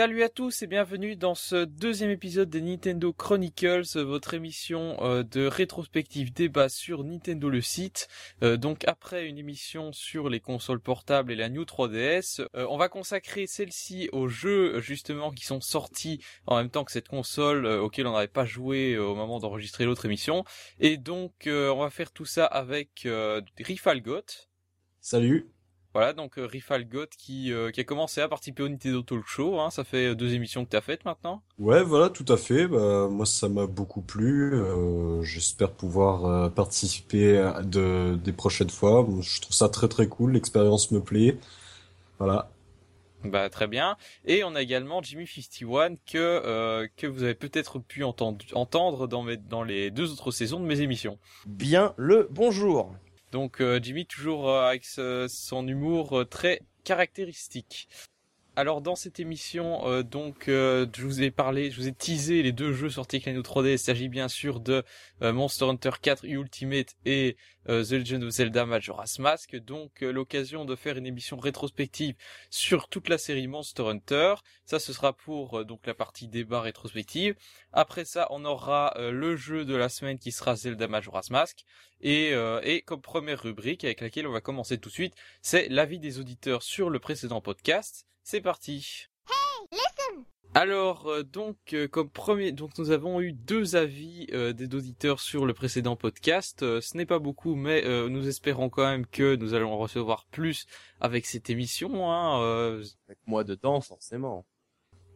Salut à tous et bienvenue dans ce deuxième épisode des Nintendo Chronicles, votre émission euh, de rétrospective débat sur Nintendo le site. Euh, donc après une émission sur les consoles portables et la New 3DS, euh, on va consacrer celle-ci aux jeux justement qui sont sortis en même temps que cette console auquel on n'avait pas joué au moment d'enregistrer l'autre émission. Et donc on va faire tout ça avec Rifalgot. Salut voilà, donc euh, Rifalgot qui, euh, qui a commencé à participer au Nintendo Talk Show. Hein, ça fait deux émissions que tu as faites maintenant. Ouais, voilà, tout à fait. Bah, moi, ça m'a beaucoup plu. Euh, J'espère pouvoir euh, participer de, des prochaines fois. Je trouve ça très très cool. L'expérience me plaît. Voilà. Bah très bien. Et on a également Jimmy 51 que euh, que vous avez peut-être pu entendre entendre dans mes, dans les deux autres saisons de mes émissions. Bien le bonjour. Donc euh, Jimmy toujours euh, avec son humour euh, très caractéristique. Alors dans cette émission, donc je vous ai parlé, je vous ai teasé les deux jeux sortis avec la 3D. Il s'agit bien sûr de Monster Hunter 4 Ultimate et The Legend of Zelda Majora's Mask. Donc l'occasion de faire une émission rétrospective sur toute la série Monster Hunter. Ça ce sera pour donc la partie débat rétrospective. Après ça, on aura le jeu de la semaine qui sera Zelda Majora's Mask. Et, euh, et comme première rubrique avec laquelle on va commencer tout de suite, c'est l'avis des auditeurs sur le précédent podcast. C'est parti. Hey, listen. Alors euh, donc euh, comme premier donc nous avons eu deux avis des auditeurs sur le précédent podcast. ce n'est pas beaucoup mais nous espérons quand même que nous allons en recevoir plus avec cette émission hein, avec moi dedans forcément.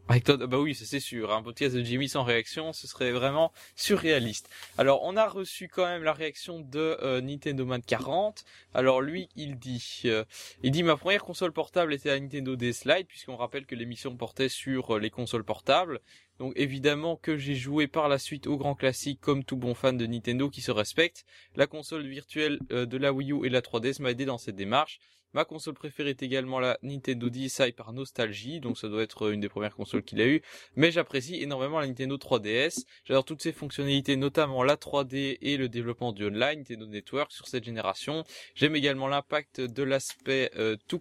Avec bah oui, c'est sûr. Un podcast de Jimmy sans réaction, ce serait vraiment surréaliste. Alors, on a reçu quand même la réaction de euh, Nintendo Man 40. Alors lui, il dit, euh, il dit ma première console portable était la Nintendo DS Lite, puisqu'on rappelle que l'émission portait sur euh, les consoles portables. Donc évidemment que j'ai joué par la suite au grand classique comme tout bon fan de Nintendo qui se respecte. La console virtuelle de la Wii U et la 3DS m'a aidé dans cette démarche. Ma console préférée est également la Nintendo DSi par nostalgie, donc ça doit être une des premières consoles qu'il a eu. Mais j'apprécie énormément la Nintendo 3DS. J'adore toutes ses fonctionnalités, notamment la 3D et le développement du online Nintendo Network sur cette génération. J'aime également l'impact de l'aspect euh, tout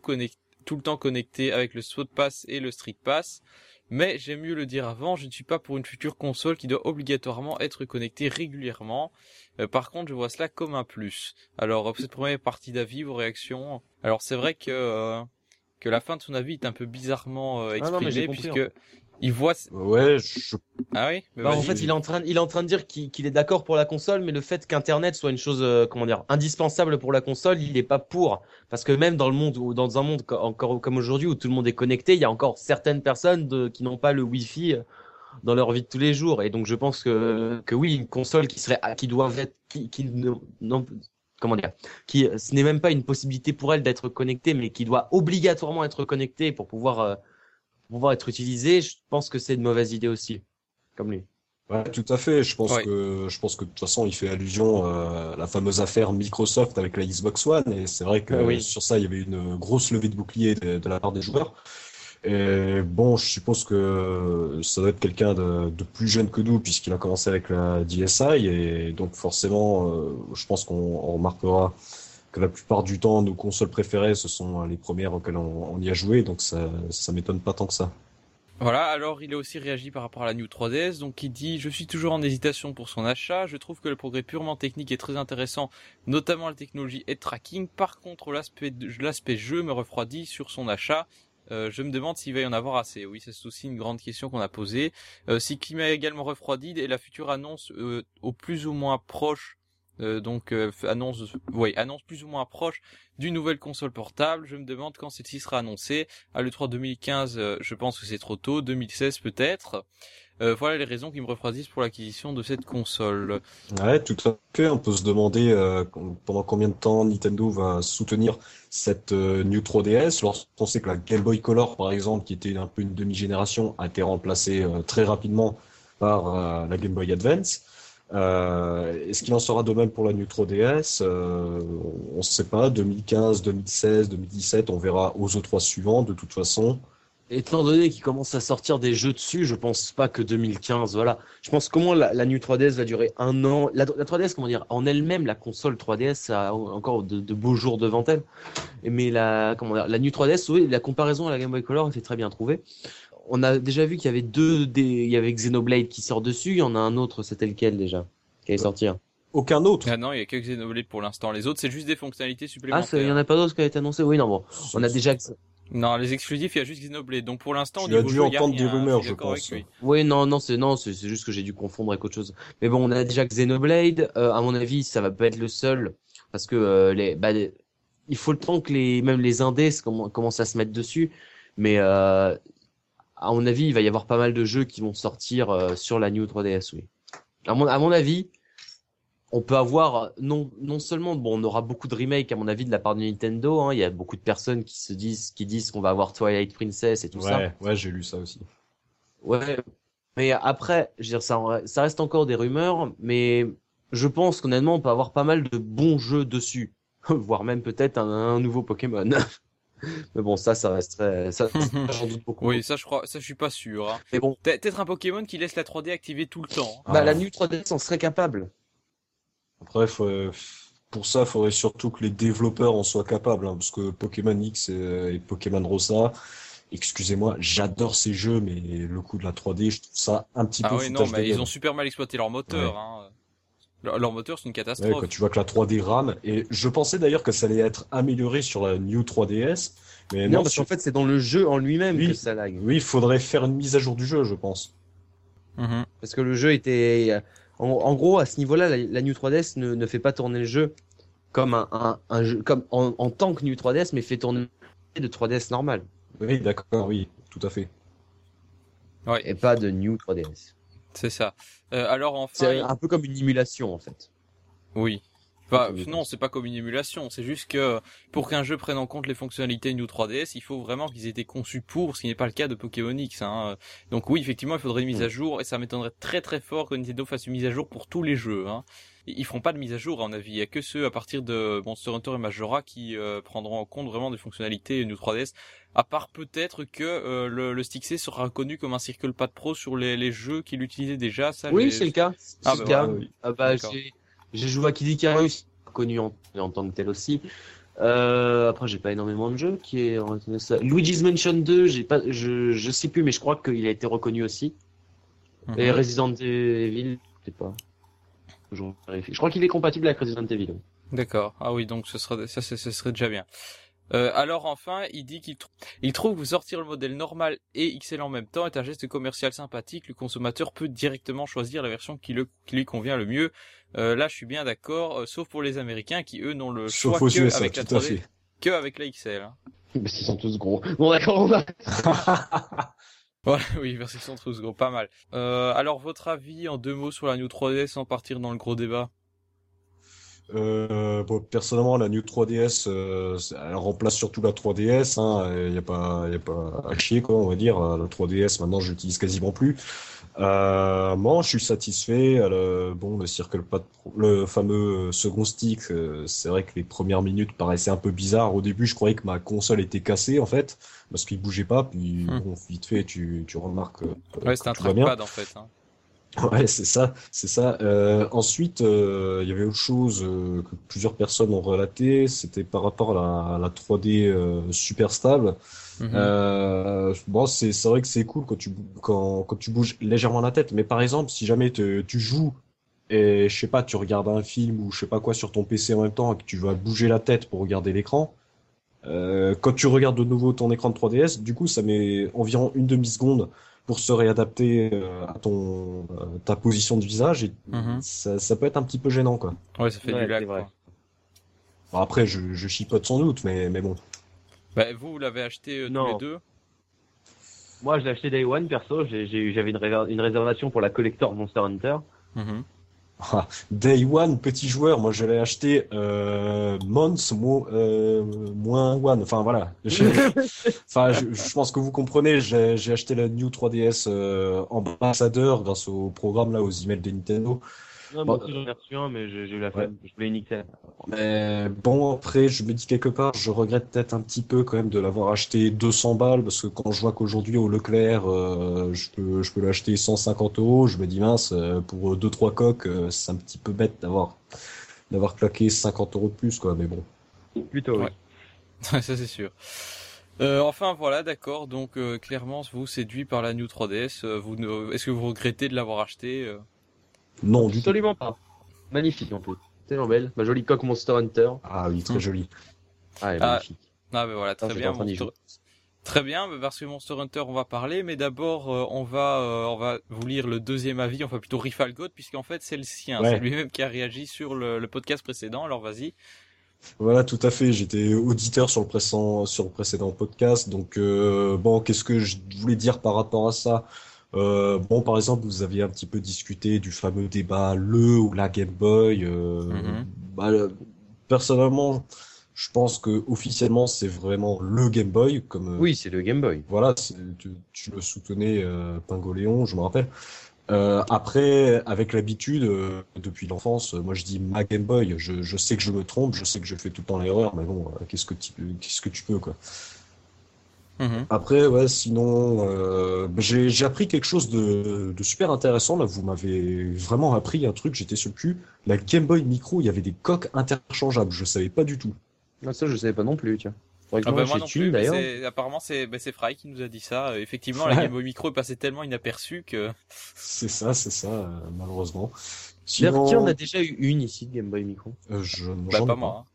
tout le temps connecté avec le Sword Pass et le Street Pass. Mais j'aime mieux le dire avant, je ne suis pas pour une future console qui doit obligatoirement être connectée régulièrement. Euh, par contre, je vois cela comme un plus. Alors, cette première partie d'avis, vos réactions? Alors, c'est vrai que euh, que la fin de son avis est un peu bizarrement euh, exprimée puisque il voit. Ouais, je... Ah oui. Bah, en fait, il est en train, il est en train de dire qu'il est d'accord pour la console, mais le fait qu'Internet soit une chose, comment dire, indispensable pour la console, il n'est pas pour. Parce que même dans le monde ou dans un monde encore comme aujourd'hui où tout le monde est connecté, il y a encore certaines personnes de, qui n'ont pas le Wi-Fi dans leur vie de tous les jours. Et donc je pense que que oui, une console qui serait qui doit être qui, qui non, comment dire, qui ce n'est même pas une possibilité pour elle d'être connectée, mais qui doit obligatoirement être connectée pour pouvoir euh, pouvoir être utilisée. Je pense que c'est une mauvaise idée aussi, comme lui. Ouais, tout à fait. Je pense que je pense que de toute façon, il fait allusion euh, à la fameuse affaire Microsoft avec la Xbox One, et c'est vrai que oui. sur ça, il y avait une grosse levée de bouclier de la part des joueurs. Et bon, je suppose que ça doit être quelqu'un de, de, plus jeune que nous puisqu'il a commencé avec la DSi et donc forcément, euh, je pense qu'on remarquera que la plupart du temps, nos consoles préférées, ce sont les premières auxquelles on, y a joué, donc ça, ça m'étonne pas tant que ça. Voilà, alors il a aussi réagi par rapport à la New 3DS, donc il dit je suis toujours en hésitation pour son achat, je trouve que le progrès purement technique est très intéressant, notamment la technologie et tracking, par contre l'aspect jeu me refroidit sur son achat, euh, je me demande s'il va y en avoir assez. Oui, c'est aussi une grande question qu'on a posée. Euh, ce qui m'a également refroidi et la future annonce euh, au plus ou moins proche, euh, donc annonce, oui, annonce plus ou moins proche d'une nouvelle console portable. Je me demande quand celle-ci sera annoncée. À l'E3 2015, je pense que c'est trop tôt. 2016 peut-être. Euh, voilà les raisons qui me refroidissent pour l'acquisition de cette console. Ouais, tout à fait. On peut se demander euh, pendant combien de temps Nintendo va soutenir cette euh, New 3DS. Lorsqu'on sait que la Game Boy Color, par exemple, qui était un peu une demi-génération, a été remplacée très rapidement par la Game Boy Advance. Est-ce qu'il en sera de même pour la New 3DS On ne sait pas. 2015, 2016, 2017, on verra aux E3 suivants. De toute façon, étant donné qu'il commence à sortir des jeux dessus, je pense pas que 2015, voilà. Je pense comment la, la New 3DS va durer un an. La, 3DS, comment dire, en elle-même, la console 3DS a encore de, beaux jours devant elle. Mais la, comment dire, la New 3DS, oui, la comparaison à la Game Boy Color était très bien trouvée. On a déjà vu qu'il y avait deux, des... il y avait Xenoblade qui sort dessus. Il y en a un autre, c'était lequel déjà qui allait sortir? Aucun autre. Ah non, il y a que Xenoblade pour l'instant. Les autres, c'est juste des fonctionnalités supplémentaires. Ah, il y en a pas d'autres qui a été annoncé. Oui, non, bon, on a déjà. Non, les exclusifs, il y a juste Xenoblade. Donc pour l'instant, tu as dû entendre des rumeurs, je pense. Oui, non, non, c'est non, c'est juste que j'ai dû confondre avec autre chose. Mais bon, on a déjà Xenoblade. Euh, à mon avis, ça va pas être le seul parce que euh, les, bah, il faut le temps que les, même les indés commencent à se mettre dessus. Mais euh, à mon avis, il va y avoir pas mal de jeux qui vont sortir euh, sur la New 3DS, oui. À mon, à mon avis, on peut avoir non non seulement bon on aura beaucoup de remakes à mon avis de la part de Nintendo hein, il y a beaucoup de personnes qui se disent qui disent qu'on va avoir Twilight Princess et tout ça. Ouais j'ai lu ça aussi. Ouais mais après je veux dire ça ça reste encore des rumeurs mais je pense qu'honnêtement on peut avoir pas mal de bons jeux dessus. Voire même peut-être un, nouveau Pokémon mais bon ça ça resterait ça, j'en doute beaucoup oui ça je crois ça je suis pas sûr hein. mais bon peut-être un Pokémon qui laisse la 3D activée tout le temps bah la New 3D en serait capable après, pour ça, il faudrait surtout que les développeurs en soient capables, hein, parce que Pokémon X et, Pokémon Rosa, excusez-moi, j'adore ces jeux, mais le coup de la 3D, je trouve ça un petit ah peu. Ah oui, non, mais ils ont super mal exploité leur moteur. Hein. Leur, moteur, c'est une catastrophe. quand tu vois que la 3D rame, et je pensais d'ailleurs que ça allait être amélioré sur la New 3DS. Mais non, parce qu'en fait, c'est dans le jeu en lui-même que ça lag. Oui, il faudrait faire une mise à jour du jeu, je pense. Mm-hmm. Parce que le jeu était en, gros, à ce niveau-là, la, New 3DS ne, ne, fait pas tourner le jeu comme un, un, jeu, comme en, en, tant que New 3DS, mais fait tourner de 3DS normal. Oui, d'accord, oui, tout à fait. Ouais. Et pas de New 3DS. C'est ça. Euh, alors enfin, c'est un peu comme une émulation en fait. Oui. Bah, non, c'est pas comme une émulation. C'est juste que pour qu'un jeu prenne en compte les fonctionnalités New 3DS, il faut vraiment qu'ils aient été conçus pour, ce qui n'est pas le cas de Pokémon X. Hein. Donc oui, effectivement, il faudrait une mise à jour, et ça m'étonnerait très très fort que Nintendo fasse une mise à jour pour tous les jeux. Hein. Ils feront pas de mise à jour, à mon avis. Il y a que ceux à partir de Monster Hunter et Majora qui euh, prendront en compte vraiment des fonctionnalités New 3DS. À part peut-être que euh, le, le Stick C sera reconnu comme un Circle Pad Pro sur les, les jeux qu'il utilisait déjà. Ça, oui, c'est le cas. Ah, bah, le cas. Ah, bah, j'ai joué à Kid Icarus, connu en, en, tant que tel aussi. Euh, après, j'ai pas énormément de jeux qui est Luigi's Mansion 2, j'ai pas, je, je sais plus, mais je crois qu'il a été reconnu aussi. Mhm. Et Resident Evil, je sais pas. Je, je crois qu'il est compatible avec Resident Evil. D'accord. Ah oui, donc ce serait, ça, ce serait déjà bien. Euh, alors enfin, il dit qu'il il trouve que sortir le modèle normal et XL en même temps est un geste commercial sympathique. Le consommateur peut directement choisir la version qui, le, qui lui convient le mieux. Euh, là, je suis bien d'accord, euh, sauf pour les Américains qui eux n'ont le choix que avec la 3D, que avec la XL. Hein. Parce qu'ils sont tous gros. Bon d'accord, on va. voilà, oui, sont tous gros, pas mal. Euh, alors votre avis en deux mots sur la New 3D sans partir dans le gros débat euh, bon, personnellement, la New 3DS, euh, elle remplace surtout la 3DS. Il n'y a pas, y a pas à chier, quoi, on va dire. La 3DS, maintenant, je l'utilise quasiment plus. Euh, moi, je suis satisfait. Le, bon, le Circle Pad, le fameux second stick, euh, c'est vrai que les premières minutes paraissaient un peu bizarres. Au début, je croyais que ma console était cassée, en fait, parce qu'il bougeait pas. Puis, hmm. bon, vite fait, tu, tu remarques. ouais, c'est un trackpad, en fait. Hein. Ouais, c'est ça, c'est ça. Euh, ensuite, euh, il y avait autre chose euh, que plusieurs personnes ont relaté, c'était par rapport à la, 3D euh, super stable. Mhm. bon, c'est c'est vrai que c'est cool quand tu quand quand tu bouges légèrement la tête, mais par exemple, si jamais tu joues et je sais pas, tu regardes un film ou je sais pas quoi sur ton PC en même temps et que tu vas bouger la tête pour regarder l'écran, quand tu regardes de nouveau ton écran de 3DS, du coup, ça met environ une demi seconde pour se réadapter euh, à ton euh, ta position de visage et mhm. ça, ça, peut être un petit peu gênant quoi. Ouais, ça fait du lag. Bon, après, je, je chipote sans doute, mais mais bon. Bah, vous, vous l'avez acheté euh, tous les deux Moi, je l'ai acheté Day One perso. J'avais une, une réservation pour la collector Monster Hunter. Mhm. Ah, Day One, petit joueur, moi je l'ai acheté euh, months euh, moins one. Enfin voilà. enfin, je, pense que vous comprenez. J'ai acheté la New 3DS euh, ambassadeur grâce au programme là, aux emails de Nintendo. Non, bon, j'en ai reçu un, mais j'ai eu la flemme. Je voulais une XL. Mais bon, après, je me dis quelque part, je regrette peut-être un petit peu quand même de l'avoir acheté 200 balles, parce que quand je vois qu'aujourd'hui au Leclerc, euh, je peux, je peux l'acheter 150 euros, je me dis mince, euh, pour deux trois coques, euh, c'est un petit peu bête d'avoir, d'avoir claqué 50 euros de plus, quoi. Mais bon. Plutôt, oui. ça c'est sûr. Euh, enfin voilà, d'accord. Donc euh, clairement, vous séduit par la New 3DS. Euh, vous, est-ce que vous regrettez de l'avoir acheté Non, du absolument pas. Magnifique en plus. Tellement belle. Ma jolie coque Monster Hunter. Ah oui, très jolie. Ah, elle est ah, magnifique. Ah ben voilà, très bien. Très bien, parce que Monster Hunter, on va parler, mais d'abord, on va, on va vous lire le deuxième avis, enfin plutôt Rifalgot, puisqu'en fait, c'est le sien, c'est lui-même qui a réagi sur le, le podcast précédent. Alors vas-y. Voilà, tout à fait. J'étais auditeur sur le précédent, sur le précédent podcast. Donc, euh, bon, qu'est-ce que je voulais dire par rapport à ça? Euh, Bon, par exemple, vous aviez un petit peu discuté du fameux débat le ou la Game Boy. Euh, mm-hmm. bah, personnellement, je pense que officiellement, c'est vraiment le Game Boy. Comme, oui, c'est le Game Boy. Voilà, tu, tu, le soutenais, Pingoléon, je me rappelle. Euh, après, avec l'habitude, euh, depuis l'enfance, moi je dis ma Game Boy. Je, je, sais que je me trompe, je sais que je fais tout le temps l'erreur, mais bon, euh, qu'est-ce que tu, qu'est-ce que tu peux quoi. Mhm. Après, ouais, sinon, euh, j'ai appris quelque chose de, de, super intéressant. Là, vous m'avez vraiment appris un truc. J'étais sur le cul. La Game Boy Micro, il y avait des coques interchangeables. Je savais pas du tout. Ah, ça, je savais pas non plus, tiens. Ah bah moi non plus, mais apparemment c'est bah, Fry qui nous a dit ça. Euh, effectivement, la Game Boy Micro est passée tellement inaperçue que. C'est ça, c'est ça, euh, malheureusement. Sinon... Qui en a déjà eu une ici de Game Boy Micro? Euh, je... Bah pas moi.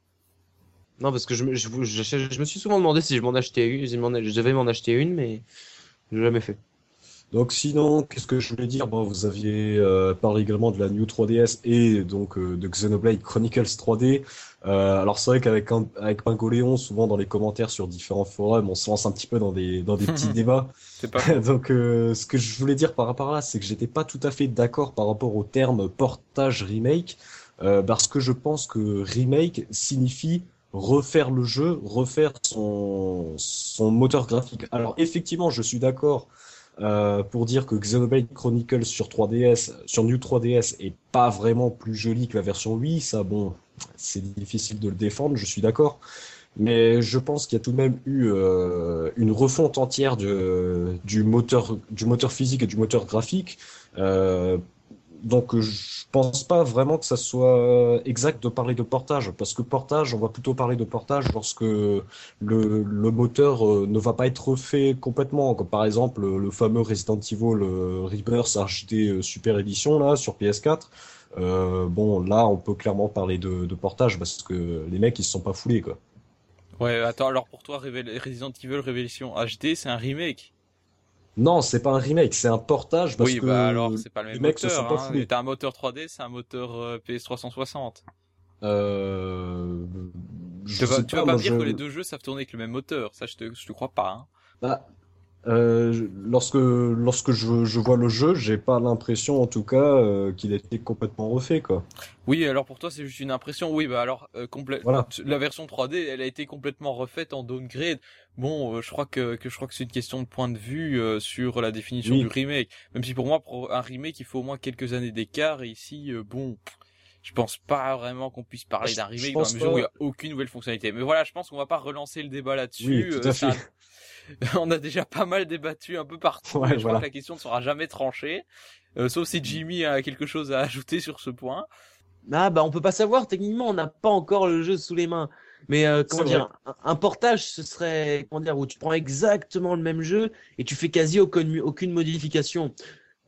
Non, parce que je me, je, je, me suis souvent demandé si je m'en achetais une, je devais m'en acheter une, mais je l'ai jamais fait. Donc sinon, qu'est-ce que je voulais dire? Bon, vous aviez euh, parlé également de la New 3DS et donc euh, de Xenoblade Chronicles 3D. Euh, alors c'est vrai qu'avec avec Pingoléon, souvent dans les commentaires sur différents forums, on se lance un petit peu dans des dans des petits débats. Pas donc ce que je voulais dire par rapport à là, c'est que j'étais pas tout à fait d'accord par rapport au terme portage remake, parce que je pense que remake signifie refaire le jeu, refaire son moteur graphique. Alors effectivement, je suis d'accord euh, pour dire que Xenoblade Chronicles sur 3DS, sur New 3DS, est pas vraiment plus joli que la version Wii. Ça, bon, c'est difficile de le défendre, je suis d'accord. Mais je pense qu'il y a tout de même eu euh, une refonte entière de, du moteur, du moteur physique et du moteur graphique. Euh, donc je pense pas vraiment que ça soit exact de parler de portage, parce que portage, on va plutôt parler de portage lorsque le, le moteur euh, ne va pas être refait complètement, comme par exemple le fameux Resident Evil euh, Rebirth HD euh, Super Edition là sur PS4. Euh, bon, là, on peut clairement parler de, de, portage parce que les mecs ils se sont pas foulés quoi. Ouais, attends, alors pour toi, Resident Evil Révélation HD, c'est un remake? Non, c'est pas un remake, c'est un portage parce oui, que bah alors c'est pas le même moteur. Hein. T'as un moteur 3D, c'est un moteur euh, PS360. Euh... Je tu vas, tu vas pas me dire que les deux jeux savent tourner avec le même moteur, ça je te, je te crois pas. Hein. Bah, euh, lorsque lorsque je, je vois le jeu, j'ai pas l'impression en tout cas euh, qu'il a été complètement refait quoi. Oui, alors pour toi c'est juste une impression. Oui, bah alors euh, voilà. la version 3D, elle a été complètement refaite en downgrade. Bon, euh, je crois que, que je crois que c'est une question de point de vue euh, sur la définition du remake. Même si pour moi pour un remake, il faut au moins quelques années d'écart et ici bon je pense pas vraiment qu'on puisse parler d'un remake dans la mesure où il n'y a aucune nouvelle fonctionnalité. Mais voilà, je pense qu'on va pas relancer le débat là-dessus. Oui, tout à fait. on a déjà pas mal débattu un peu partout. je crois que la question ne sera jamais tranchée. Euh, sauf si Jimmy a quelque chose à ajouter sur ce point. Ah bah on peut pas savoir. Techniquement, on n'a pas encore le jeu sous les mains. Mais euh, comment dire, un, portage, ce serait comment dire où tu prends exactement le même jeu et tu fais quasi aucune, aucune modification.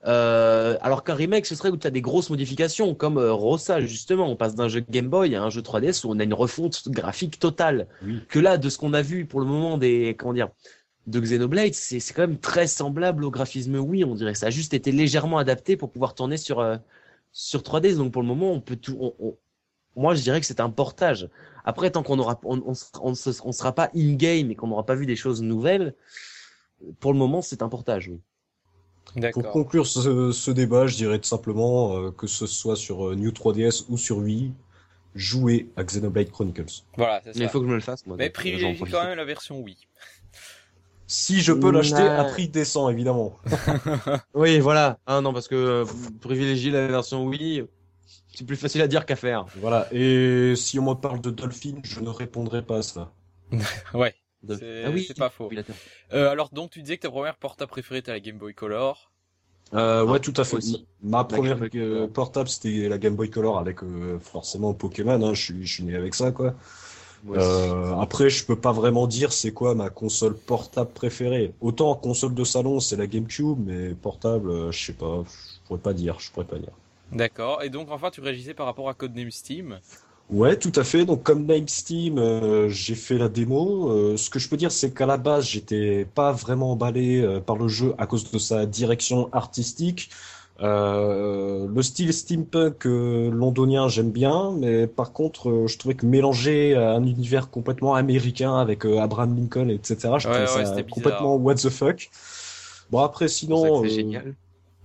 Euh, alors qu'un remake, ce serait où tu as des grosses modifications, comme euh, Rossa, justement. On passe d'un jeu Game Boy à un jeu 3DS où on a une refonte graphique totale. Que là, de ce qu'on a vu pour le moment des, comment dire, de Xenoblade, c'est quand même très semblable au graphisme Wii, on dirait. Ça a juste été légèrement adapté pour pouvoir tourner sur, euh, sur 3D. Donc pour le moment, on peut tout. On, moi, je dirais que c'est un portage. Après, tant qu'on aura, on, on, on, sera pas in-game et qu'on n'aura pas vu des choses nouvelles, pour le moment, c'est un portage, oui. Pour conclure ce, ce, débat, je dirais tout simplement euh, que ce soit sur euh, New 3DS ou sur Wii, jouez à Xenoblade Chronicles. Voilà, c'est ça. Mais il faut que je me le fasse, moi. Mais privilégie quand même la version Wii. Si je peux l'acheter à prix décent, évidemment. oui, voilà. Ah non, parce que euh, privilégier la version Wii, c'est plus facile à dire qu'à faire. Voilà. Et si on me parle de Dolphin, je ne répondrai pas à ça. ouais. C'est ah oui, pas faux. Euh, alors donc tu disais que ta première portable préférée était la Game Boy Color. Euh, ouais, tout à fait. Ma première portable c'était la Game Boy Color avec euh, forcément Pokémon. Hein. Je suis, je suis né avec ça quoi. Euh, après, je peux pas vraiment dire c'est quoi ma console portable préférée. Autant console de salon, c'est la GameCube, mais portable, euh, je sais pas, je pourrais pas dire, je pourrais pas dire. D'accord. Et donc enfin, tu réagissais par rapport à Codename Steam. Ouais, tout à fait. Donc comme Name Steam, euh, j'ai fait la démo. ce que je peux dire, c'est qu'à la base, j'étais pas vraiment emballé par le jeu à cause de sa direction artistique. Euh, le style steampunk euh, londonien, j'aime bien, mais par contre, euh, je trouvais que mélanger un univers complètement américain avec Abraham Lincoln, etc., je trouvais ça complètement what the fuck. Bon, après, sinon, génial.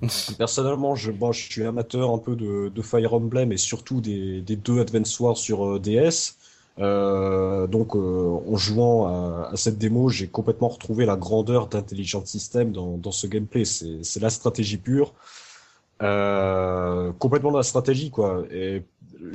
personnellement, je, bon, je suis amateur un peu de, de Fire Emblem et surtout des, des deux Advance Wars sur DS. Euh, donc, en jouant à, à cette démo, j'ai complètement retrouvé la grandeur d'Intelligent System dans, dans ce gameplay. C'est la stratégie pure. Euh, complètement dans la stratégie quoi. Et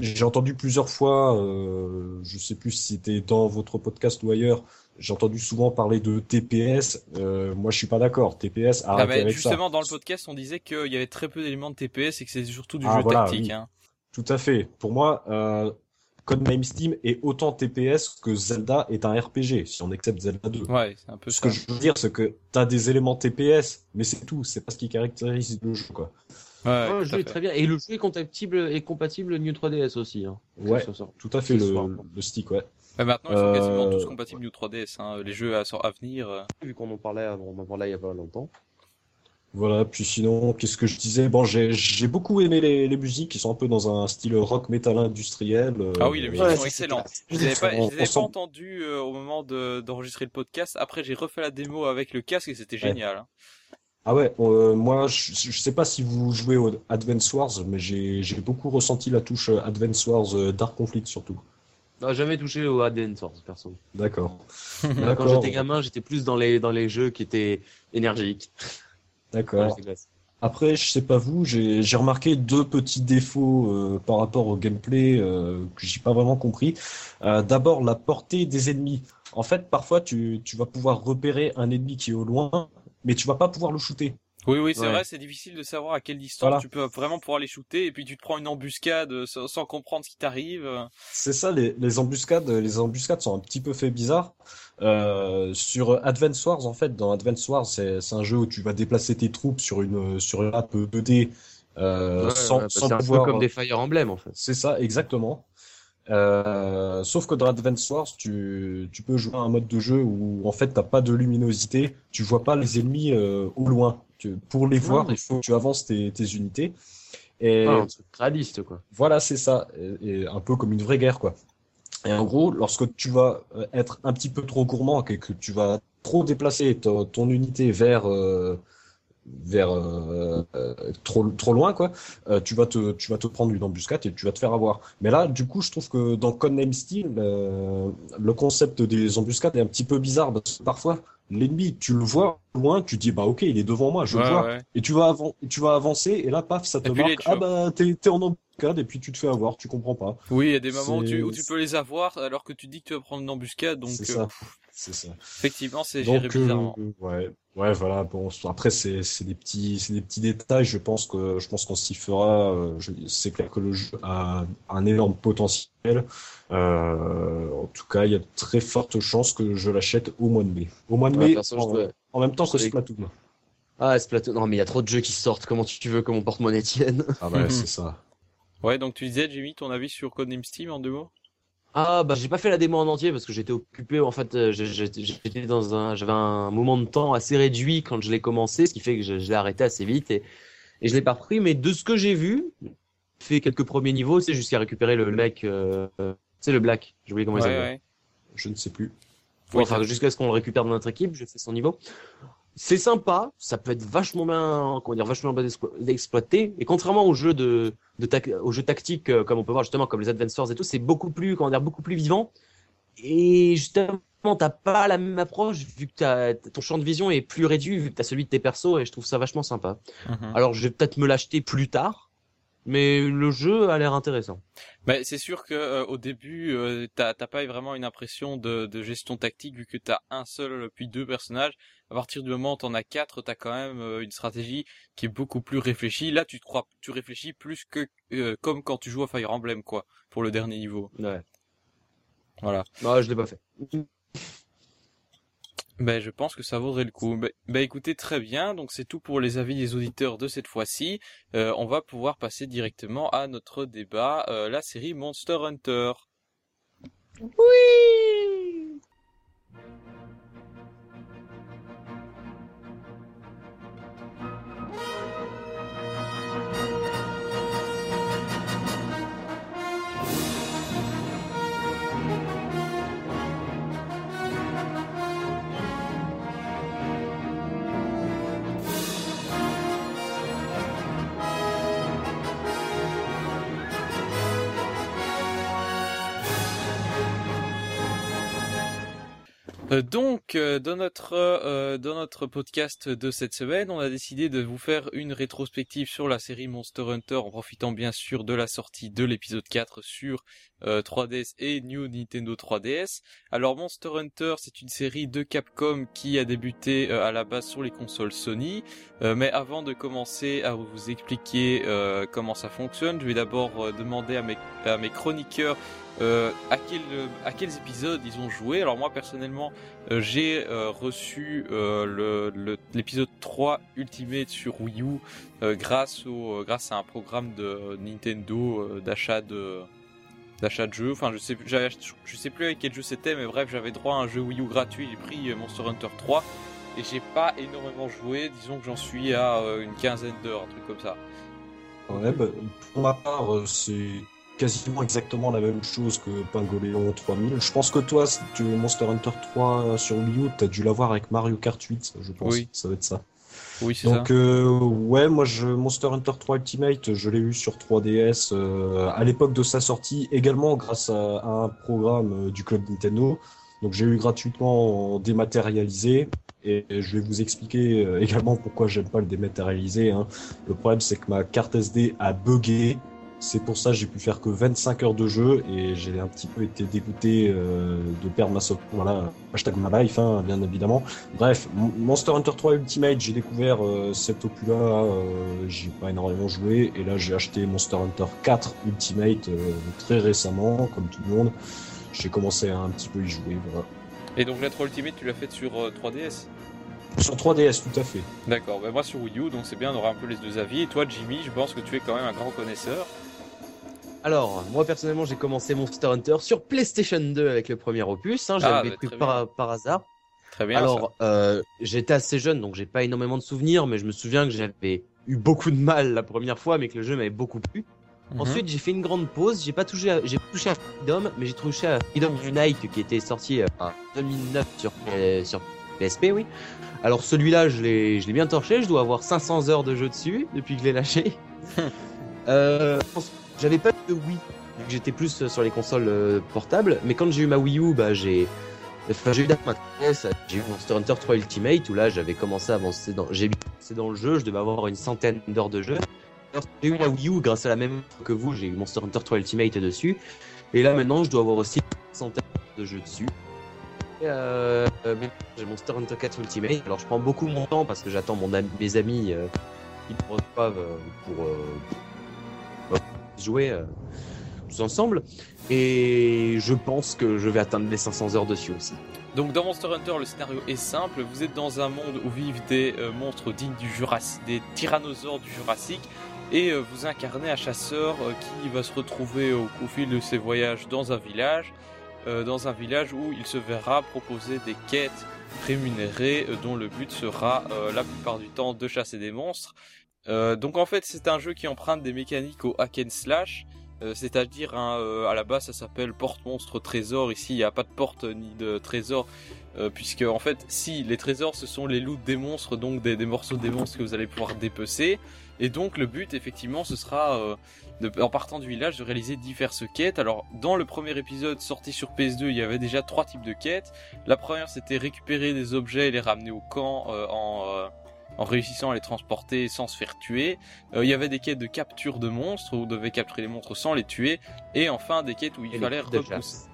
j'ai entendu plusieurs fois, euh, je sais plus si c'était dans votre podcast ou ailleurs, j'ai entendu souvent parler de TPS. Euh, moi, je suis pas d'accord. TPS, ah, avec justement, dans le podcast, on disait qu'il y avait très peu d'éléments de TPS et que c'était surtout du ah, jeu tactique. Hein. Tout à fait. Pour moi, euh, Name Steam est autant TPS que Zelda est un RPG, si on accepte Zelda 2. Ouais, c'est un peu Ce que je veux dire, c'est que t'as des éléments TPS, mais c'est tout. C'est pas ce qui caractérise le jeu, quoi. Ouais, le jeu est très bien. Et le jeu est compatible, est compatible New 3DS aussi. Hein. Ouais, tout à fait, le, le, stick, ouais. Mais maintenant, ils sont quasiment tous euh, compatibles New 3DS. Hein. Les jeux à, à venir. Euh. Vu qu'on en parlait, on en parlait il y a pas longtemps. Voilà, puis sinon, qu'est-ce que je disais? Bon, j'ai beaucoup aimé les, les, musiques qui sont un peu dans un style rock metal industriel. Euh, ah oui, les musiques sont excellentes. Je les avais pas, je les avais pas entendues au moment d'enregistrer le podcast. Après, j'ai refait la démo avec le casque et c'était génial. Hein. Ah ouais, euh, moi je, je sais pas si vous jouez au Advance Wars, mais j'ai beaucoup ressenti la touche euh, Advance Wars euh, Dark Conflict surtout. Non, jamais touché au Advance Wars, perso. D'accord. Quand j'étais gamin, j'étais plus dans les, dans les jeux qui étaient énergiques. D'accord. Après, je sais pas vous, j'ai remarqué deux petits défauts par rapport au gameplay que j'ai pas vraiment compris. D'abord, la portée des ennemis. En fait, parfois, tu, tu vas pouvoir repérer un ennemi qui est au loin mais tu vas pas pouvoir le shooter. Oui, oui, c'est vrai, c'est difficile de savoir à quelle distance tu peux vraiment pouvoir les shooter, et puis tu te prends une embuscade sans, comprendre ce qui t'arrive. C'est ça, les, les, embuscades, les embuscades sont un petit peu fait bizarres. Euh, sur Advance Wars, en fait, dans Advance Wars, c'est un jeu où tu vas déplacer tes troupes sur une sur une map 2D euh, sans, sans pouvoir. C'est un peu comme des Fire Emblem, en fait. C'est ça, exactement. Euh, sauf que dans Advance Wars, tu, tu peux jouer à un mode de jeu où en fait t'as pas de luminosité, tu vois pas les ennemis euh, au loin. Tu, pour les voir, il faut que tu avances tes, tes unités. Et ah, un truc quoi. Voilà, c'est ça, et, un peu comme une vraie guerre quoi. Et en gros, lorsque tu vas euh, être un petit peu trop gourmand et que tu vas trop déplacer ton, ton unité vers euh, vers euh, euh, trop trop loin quoi euh, tu vas te tu vas te prendre une embuscade et tu vas te faire avoir. Mais là du coup je trouve que dans Codename Steel le concept des embuscades est un petit peu bizarre parce que parfois l'ennemi tu le vois loin tu dis bah ok il est devant moi je le vois. et tu vas tu vas avancer et là paf ça te marque ah bah t'es es en embuscade et puis tu te fais avoir tu comprends pas. Oui il y a des moments où tu, où tu, peux les avoir alors que tu dis que tu vas prendre une embuscade donc c'est ça effectivement c'est géré bizarrement ouais Ouais, voilà. Bon, après c'est c'est des petits c'est des petits détails. Je pense que je pense qu'on s'y fera. Euh, c'est clair que le jeu a un énorme potentiel. Euh, en tout cas, il y a de très fortes chances que je l'achète au mois de mai. Au mois de mai, en, même temps que Splatoon. Ah, Splatoon. Non, mais il y a trop de jeux qui sortent. Comment tu veux que mon porte-monnaie tienne? Ah bah c'est ça. Ouais, donc tu disais, Jimmy, ton avis sur Codename Steam en deux mots? Ah bah j'ai pas fait la démo en entier parce que j'étais occupé en fait euh, j'étais dans un j'avais un moment de temps assez réduit quand je l'ai commencé ce qui fait que je, l'ai arrêté assez vite et et je l'ai pas repris. Mais de ce que j'ai vu fait quelques premiers niveaux c'est jusqu'à récupérer le mec euh, c'est le black j'ai oublié comment il s'appelle. je ne sais plus. Enfin jusqu'à ce qu'on le récupère dans notre équipe je fais son niveau c'est sympa, ça peut être vachement bien, comment dire, vachement bien d'exploiter. Et contrairement aux jeux de, de aux jeux tactiques, euh, comme on peut voir justement, comme les Adventures et tout, c'est beaucoup plus, comment dire, beaucoup plus vivant. Et justement, t'as pas la même approche vu que as, ton champ de vision est plus réduit vu que t'as celui de tes persos et je trouve ça vachement sympa. Mhm. Alors je vais peut-être me l'acheter plus tard mais le jeu a l'air intéressant. Mais c'est sûr que euh, au début, euh, t'as pas vraiment une impression de, de gestion tactique vu que t'as un seul puis deux personnages. À partir du moment où t'en as quatre, t'as quand même euh, une stratégie qui est beaucoup plus réfléchie. Là, tu te crois, tu réfléchis plus que euh, comme quand tu joues à Fire Emblem, quoi, pour le dernier niveau. Ouais. Voilà. Non, je l'ai pas fait. Ben, je pense que ça vaudrait le coup. Ben, ben écoutez, très bien. Donc, c'est tout pour les avis des auditeurs de cette fois-ci. Euh, on va pouvoir passer directement à notre débat, euh, la série Monster Hunter. Oui Euh, donc, euh, dans notre euh, dans notre podcast de cette semaine, on a décidé de vous faire une rétrospective sur la série Monster Hunter, en profitant bien sûr de la sortie de l'épisode 4 sur 3DS et New Nintendo 3DS. Alors, Monster Hunter, c'est une série de Capcom qui a débuté à la base sur les consoles Sony. mais avant de commencer à vous expliquer comment ça fonctionne, je vais d'abord demander à mes à mes chroniqueurs euh, à, quel, à quels épisodes ils ont joué? Alors moi personnellement, euh, j'ai euh, reçu l'épisode 3 Ultimate sur Wii U grâce au grâce à un programme de Nintendo d'achat de d'achat de jeux. Enfin, je sais je sais plus avec quel jeu c'était, mais bref, j'avais droit à un jeu Wii U gratuit. J'ai pris Monster Hunter 3 et j'ai pas énormément joué. Disons que j'en suis à une quinzaine d'heures, un truc comme ça. Bah, pour ma part, c'est quasiment exactement la même chose que Pingoléon 3000. Je pense que toi, tu Monster Hunter 3 sur Wii U, t'as dû l'avoir avec Mario Kart 8, je pense. Oui. Ça va être ça. Oui, c'est ça. Donc, euh, ouais, moi, je, Monster Hunter 3 Ultimate, je l'ai eu sur 3DS euh, à l'époque de sa sortie, également grâce à, un programme euh, du club Nintendo. Donc, j'ai eu gratuitement dématérialisé. Et je vais vous expliquer également pourquoi j'aime pas le dématérialisé. Hein. Le problème, c'est que ma carte SD a bugué c'est pour ça que j'ai pu faire que 25 heures de jeu et j'ai un petit peu été dégoûté euh, de perdre ma. Voilà, hashtag ma life, hein, bien évidemment. Bref, Monster Hunter 3 Ultimate, j'ai découvert euh, cet opus-là, euh, j'ai pas énormément joué et là j'ai acheté Monster Hunter 4 Ultimate très récemment, comme tout le monde. J'ai commencé à un petit peu y jouer, voilà. Et donc la 3 Ultimate, tu l'as fait sur 3DS sur 3DS, tout à fait. D'accord, ben moi sur Wii U, donc c'est bien, on aura un peu les deux avis. Et toi, Jimmy, je pense que tu es quand même un grand connaisseur. Alors, moi personnellement, j'ai commencé Monster Hunter sur PlayStation 2 avec le premier opus. Hein, J'avais ah, pris par, par, hasard. Très bien. Alors, euh, j'étais assez jeune, donc j'ai pas énormément de souvenirs, mais je me souviens que j'avais eu beaucoup de mal la première fois, mais que le jeu m'avait beaucoup plu. Mhm. Ensuite, j'ai fait une grande pause. J'ai pas touché, j'ai touché à Freedom, mais j'ai touché à Freedom Unite qui était sorti euh, en 2009 sur sur PSP, oui. Alors celui-là, je l'ai, je l'ai bien torché. Je dois avoir 500 heures de jeu dessus depuis que je l'ai lâché. euh, j'avais pas de Wii, j'étais plus sur les consoles euh, portables, mais quand j'ai eu ma Wii U, bah j'ai Enfin, j'ai eu Monster Hunter 3 Ultimate où là j'avais commencé à avancer dans, j'ai dans le jeu, je devais avoir une centaine d'heures de jeu. J'ai eu la Wii U grâce à la même que vous, j'ai eu Monster Hunter 3 Ultimate dessus. Et là maintenant, je dois avoir aussi une centaine de jeux dessus. Euh, j'ai Monster Hunter 4 Ultimate. Alors je prends beaucoup mon temps parce que j'attends mes amis euh, qui me reçoivent euh, pour jouer euh, tous ensemble. Et je pense que je vais atteindre les 500 heures dessus aussi. Donc dans Monster Hunter, le scénario est simple. Vous êtes dans un monde où vivent des euh, monstres dignes du Jurassique, des tyrannosaures du Jurassique, et euh, vous incarnez un chasseur qui va se retrouver au, fil de ses voyages dans un village, dans un village où il se verra proposer des quêtes rémunérées, dont le but sera la plupart du temps de chasser des monstres. Euh, donc en fait c'est un jeu qui emprunte des mécaniques au hack and slash, euh, c'est-à-dire hein, euh, à la base ça s'appelle porte monstre trésor. Ici il n'y a pas de porte ni de trésor puisque en fait si les trésors ce sont les loots des monstres donc des, morceaux des monstres que vous allez pouvoir dépecer et donc le but effectivement ce sera en partant du village de réaliser diverses quêtes. Alors dans le premier épisode sorti sur PS2 il y avait déjà trois types de quêtes. La première c'était récupérer des objets et les ramener au camp en en réussissant à les transporter sans se faire tuer. Euh, il y avait des quêtes de capture de monstres où vous devez capturer les monstres sans les tuer. Et enfin des quêtes où il fallait repousser.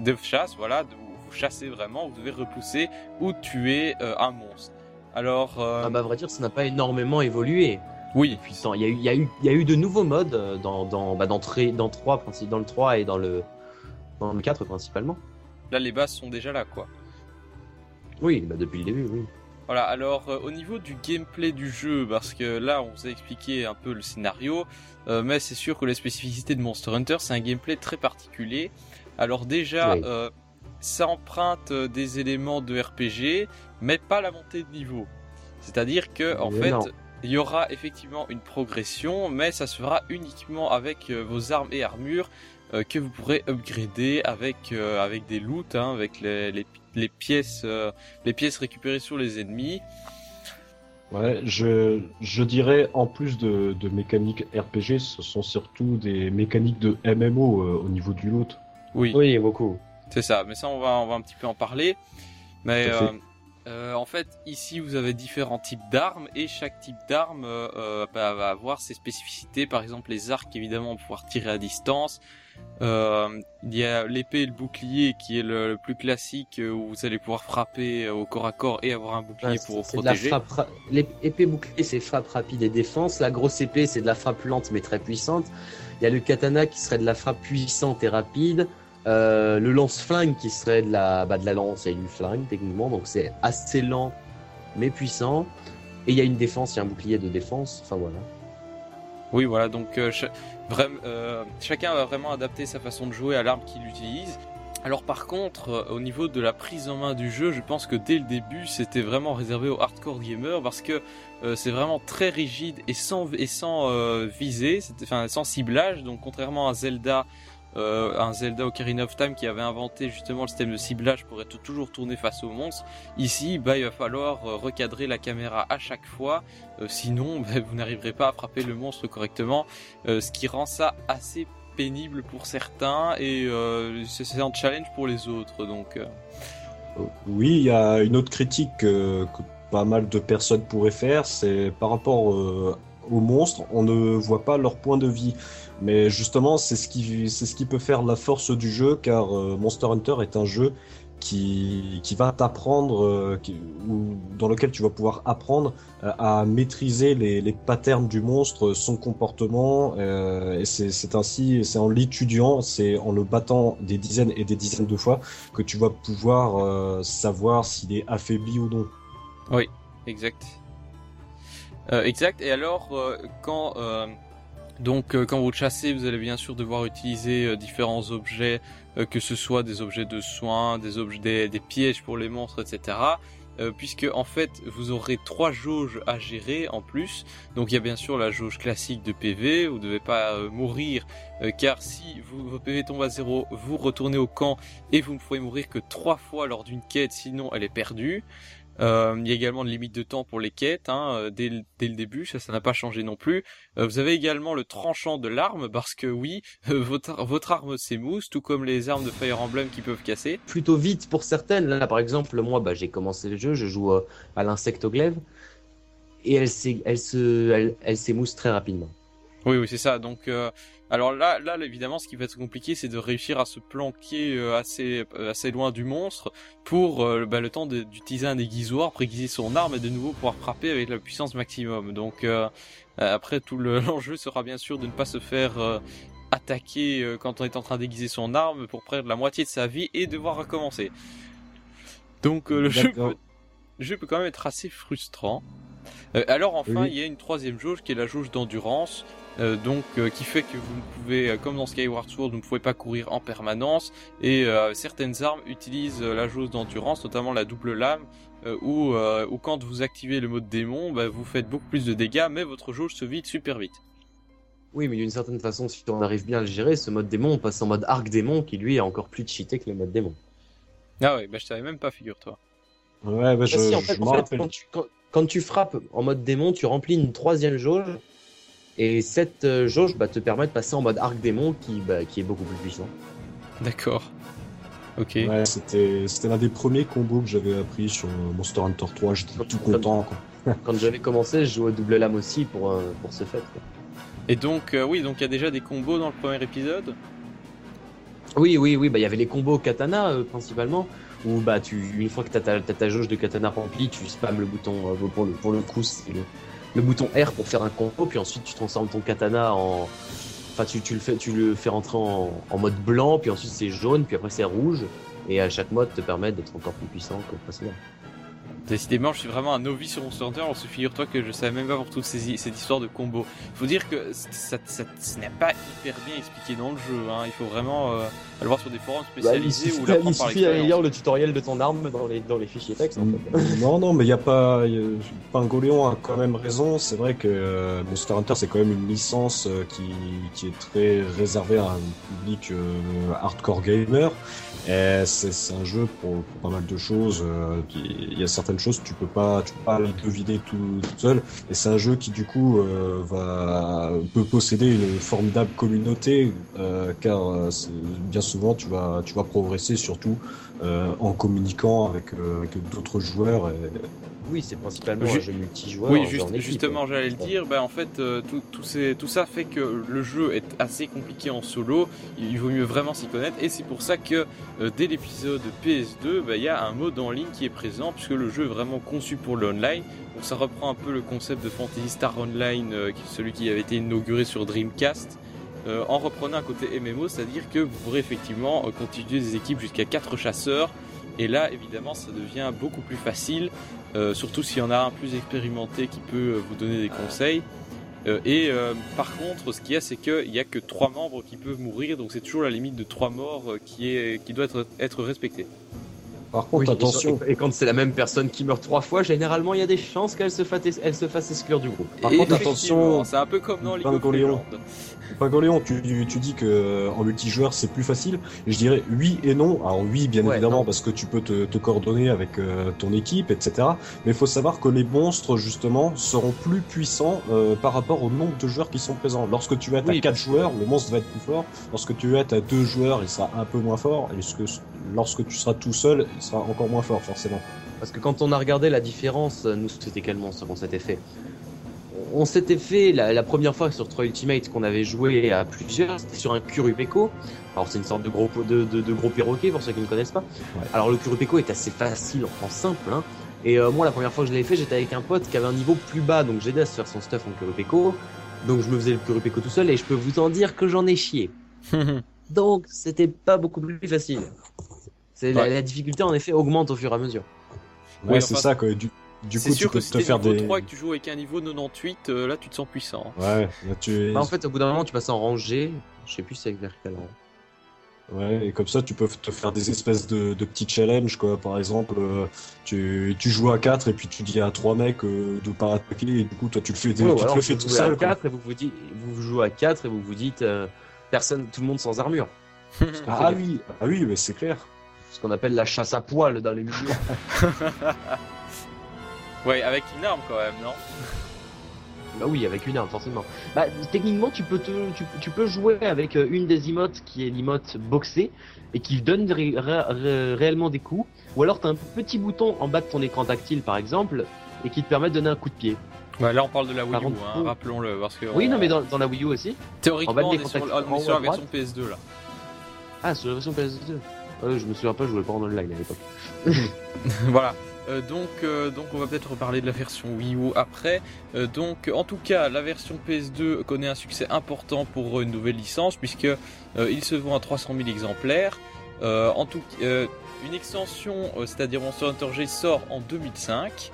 De chasse, voilà, où vous chassez vraiment, vous devez repousser ou tuer euh, un monstre. Alors. Euh... Ah bah, à vrai dire, ça n'a pas énormément évolué. Oui. Puissant. Il y a eu, il y a eu, il y a eu de nouveaux modes dans, dans, bah, dans, dans 3, dans le 3 et dans le, dans le 4 principalement. Là, les bases sont déjà là, quoi. Oui, bah depuis le début, oui. Voilà, alors euh, au niveau du gameplay du jeu, parce que là on vous a expliqué un peu le scénario, euh, mais c'est sûr que la spécificité de Monster Hunter c'est un gameplay très particulier. Alors déjà, euh, ça emprunte des éléments de RPG, mais pas la montée de niveau. C'est-à-dire que en fait, il y aura effectivement une progression, mais ça se fera uniquement avec vos armes et armures que vous pourrez upgrader avec avec des loots, hein, avec les, les, les pièces, euh, les pièces récupérées sur les ennemis. Ouais, je, je dirais en plus de, de mécaniques RPG, ce sont surtout des mécaniques de MMO euh, au niveau du loot. Oui, oui, beaucoup. C'est ça, mais ça on va, on va un petit peu en parler. Mais euh, en fait, ici vous avez différents types d'armes et chaque type d'arme bah, va avoir ses spécificités. Par exemple, les arcs évidemment pouvoir tirer à distance. Euh, il y a l'épée et le bouclier qui est le, plus classique euh, où vous allez pouvoir frapper euh, au corps à corps et avoir un bouclier pour vous protéger. L'épée bouclier c'est frappe rapide et défense. La grosse épée c'est de la frappe lente mais très puissante. Il y a le katana qui serait de la frappe puissante et rapide. le lance-flingue qui serait de la, bah, de la lance et du flingue techniquement. Donc c'est assez lent mais puissant. Et il y a une défense, il y a un bouclier de défense. Enfin voilà. Oui, voilà, donc euh, euh, chacun va vraiment adapter sa façon de jouer à l'arme qu'il utilise. Alors par contre, euh, au niveau de la prise en main du jeu, je pense que dès le début, c'était vraiment réservé aux hardcore gamers parce que c'est vraiment très rigide et sans et sans visée, enfin sans ciblage. Donc contrairement à Zelda euh, un Zelda Ocarina of Time qui avait inventé justement le système de ciblage pour être toujours tourné face aux monstres. Ici, bah, il va falloir euh, recadrer la caméra à chaque fois, euh, sinon bah, vous n'arriverez pas à frapper le monstre correctement, ce qui rend ça assez pénible pour certains et c'est un challenge pour les autres. Donc, oui, il y a une autre critique que pas mal de personnes pourraient faire, c'est par rapport aux monstres, on ne voit pas leur point de vie. Mais justement, c'est ce qui, c'est ce qui peut faire la force du jeu, car euh, Monster Hunter est un jeu qui, qui va t'apprendre, euh, dans lequel tu vas pouvoir apprendre euh, à maîtriser les, les patterns du monstre, son comportement. et c'est ainsi, c'est en l'étudiant, c'est en le battant des dizaines et des dizaines de fois que tu vas pouvoir savoir s'il est affaibli ou non. Oui, exact. exact. Et alors, quand donc euh, quand vous chassez, vous allez bien sûr devoir utiliser euh, différents objets, euh, que ce soit des objets de soins, des objets, des, pièges pour les monstres, etc. puisque en fait vous aurez trois jauges à gérer en plus. Donc il y a bien sûr la jauge classique de PV, vous ne devez pas mourir car si vous, vos PV tombent à zéro, vous retournez au camp et vous ne pouvez mourir que trois fois lors d'une quête, sinon elle est perdue. Euh, il y a également une limite de temps pour les quêtes, hein, euh, dès, le, dès, le début, ça, ça n'a pas changé non plus. Euh, vous avez également le tranchant de l'arme, parce que oui, votre, votre arme s'émousse, tout comme les armes de Fire Emblem qui peuvent casser. Plutôt vite pour certaines. Là, par exemple, moi, bah, j'ai commencé le jeu, je joue à l'insectoglaive, et elle, elle se, elle, elle s'émousse très rapidement. Oui, oui, c'est ça. Donc, alors là, là, évidemment, ce qui va être compliqué, c'est de réussir à se planquer euh, assez, euh, assez loin du monstre pour euh, bah, le temps d'utiliser un aiguisoir, préguiser son arme et de nouveau pouvoir frapper avec la puissance maximum. Donc après, tout l'enjeu sera bien sûr de ne pas se faire attaquer quand on est en train d'aiguiser son arme pour perdre la moitié de sa vie et devoir recommencer. Donc le jeu, peut, le jeu peut quand même être assez frustrant. Alors enfin, il y a une troisième jauge qui est la jauge d'endurance. Euh, donc euh, qui fait que vous ne pouvez, euh, comme dans Skyward Sword, vous ne pouvez pas courir en permanence et certaines armes utilisent la jauge d'endurance, notamment la double lame, où, où, quand vous activez le mode démon, bah, vous faites beaucoup plus de dégâts, mais votre jauge se vide super vite. Oui, mais d'une certaine façon, si on arrive bien à le gérer, ce mode démon, on passe en mode arc démon, qui lui est encore plus cheaté que le mode démon. Ah ouais, bah je savais même pas, figure-toi. Ouais, bah je, quand tu frappes en mode démon, tu remplis une troisième jauge et cette euh, jauge bah, te permet de passer en mode arc démon qui, bah, qui est beaucoup plus puissant. D'accord. Ok. Ouais, c'était, c'était l'un des premiers combos que j'avais appris sur Monster Hunter 3. J'étais tout content. Quoi. Quand j'avais commencé, je jouais double lame aussi pour, euh, pour ce fait. Et donc, euh, oui, donc il y a déjà des combos dans le premier épisode? Oui, oui, oui. Bah, il y avait les combos katana principalement. Où bah, tu, une fois que tu as, ta jauge de katana remplie, tu spams le bouton. pour, le, pour le coup, c'est le, le bouton R pour faire un combo, puis ensuite tu transformes ton katana en. enfin tu, tu, le fais, tu le fais rentrer en, en mode blanc, puis ensuite c'est jaune, puis après c'est rouge, et à chaque mode te permet d'être encore plus puissant que précédemment. Décidément, je suis vraiment un novice sur Monster Hunter. Alors, se figure-toi que je savais même pas pour toutes ces, cette histoire de combo. Il faut dire que ça, ça, ce n'est pas hyper bien expliqué dans le jeu. Hein. Il faut vraiment euh, aller voir sur des forums bah, spécialisés bah, il suffit, lire le tutoriel de ton arme dans les, dans les fichiers texte. En fait. Non, non, mais il n'y a pas. Y a, Pingoléon a quand même raison. C'est vrai que euh, Monster Hunter, c'est quand même une licence euh, qui, qui est très réservée à un public euh, hardcore gamer. Et c'est un jeu pour, pour, pas mal de choses. Euh, il y a certaines choses tu peux pas, tu peux pas les deviner tout, tout seul. Et c'est un jeu qui du coup euh, va peut posséder une formidable communauté, euh, car euh, bien souvent tu vas, tu vas progresser surtout en communiquant avec, avec d'autres joueurs. Et, oui, c'est principalement un jeu multijoueur. Oui, justement, j'allais le dire. Ben, en fait, euh, tout, tout, tout, ça fait que le jeu est assez compliqué en solo. Il vaut mieux vraiment s'y connaître. Et c'est pour ça que euh, dès l'épisode PS2, ben, il y a un mode en ligne qui est présent, puisque le jeu est vraiment conçu pour l'online. Donc ça reprend un peu le concept de Fantasy Star Online, euh, celui qui avait été inauguré sur Dreamcast. En reprenant un côté MMO, c'est-à-dire que vous pourrez effectivement constituer des équipes jusqu'à 4 chasseurs et là, évidemment, ça devient beaucoup plus facile, euh, surtout s'il y en a un plus expérimenté qui peut euh, vous donner des conseils. Euh, et euh, par contre, ce qu'il y a, c'est qu'il n'y a que trois membres qui peuvent mourir, donc c'est toujours la limite de trois morts euh, qui, est, doit être, être respectée. Par contre, attention. Et, quand c'est la même personne qui meurt trois fois, généralement, il y a des chances qu'elle se, elle se fasse exclure du groupe. Par contre, attention. C'est un peu comme dans League. Pagoléon, tu, tu dis que euh, en multijoueur c'est plus facile. Je dirais oui et non. Alors oui, bien évidemment, parce que tu peux te, te coordonner avec euh, ton équipe, etc. Mais il faut savoir que les monstres justement seront plus puissants euh, par rapport au nombre de joueurs qui sont présents. Lorsque tu vas être à 4 joueurs, le monstre va être plus fort. Lorsque tu vas être à 2 joueurs, il sera un peu moins fort. Et lorsque tu seras tout seul, il sera encore moins fort forcément. Parce que quand on a regardé la différence, nous c'était quel monstre qu'on s'était fait on s'était fait la, première fois sur 3 Ultimate qu'on avait joué à plusieurs, c'était sur un Kurupeko. Alors c'est une sorte de gros de, de, gros perroquet pour ceux qui ne connaissent pas. Alors le Kurupeko est assez facile en simple. Hein. Et euh, moi la première fois que je l'avais fait, j'étais avec un pote qui avait un niveau plus bas, donc j'aidais à se faire son stuff en Kurupeko. Donc je me faisais le Kurupeko tout seul et je peux vous en dire que j'en ai chié. donc c'était pas beaucoup plus facile. C'est la, difficulté en effet augmente au fur et à mesure. Ouais, c'est ça quoi. Du, du coup, sûr tu peux que te faire niveau des 3 et que tu joues avec un niveau 98, euh, là tu te sens puissant. Ouais, là tu bah, en fait, au bout d'un moment, tu passes en rangée. Je sais plus c'est vers quel rang. Ouais, et comme ça, tu peux te faire des espèces de, de petits challenges, quoi. Par exemple, euh, tu, tu joues à 4 et puis tu dis à 3 mecs euh, de pas attaquer, et du coup, toi, tu le fais, ouais, tu alors, le fais tout seul. À 4 et vous, vous, dites, vous jouez à 4 et vous vous dites euh, personne, tout le monde sans armure. ah, oui, ah oui, mais c'est clair. Ce qu'on appelle la chasse à poil dans les milieux. Ouais, avec une arme quand même, non? Bah oui, avec une arme, forcément. Bah, techniquement, tu peux, te, tu, tu peux jouer avec euh, une des emotes qui est l'emote boxée et qui donne ré ré réellement des coups. Ou alors, tu as un petit bouton en bas de ton écran tactile, par exemple, et qui te permet de donner un coup de pied. Ouais, là, on parle de la Wii U, hein, rappelons-le. Parce que oui, non, mais dans, dans, la Wii U aussi. Théoriquement, on, est sur, on est sur la version PS2 là. Ah, sur la version PS2 ouais, Je me souviens pas, je jouais pas en online à l'époque. voilà. Euh, donc, euh, donc on va peut-être reparler de la version Wii U après. Euh, donc en tout cas, la version PS2 connaît un succès important pour une nouvelle licence puisque il se vend à 300 000 exemplaires. en tout, une extension, c'est-à-dire Monster Hunter G, sort en 2005.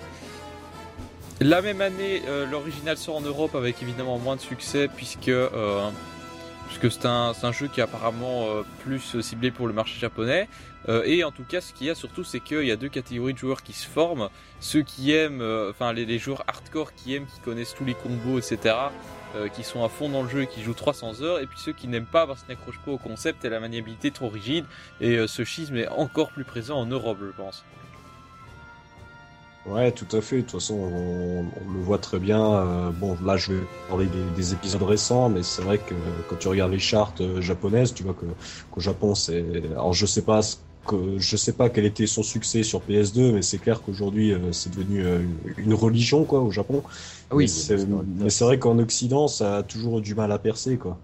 La même année, l'original sort en Europe avec évidemment moins de succès puisque puisque c'est un, un, jeu qui est apparemment plus ciblé pour le marché japonais. Euh, et en tout cas, ce qu'il y a surtout, c'est qu'il y a deux catégories de joueurs qui se forment. Ceux qui aiment, euh, enfin les, les, joueurs hardcore qui aiment, qui connaissent tous les combos, etc. Euh, qui sont à fond dans le jeu et qui jouent 300 heures. Et puis ceux qui n'aiment pas parce qu'ils n'accrochent pas au concept et la maniabilité trop rigide. Et euh, ce schisme est encore plus présent en Europe, je pense. Ouais, tout à fait. De toute façon, on, on le voit très bien. Euh, bon, là, je vais parler des, des épisodes récents, mais c'est vrai que quand tu regardes les charts japonaises, tu vois que qu'au Japon, c'est. Alors, je sais pas ce que je sais pas quel était son succès sur PS2, mais c'est clair qu'aujourd'hui euh, c'est devenu euh, une religion quoi au Japon. Ah oui, mais c'est vrai qu'en Occident ça a toujours du mal à percer quoi.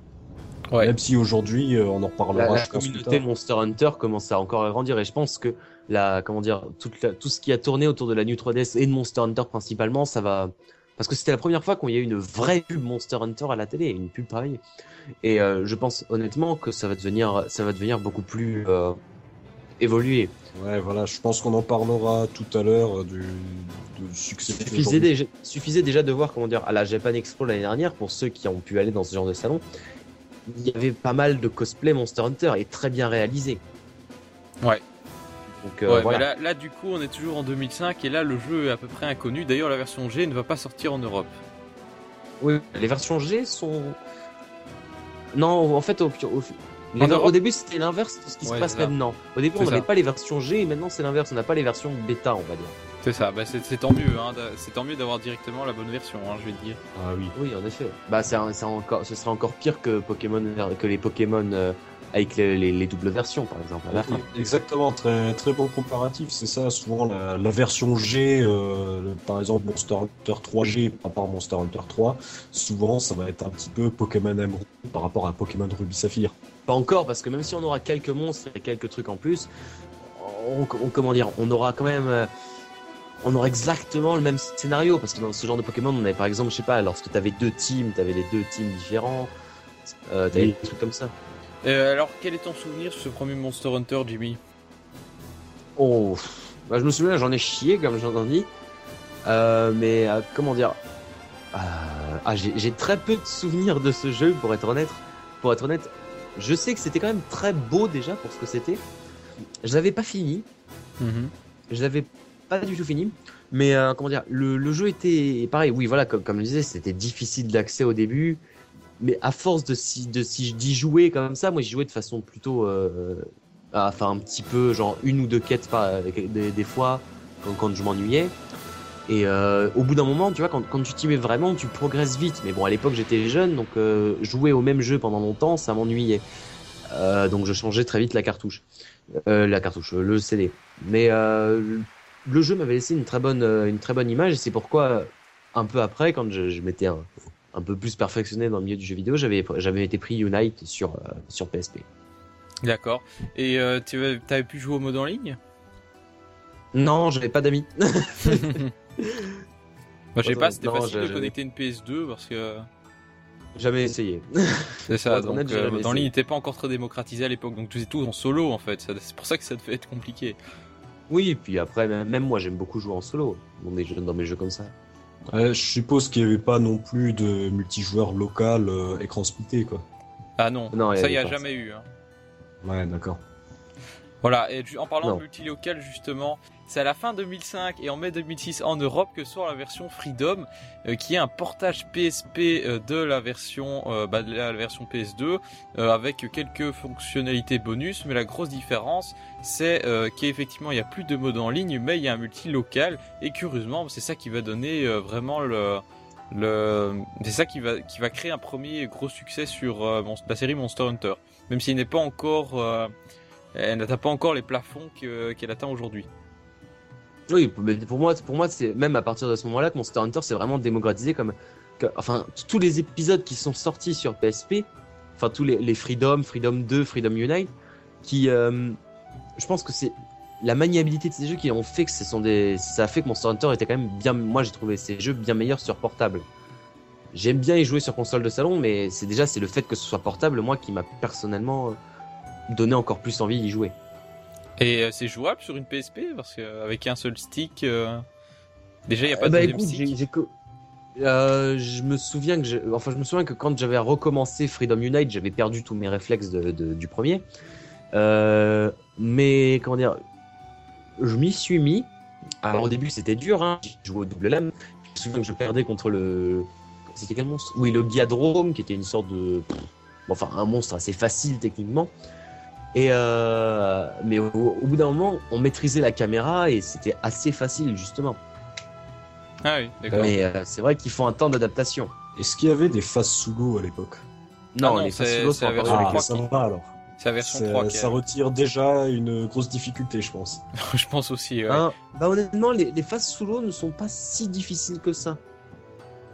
Ouais. Même si aujourd'hui euh, on en reparlera. La, la communauté Monster Hunter commence à encore grandir et je pense que la comment dire toute la, tout ce qui a tourné autour de la New 3DS et de Monster Hunter principalement, ça va parce que c'était la première fois qu'on y a eu une vraie pub Monster Hunter à la télé, une pub travaillée. Et euh, je pense honnêtement que ça va devenir, ça va devenir beaucoup plus euh, évolué. Ouais, voilà, je pense qu'on en parlera tout à l'heure euh, du, succès. Suffisait déjà, suffisait déjà de voir comment dire à la Japan Expo l'année dernière pour ceux qui ont pu aller dans ce genre de salon. Il y avait pas mal de cosplay Monster Hunter et très bien réalisé. Ouais. Donc, euh, voilà. là, là, du coup, on est toujours en 2005 et là, le jeu est à peu près inconnu. D'ailleurs, la version G ne va pas sortir en Europe. Oui, les versions G sont. Non, en fait, au, au, début, c'était l'inverse de ce qui se passe maintenant. Au début, on n'avait pas les versions G et maintenant, c'est l'inverse. On n'a pas les versions bêta, on va dire. C'est ça, bah c'est tant mieux, hein, c'est tant mieux d'avoir directement la bonne version, hein, je vais dire. Ah oui. Oui, en effet. Bah, encore, ce serait encore pire que Pokémon, que les Pokémon euh, avec les, doubles versions, par exemple, à la fin. Exactement, très, très bon comparatif, c'est ça. Souvent, la, version G, euh, par exemple Monster Hunter 3G par rapport à Monster Hunter 3, souvent, ça va être un petit peu Pokémon Emerald par rapport à Pokémon Ruby Saphir. Pas encore, parce que même si on aura quelques monstres et quelques trucs en plus, on, comment dire, on aura quand même. Euh, on aura exactement le même scénario parce que dans ce genre de Pokémon, on avait par exemple, je sais pas, lorsque tu avais deux teams, tu avais les deux teams différents, euh, tu avais des trucs comme ça. Euh, alors, quel est ton souvenir sur ce premier Monster Hunter, Jimmy Oh, bah, je me souviens, j'en ai chié, comme j'en dit. Euh, mais euh, comment dire ah, J'ai très peu de souvenirs de ce jeu, pour être honnête. Pour être honnête, je sais que c'était quand même très beau déjà pour ce que c'était. Je l'avais pas fini. Mhm. Je l'avais pas du tout fini. Mais comment dire, le, jeu était pareil. Oui, voilà, comme, comme je disais, c'était difficile d'accès au début mais à force de si, de si d'y jouer comme ça, moi j'y jouais de façon plutôt, euh, enfin un petit peu genre une ou deux quêtes pas des, fois quand, je m'ennuyais. Et euh, au bout d'un moment, tu vois, quand, quand tu t'y mets vraiment, tu progresses vite. Mais bon, à l'époque j'étais jeune, donc euh, jouer au même jeu pendant longtemps, ça m'ennuyait. Euh, donc je changeais très vite la cartouche, la cartouche, le CD. Mais le jeu m'avait laissé une très bonne, une très bonne image, et c'est pourquoi un peu après, quand je, je m'étais un peu plus perfectionné dans le milieu du jeu vidéo, j'avais j'avais été pris Unite sur euh, sur PSP. D'accord. Et euh, tu avais pu jouer au mode en ligne? Non, j'avais pas d'amis. Moi, je sais pas, c'était facile de connecter une PS2 parce que. Jamais essayé. C'est ça, donc euh, mode en ligne n'était pas encore très démocratisé à l'époque, donc tu faisais tout en solo en fait, c'est pour ça que ça devait être compliqué. Oui, et puis après, même moi j'aime beaucoup jouer en solo dans mes jeux, dans mes jeux comme ça je suppose qu'il n'y avait pas non plus de multijoueur local euh, écran splitté, quoi. Ah non, non ça il n'y a jamais eu. Hein. Ouais, d'accord. Voilà, et en parlant de multilocal justement, c'est à la fin 2005 et en mai 2006 en Europe que sort la version Freedom, euh, qui est un portage PSP euh, de la version, euh, bah, de la version PS2, avec quelques fonctionnalités bonus. Mais la grosse différence, c'est qu'effectivement il y a plus de mode en ligne, mais il y a un multi-local. Et curieusement, c'est ça qui va donner vraiment le, le, c'est ça qui va qui va créer un premier gros succès sur la série Monster Hunter, même s'il n'est pas encore elle n'atteint pas encore les plafonds qu'elle atteint aujourd'hui. Oui, pour moi, pour moi, c'est même à partir de ce moment-là que Monster Hunter s'est vraiment démocratisé comme, enfin, tous les épisodes qui sont sortis sur PSP, enfin tous les, Freedom, Freedom 2, Freedom Unite, qui, euh, je pense que c'est la maniabilité de ces jeux qui ont fait que ce sont des, ça a fait que Monster Hunter était quand même bien, moi j'ai trouvé ces jeux bien meilleurs sur portable. J'aime bien y jouer sur console de salon, mais c'est déjà c'est le fait que ce soit portable moi qui m'a personnellement euh, donné encore plus envie d'y jouer. Et euh, c'est jouable sur une PSP parce qu'avec un seul stick, euh, déjà il n'y a pas de bah, écoute, stick. Euh, je me souviens que enfin je me souviens que quand j'avais recommencé Freedom Unite, j'avais perdu tous mes réflexes de, du premier. mais comment dire, je m'y suis mis. Alors au début c'était dur, hein. J'ai joué au double lame. Je me souviens que je perdais contre le, c'était quel monstre? Oui, le Giadrome, qui était une sorte de, enfin un monstre assez facile techniquement. Et euh, mais au, bout d'un moment, on maîtrisait la caméra et c'était assez facile justement. Ah oui, d'accord. Mais euh, c'est vrai qu'il faut un temps d'adaptation. Est-ce qu'il y avait des phases sous l'eau à l'époque? Non, ah les phases sous l'eau sont encore ah, ça va alors. C'est la version 3. Ça retire déjà une grosse difficulté, je pense. je pense aussi. Ouais. Hein bah honnêtement, les, les phases sous l'eau ne sont pas si difficiles que ça.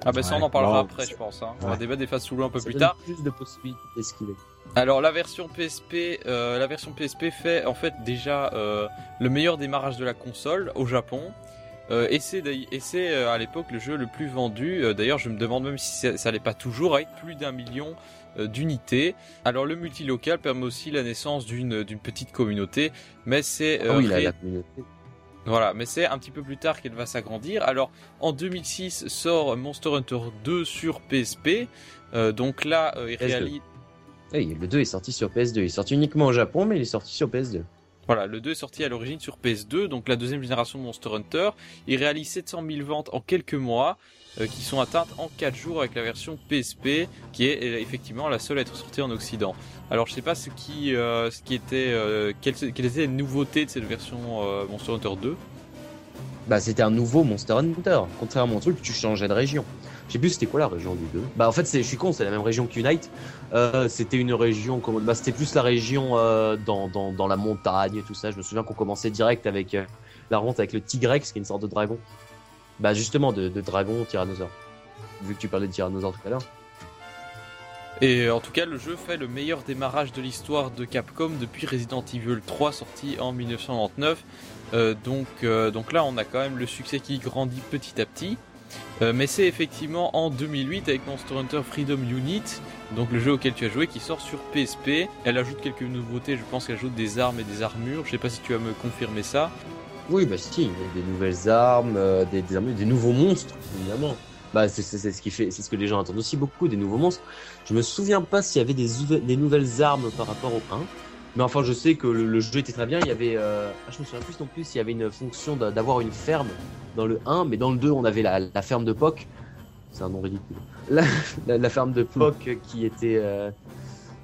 Ah bah ça on en parlera après je pense. Hein. On va débattre des phases sous l'eau un peu plus tard. Plus de possibilités d'esquiver. Alors la version PSP, euh, la version PSP fait en fait déjà euh, le meilleur démarrage de la console au Japon. et c'est à l'époque le jeu le plus vendu. D'ailleurs, je me demande même si ça, ça l'est pas toujours avec plus d'un million d'unités. Alors le multilocal permet aussi la naissance d'une d'une petite communauté, mais c'est ah oui. Voilà, mais c'est un petit peu plus tard qu'elle va s'agrandir. Alors, en 2006 sort Monster Hunter 2 sur PSP. Euh, donc là, euh, il réalise. Oui, le 2 est sorti sur PS2. Il est sorti uniquement au Japon, mais il est sorti sur PS2. Voilà, le 2 est sorti à l'origine sur PS2, donc la deuxième génération de Monster Hunter. Il réalise 700 000 ventes en quelques mois, euh, qui sont atteintes en 4 jours avec la version PSP, qui est effectivement la seule à être sortie en Occident. Alors je sais pas ce qui, euh, ce qui était, euh, quelles, étaient les nouveautés de cette version euh, Monster Hunter 2 Bah c'était un nouveau Monster Hunter, contrairement au truc tu changeais de région. Je sais plus c'était quoi la région du 2. Bah en fait c'est, je suis con, c'est la même région qu'Unite. Euh, c'était une région, bah c'était plus la région euh, dans, dans, dans, la montagne et tout ça. Je me souviens qu'on commençait direct avec la rentre avec le Tigrex qui est une sorte de dragon. Bah justement de, de dragon tyrannosaure. Vu que tu parlais de tyrannosaure tout à l'heure. Et en tout cas, le jeu fait le meilleur démarrage de l'histoire de Capcom depuis Resident Evil 3 sorti en 1999. Euh, donc, euh, donc là, on a quand même le succès qui grandit petit à petit. Euh, mais c'est effectivement en 2008 avec Monster Hunter Freedom Unit, donc le jeu auquel tu as joué, qui sort sur PSP. Elle ajoute quelques nouveautés, je pense qu'elle ajoute des armes et des armures. Je sais pas si tu vas me confirmer ça. Oui, bah si, des nouvelles armes, euh, des, des, des nouveaux monstres, évidemment. Bah, c'est ce qui fait, ce que les gens attendent aussi beaucoup, des nouveaux monstres. Je me souviens pas s'il y avait des, des nouvelles armes par rapport au 1. Mais enfin, je sais que le, jeu était très bien. Il y avait, euh... ah, je me souviens plus non plus s'il y avait une fonction d'avoir une ferme dans le 1, mais dans le 2, on avait la, la ferme de Poc. C'est un nom ridicule. La, la, ferme de Poc qui était, euh,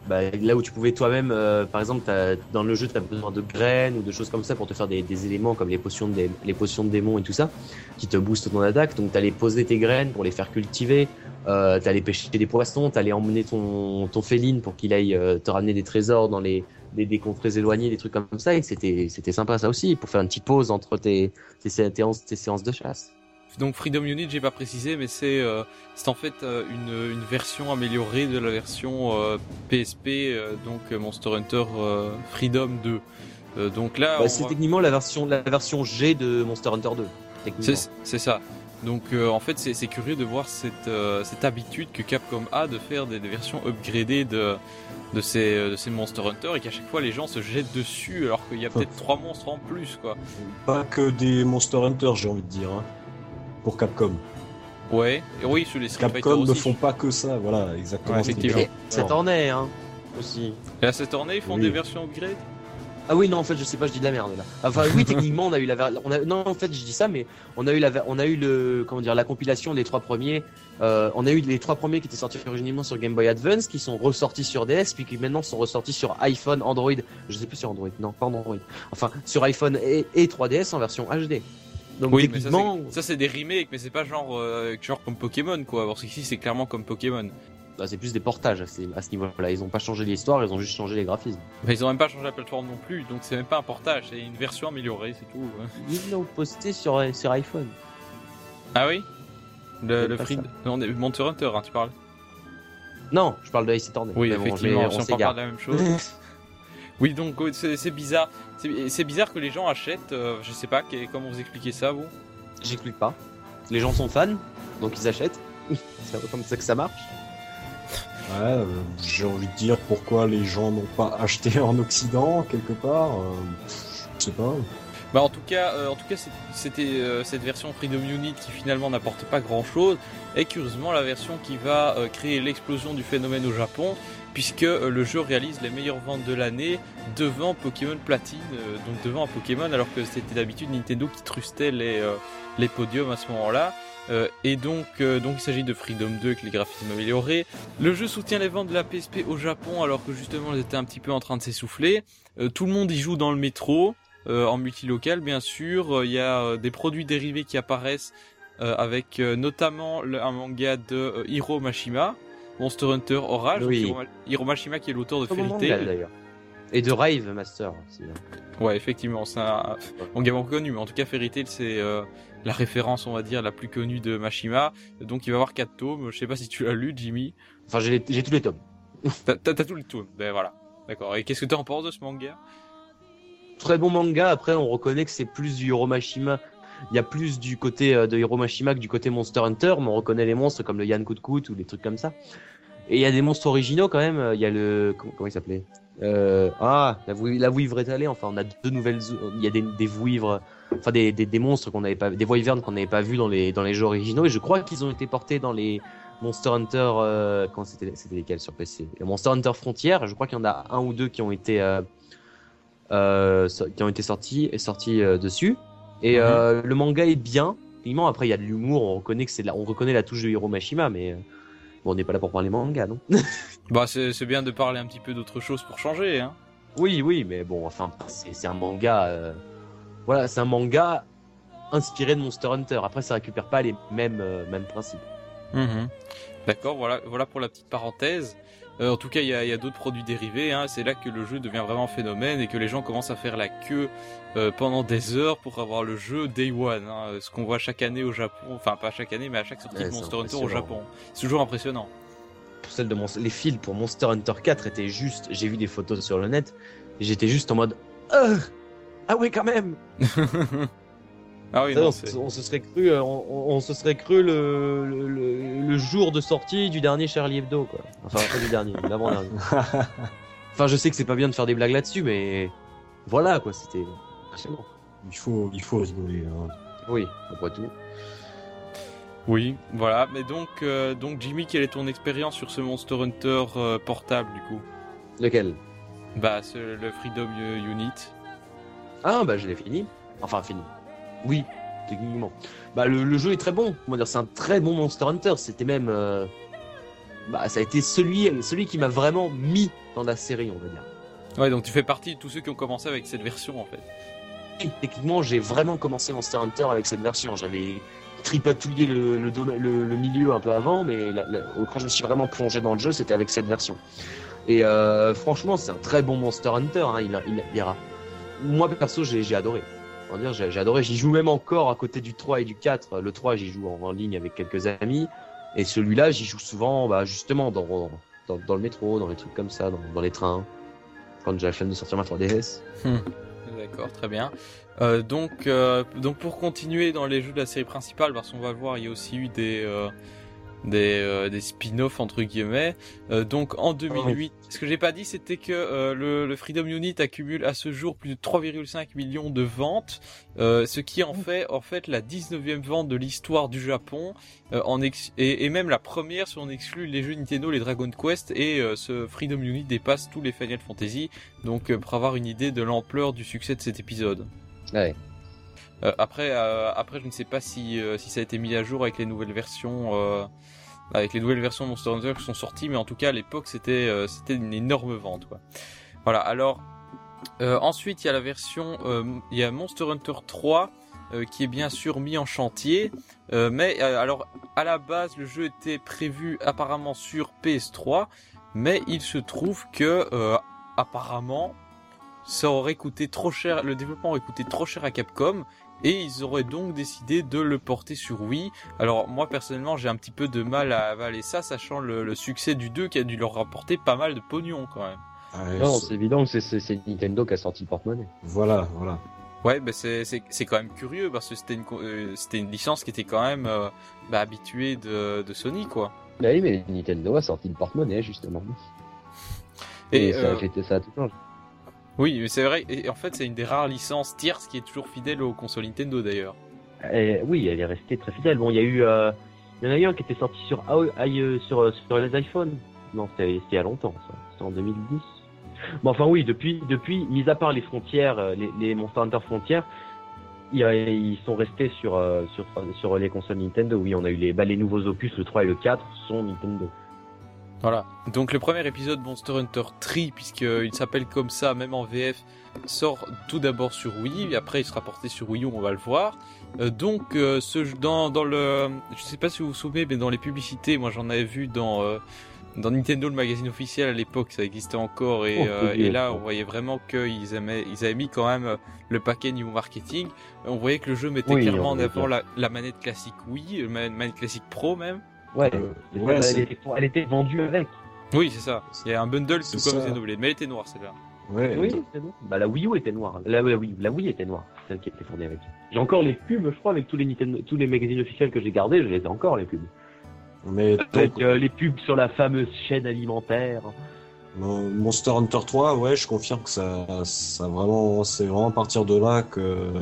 bah, là où tu pouvais toi-même, euh, par exemple, dans le jeu, tu as besoin de graines ou de choses comme ça pour te faire des, des éléments comme les potions, de, les potions de démons et tout ça, qui te boostent ton attaque. Donc, tu allais poser tes graines pour les faire cultiver, euh, tu allais pêcher des poissons, tu allais emmener ton, ton féline pour qu'il aille euh, te ramener des trésors dans les des, des contrées éloignées, des trucs comme ça. Et c'était sympa ça aussi, pour faire une petite pause entre tes, tes, séances, tes séances de chasse. Donc Freedom Unit, j'ai pas précisé, mais c'est euh, c'est en fait euh, une, une version améliorée de la version PSP, euh, donc Monster Hunter Freedom 2. donc là, bah, c'est techniquement la version la version G de Monster Hunter 2. C'est ça. Donc en fait, c'est curieux de voir cette cette habitude que Capcom a de faire des, des versions upgradées de de ces, de ces Monster Hunter et qu'à chaque fois les gens se jettent dessus alors qu'il y a peut-être trois monstres en plus quoi. Pas que des Monster Hunter j'ai envie de dire. Hein pour Capcom. Ouais, et oui, sur les Street Capcom ne font pas que ça, voilà, exactement. Ouais, cette ornée, hein, aussi. Et à cette ornée, ils font des versions upgrade ah oui non en fait je sais pas je dis de la merde là. Enfin oui techniquement on a eu la on a non en fait je dis ça mais on a eu la on a eu le comment dire la compilation des trois premiers euh, on a eu les trois premiers qui étaient sortis originellement sur Game Boy Advance qui sont ressortis sur DS puis qui maintenant sont ressortis sur iPhone Android je sais plus sur Android non pas Android enfin sur iPhone et, et 3DS en version HD. Donc oui, techniquement... ça c'est des remakes, mais c'est pas genre euh, genre comme Pokémon quoi. Parce qu'ici c'est clairement comme Pokémon. Bah, c'est plus des portages à, ce niveau-là. Ils ont pas changé l'histoire, ils ont juste changé les graphismes. Bah, ils ont même pas changé la plateforme non plus, donc c'est même pas un portage, c'est une version améliorée, c'est tout. Ils l'ont posté sur, sur iPhone. Ah oui? Le, le free... Non, Monster Hunter, hein, tu parles? Non, je parle de Ice. Oui, effectivement, on, on, parle de la même chose. oui, donc c'est bizarre. C'est bizarre que les gens achètent, euh, je sais pas, comment vous expliquez ça, vous? J'explique pas. Les gens sont fans, donc ils achètent. c'est comme ça que ça marche. Ouais, euh, j'ai envie de dire pourquoi les gens n'ont pas acheté en Occident, quelque part. Euh, je sais pas. Bah en tout cas, en tout cas, c'était cette version Freedom Unit qui finalement n'apporte pas grand chose, et curieusement la version qui va créer l'explosion du phénomène au Japon, puisque euh, le jeu réalise les meilleures ventes de l'année devant Pokémon Platine, euh, donc devant un Pokémon, alors que c'était d'habitude Nintendo qui trustait les, euh, les podiums à ce moment-là. Et donc, donc il s'agit de Freedom 2 avec les graphismes améliorés. Le jeu soutient les ventes de la PSP au Japon alors que justement ils étaient un petit peu en train de s'essouffler. tout le monde y joue dans le métro, en multilocal bien sûr. Il y a des produits dérivés qui apparaissent avec notamment un manga de Hiro Mashima Monster Hunter Orage, oui. Hiromashima qui est l'auteur de Fairy Tail. Et de Rave Master aussi. Hein. Ouais, effectivement, c'est un manga connu, mais en tout cas Fairy Tail c'est euh, la référence, on va dire, la plus connue de Mashima. Donc il va y avoir 4 tomes, je sais pas si tu l'as lu, Jimmy. Enfin, j'ai tous les tomes. T'as tous les tomes, ben voilà. D'accord, et qu'est-ce que tu en penses de ce manga? Très bon manga, après on reconnaît que c'est plus du Hiromashima il y a plus du côté de Hiro Mashima que du côté Monster Hunter, mais on reconnaît les monstres comme le Yann Kut ou des trucs comme ça. Et il y a des monstres originaux quand même. Il y a le comment, il s'appelait? Euh, Ah, la, vouivre étalée. Enfin, on a deux nouvelles. Il y a des, des vouivres, enfin des, des, des monstres qu'on n'avait pas, des wyverns qu'on n'avait pas vu dans les dans les jeux originaux. Et je crois qu'ils ont été portés dans les Monster Hunter. Euh, quand c'était c'était lesquels sur PC Monster Hunter Frontier. Je crois qu'il y en a un ou deux qui ont été euh, euh qui ont été sortis et sortis euh, dessus. Et mhm. le manga est bien. Après, il y a de l'humour. On reconnaît que c'est on reconnaît la touche de Hiro Mashima, mais Bon, on n'est pas là pour parler manga, non? Bah, c'est bien de parler un petit peu d'autre chose pour changer, hein. Oui, oui, mais bon, enfin, c'est un manga. Euh, voilà, c'est un manga inspiré de Monster Hunter. Après, ça récupère pas les mêmes, euh, mêmes principes. Mhm. D'accord, voilà, voilà pour la petite parenthèse. Euh, en tout cas, il y a, d'autres produits dérivés. Hein. C'est là que le jeu devient vraiment phénomène et que les gens commencent à faire la queue euh, pendant des heures pour avoir le jeu Day One. Hein. Ce qu'on voit chaque année au Japon, enfin pas chaque année, mais à chaque sortie de Monster Hunter au Japon. C'est toujours impressionnant. Pour celle de les fils pour Monster Hunter 4 étaient juste. J'ai vu des photos sur le net. et J'étais juste en mode. Ah oui, quand même. Ah oui, on, se serait cru, euh, on, se serait cru le, le, jour de sortie du dernier Charlie Hebdo, quoi. Enfin, pas du dernier, l'avant-dernier. enfin, je sais que c'est pas bien de faire des blagues là-dessus, mais voilà, quoi, c'était Il faut, il faut rigoler. Hein. Oui, après tout. Oui, voilà. Mais donc, euh, donc Jimmy, quelle est ton expérience sur ce Monster Hunter euh, portable, du coup? Lequel? Bah, le Freedom Unit. Ah, bah, je l'ai fini. Enfin, fini. Oui, techniquement. Bah, le, jeu est très bon. Comment dire, c'est un très bon Monster Hunter. C'était même, euh, bah, ça a été celui, celui qui m'a vraiment mis dans la série, on va dire. Ouais, donc tu fais partie de tous ceux qui ont commencé avec cette version, en fait. Et, techniquement, j'ai vraiment commencé Monster Hunter avec cette version. J'avais tripatouillé le, le, le, milieu un peu avant, mais quand je me suis vraiment plongé dans le jeu, c'était avec cette version. Et euh, franchement, c'est un très bon Monster Hunter. Hein. Il, il, il, Moi, perso, j'ai adoré j'ai adoré. J'y joue même encore à côté du 3 et du 4. Le 3, j'y joue en, ligne avec quelques amis. Et celui-là, j'y joue souvent, bah, justement, dans, dans, le métro, dans les trucs comme ça, dans, les trains. Quand j'ai la flemme de sortir ma 3DS. Hmm. D'accord, très bien. Euh, donc, euh, donc pour continuer dans les jeux de la série principale, parce qu'on va le voir, il y a aussi eu des, euh, des, euh, des spin-offs entre guillemets. Euh, donc en 2008, ah ce que j'ai pas dit, c'était que euh, le, le, Freedom Unit accumule à ce jour plus de 3,5 millions de ventes, ce qui en fait en fait la 19e vente de l'histoire du Japon, en ex et, et, même la première si on exclut les jeux Nintendo, les Dragon Quest, et ce Freedom Unit dépasse tous les Final Fantasy. Donc pour avoir une idée de l'ampleur du succès de cet épisode. Ouais. Euh, après, euh, après, je ne sais pas si, euh, si ça a été mis à jour avec les nouvelles versions, avec les nouvelles versions Monster Hunter qui sont sorties, mais en tout cas à l'époque c'était c'était une énorme vente. Quoi. Voilà. Alors ensuite il y a la version, il y a Monster Hunter 3 qui est bien sûr mis en chantier. mais alors à la base le jeu était prévu apparemment sur PS3, mais il se trouve que apparemment ça aurait coûté trop cher, le développement aurait coûté trop cher à Capcom et ils auraient donc décidé de le porter sur Wii. Alors moi personnellement j'ai un petit peu de mal à avaler ça, sachant le, succès du 2 qui a dû leur rapporter pas mal de pognon quand même. Ah non, c'est évident que c'est Nintendo qui a sorti le porte-monnaie. Voilà, voilà. Ouais, bah c'est quand même curieux parce que c'était une, euh, c'était une licence qui était quand même euh, bah, habituée de, de Sony quoi. Bah oui, mais Nintendo a sorti le porte-monnaie justement. Et, ça, a fait, ça a tout changé. Oui, mais c'est vrai. Et en fait, c'est une des rares licences tierces qui est toujours fidèle aux consoles Nintendo d'ailleurs. oui, elle est restée très fidèle. Bon, il y a eu, euh, il y en a eu un qui était sorti sur, euh, sur, sur les iPhones. Non, c'était il y a longtemps, ça. C'était en 2010. Bon, enfin oui, depuis, depuis, mis à part les frontières, euh, les, les Monster Hunter frontières, ils sont restés sur, sur, sur les consoles Nintendo. Oui, on a eu les, bah, les nouveaux opus, le 3 et le 4, sont Nintendo. Voilà. Donc le premier épisode Monster Hunter 3, puisqu'il s'appelle comme ça, même en VF, sort tout d'abord sur Wii, et après il sera porté sur Wii U, on va le voir. Euh, donc euh, ce dans dans le, je sais pas si vous vous souvenez, mais dans les publicités, moi j'en avais vu dans euh, dans Nintendo le magazine officiel à l'époque, ça existait encore, et, oh, et là on voyait vraiment qu'ils aimaient, ils avaient mis quand même le paquet niveau marketing. On voyait que le jeu mettait clairement en avant la, la, manette classique Wii, la manette classique Pro même. Ouais, elle, était, elle, était, vendue avec. Oui, c'est ça. Il y a un bundle tout comme Xenoblade, mais elle était noire celle-là. Ouais, oui, c'est noir. Bah, la Wii U était noire. La, Wii, la Wii était noire. Celle qui était fournie avec. J'ai encore les pubs, je crois, avec tous les Nintendo, tous les magazines officiels que j'ai gardés, je les ai encore, les pubs. Mais avec euh, les pubs sur la fameuse chaîne alimentaire. Monster Hunter 3, ouais, je confirme que ça, ça vraiment, c'est vraiment à partir de là que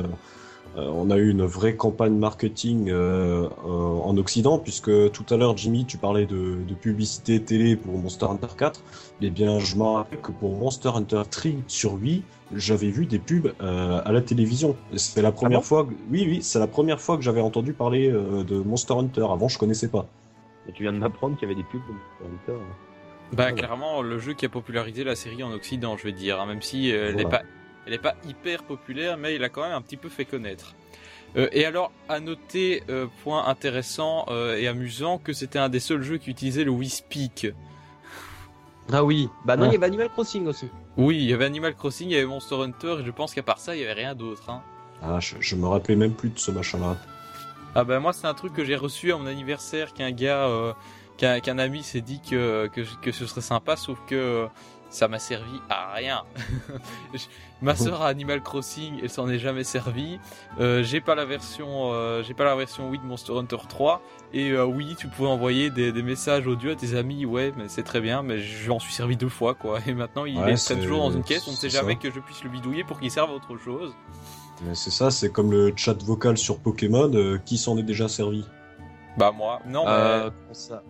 euh, on a eu une vraie campagne marketing euh, euh, en Occident, puisque tout à l'heure, Jimmy, tu parlais de, publicité télé pour Monster Hunter 4. Eh bien, je me rappelle que pour Monster Hunter 3 sur Wii, j'avais vu des pubs à la télévision. C'est la première ah fois. Que... Oui, oui, c'est la première fois que j'avais entendu parler de Monster Hunter. Avant, je connaissais pas. Et tu viens de m'apprendre qu'il y avait des pubs de Monster Hunter. Bah, clairement, le jeu qui a popularisé la série en Occident, je veux dire, hein, même si elle n'est pas elle n'est pas hyper populaire, mais il a quand même un petit peu fait connaître. Euh, et alors, à noter, euh, point intéressant euh, et amusant, que c'était un des seuls jeux qui utilisait le Wii Speak. Ah oui, bah non, il y avait Animal Crossing aussi. Oui, il y avait Animal Crossing, il y avait Monster Hunter, et je pense qu'à part ça, il y avait rien d'autre. Hein. Ah, je, me rappelais même plus de ce machin-là. Ah bah moi, c'est un truc que j'ai reçu à mon anniversaire, qu'un gars, qu'un ami s'est dit que, que, que, ce serait sympa, sauf que ça m'a servi à rien. Ma sœur a Animal Crossing, elle s'en est jamais servi. Euh, j'ai pas la version, euh, j'ai pas la version Wii de Monster Hunter 3. Et euh, oui, tu pouvais envoyer des, messages audio à tes amis, ouais, mais c'est très bien, mais j'en suis servi deux fois, quoi. Et maintenant, il est, toujours dans une caisse, on ne sait jamais que je puisse le bidouiller pour qu'il serve à autre chose. C'est ça, c'est comme le chat vocal sur Pokémon, qui s'en est déjà servi? Bah moi, non, mais... ça?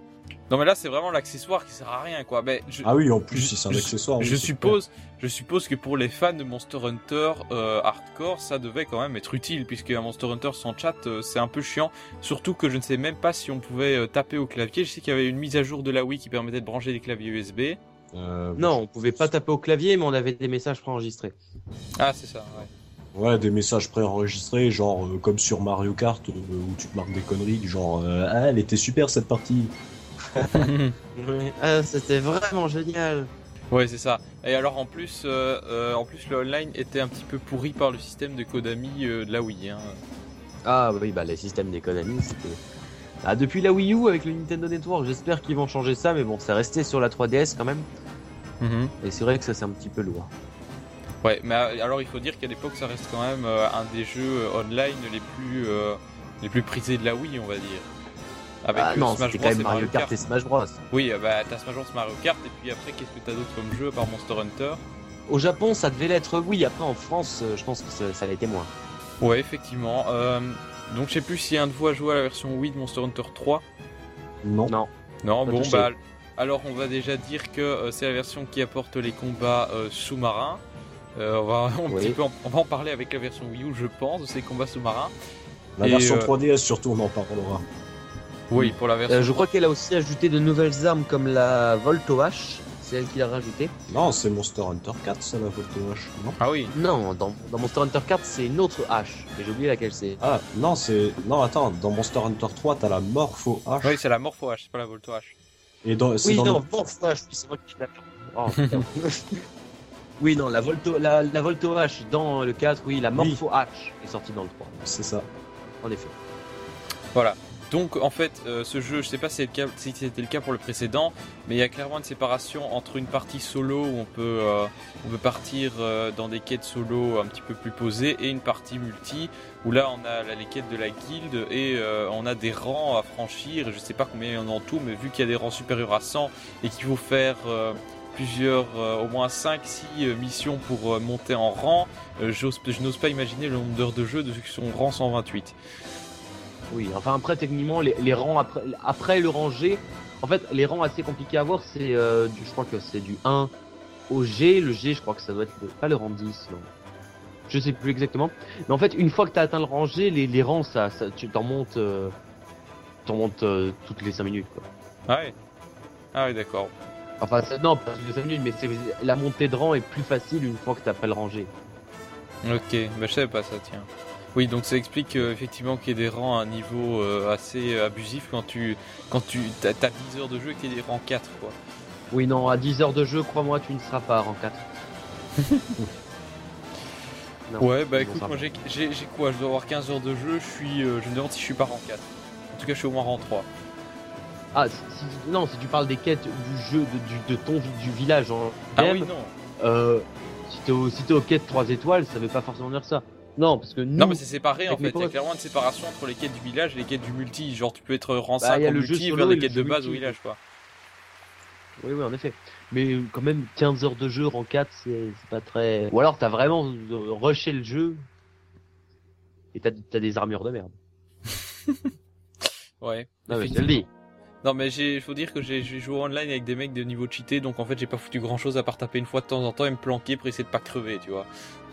Non mais là c'est vraiment l'accessoire qui sert à rien quoi. Mais ah oui en plus c'est un accessoire. Je, suppose, je suppose que pour les fans de Monster Hunter euh, hardcore ça devait quand même être utile puisque un Monster Hunter sans chat euh, c'est un peu chiant. Surtout que je ne sais même pas si on pouvait euh, taper au clavier. Je sais qu'il y avait une mise à jour de la Wii qui permettait de brancher des claviers USB. non on pouvait pas taper au clavier mais on avait des messages préenregistrés. Ah c'est ça ouais. Ouais, des messages préenregistrés, genre comme sur Mario Kart, où tu te marques des conneries, genre ah, elle était super cette partie. Ah, c'était vraiment génial. Ouais, c'est ça. Et alors en plus, euh, euh, en plus le online était un petit peu pourri par le système de Konami euh, de la Wii. Hein. Ah oui, bah les systèmes des Konami, c'était. Ah, depuis la Wii U avec le Nintendo Network, j'espère qu'ils vont changer ça, mais bon, c'est resté sur la 3DS quand même. Mhm. Et c'est vrai que ça c'est un petit peu lourd. Ouais, mais alors il faut dire qu'à l'époque ça reste quand même un des jeux online les plus les plus prisés de la Wii, on va dire. Avec ah, non, c'était quand même Mario, Kart, et Smash Bros. Oui, euh, bah t'as Smash Bros, Mario Kart, et puis après, qu'est-ce que t'as d'autre comme jeu par Monster Hunter? Au Japon, ça devait l'être, oui. Après, en France, euh, je pense que ça, ça l'était moins. Ouais, effectivement. Euh, donc, je sais plus si un de vous a joué à la version Wii de Monster Hunter 3. Non. Non. Non, bon, bah. Alors, on va déjà dire que c'est la version qui apporte les combats sous-marins. on, va, on va en parler avec la version Wii U, je pense, de ces combats sous-marins. La version 3DS, surtout, on en parlera. Oui, pour la version. Euh, je crois qu'elle a aussi ajouté de nouvelles armes comme la Volto H. C'est elle qui l'a rajouté. Non, c'est Monster Hunter 4, ça, la Volto H. Non? Ah oui. Non, dans, Monster Hunter 4, c'est une autre H. Mais j'ai oublié laquelle c'est. Ah, non, c'est. Non, attends, dans Monster Hunter 3, t'as la Morpho H. Oui, c'est la Morpho H, c'est pas la Volto H. Et dans, oui, non, Morpho H, c'est moi qui l'ai. Oh, oui, non, la Volto, la, la, Volto H dans le 4, oui, la Morpho H est sortie dans le 3. C'est ça. En effet. Voilà. Donc en fait, euh, ce jeu, je sais pas si c'était le cas pour le précédent, mais il y a clairement une séparation entre une partie solo où on peut, euh, on peut partir euh, dans des quêtes solo un petit peu plus posées et une partie multi où là on a les quêtes de la guilde et on a des rangs à franchir. Je sais pas combien il y en a en tout, mais vu qu'il y a des rangs supérieurs à 100 et qu'il faut faire plusieurs, au moins 5-6 missions pour monter en rang, je n'ose pas imaginer le nombre d'heures de jeu de ceux qui sont rang 128. Oui, enfin après techniquement les, rangs après, après le rang G, en fait les rangs assez compliqués à voir c'est euh, je crois que c'est du 1 au G, le G je crois que ça doit être pas le rang 10 non. Je sais plus exactement. Mais en fait une fois que tu as atteint le rang G, les, les rangs ça, ça tu t'en montes euh, t'en montes euh, toutes les 5 minutes quoi. Ah oui. Ah oui d'accord. Enfin non pas toutes les 5 minutes mais c'est la montée de rang est plus facile une fois que tu as pas le rang G. Ok, bah je savais pas ça tiens. Oui, donc ça explique euh, effectivement qu'il y ait des rangs à un niveau euh, assez euh, abusif quand tu quand tu as, 10 heures de jeu et qu'il y ait des rangs 4 quoi. Oui, non, à 10 heures de jeu, crois-moi, tu ne seras pas rang 4. ouais, bah écoute, moi j'ai quoi? Je dois avoir 15 heures de jeu, je suis je me demande si je suis pas rang 4. En tout cas, je suis au moins rang 3. Ah, non, si tu parles des quêtes du jeu, de, du, de ton du village en Ah oui, non. Si t'es au, si au quai de 3 étoiles, ça veut pas forcément dire ça. Non, parce que nous, Non, mais c'est séparé en fait. Il y a clairement une séparation entre les quêtes du village et les quêtes du multi. Genre, tu peux être rang bah, 5 en multi vers les quêtes de base au village, quoi. Oui, oui, en effet. Mais quand même, 15 heures de jeu en 4, c'est pas très. Ou alors, t'as vraiment rushé le jeu et t'as as des armures de merde. ouais. Non, mais je te le dis. Non mais j'ai, faut dire que j'ai joué online avec des mecs de niveau cheaté, donc en fait j'ai pas foutu grand chose à part taper une fois de temps en temps et me planquer pour essayer de pas crever, tu vois.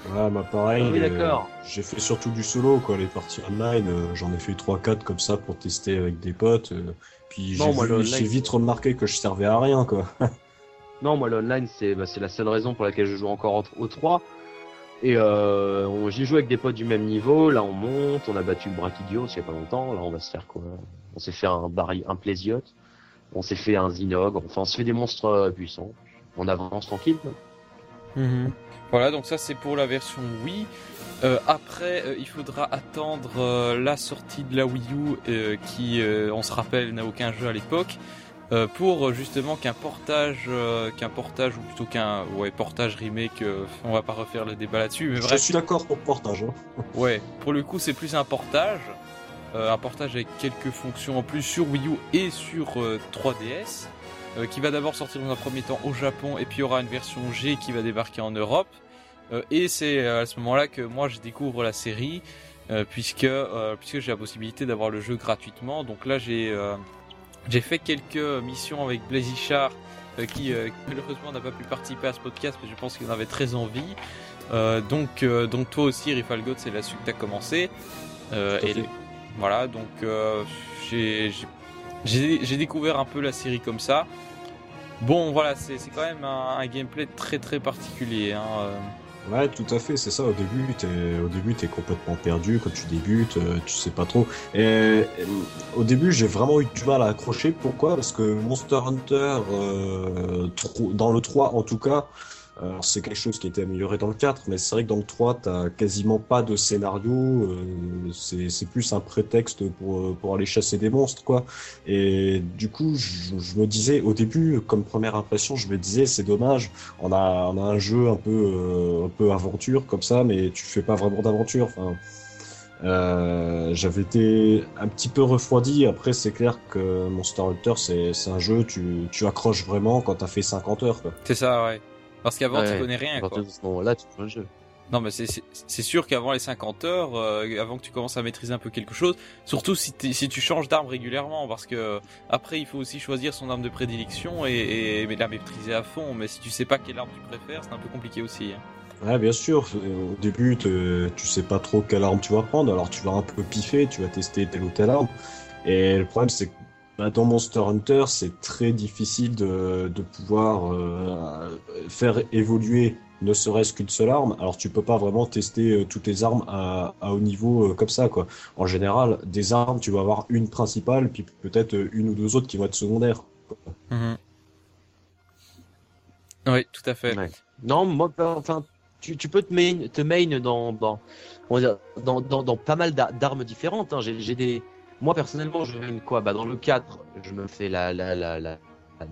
Ouais, bah pareil. Oui, d'accord. j'ai fait surtout du solo, quoi. Les parties online, euh, j'en ai fait 3-4 comme ça pour tester avec des potes. Euh, puis j'ai vite remarqué que je servais à rien, quoi. non, moi l'online c'est bah, la seule raison pour laquelle je joue encore au 3. Et euh, j'ai joué avec des potes du même niveau. Là, on monte. On a battu le Brachidios il y a pas longtemps. Là, on va se faire quoi? On s'est fait un baril, un Plésiote. On s'est fait un Zinogre. Enfin, on se fait des monstres euh, puissants. On avance tranquille. Mhm. Voilà, donc ça c'est pour la version Wii. Euh, après, euh, il faudra attendre euh, la sortie de la Wii U, qui, on se rappelle, n'a aucun jeu à l'époque. Euh, pour euh, justement qu'un portage, euh, qu'un portage ou plutôt qu'un ouais portage remake, on va pas refaire le débat là-dessus. Mais Je suis d'accord pour portage. Hein. ouais, pour le coup c'est plus un portage, un portage avec quelques fonctions en plus sur Wii U et sur 3DS, qui va d'abord sortir dans un premier temps au Japon et puis il y aura une version G qui va débarquer en Europe. et c'est à ce moment-là que moi je découvre la série. puisque puisque j'ai la possibilité d'avoir le jeu gratuitement donc là j'ai j'ai fait quelques missions avec Blazichar euh, qui euh, malheureusement n'a pas pu participer à ce podcast mais je pense qu'il en avait très envie. Euh, donc, donc toi aussi Rifalgot c'est là-dessus que tu as commencé. et voilà donc j'ai découvert un peu la série comme ça. Bon voilà c'est quand même un, gameplay très très particulier. Hein, Ouais, tout à fait, c'est ça. Au début, t'es, au début, t'es complètement perdu quand tu débutes, euh, tu sais pas trop. Et, euh, au début, j'ai vraiment eu du mal à accrocher. Pourquoi? Parce que Monster Hunter, euh, dans le 3 en tout cas, c'est quelque chose qui a été amélioré dans le 4, mais c'est vrai que dans le 3, t'as quasiment pas de scénario. Euh, c'est plus un prétexte pour, pour aller chasser des monstres, quoi. Et du coup, je, me disais, au début, comme première impression, je me disais, c'est dommage, on a, on a un jeu un peu, euh, un peu aventure comme ça, mais tu fais pas vraiment d'aventure. Enfin, euh, j'avais été un petit peu refroidi. Après, c'est clair que Monster Hunter, c'est un jeu, tu, tu accroches vraiment quand t'as fait 50 heures. C'est ça, ouais. Parce qu'avant, tu connais rien. À ce moment-là, tu joues le jeu. Non, mais c'est sûr qu'avant les 50 heures, euh, avant que tu commences à maîtriser un peu quelque chose, surtout si, si tu changes d'arme régulièrement, parce que après il faut aussi choisir son arme de prédilection et, et, la maîtriser à fond. Mais si tu sais pas quelle arme tu préfères, c'est un peu compliqué aussi. Hein. Ouais, bien sûr. Au début, tu sais pas trop quelle arme tu vas prendre, alors tu vas un peu piffer, tu vas tester telle ou telle arme. Et le problème, c'est que bah, dans Monster Hunter, c'est très difficile de, de pouvoir euh, faire évoluer ne serait-ce qu'une seule arme. Alors tu peux pas vraiment tester euh, toutes les armes à, à haut niveau euh, comme ça quoi. En général, des armes, tu vas avoir une principale, puis peut-être une ou deux autres qui vont être secondaires. Mhm. Oui, tout à fait. Non, moi, enfin, tu, tu peux te main, te main dans, dans, dans, dans, dans pas mal d'armes différentes. Hein. J'ai des moi, personnellement, je mets quoi? Bah, dans le 4, je me fais la, la, la, la,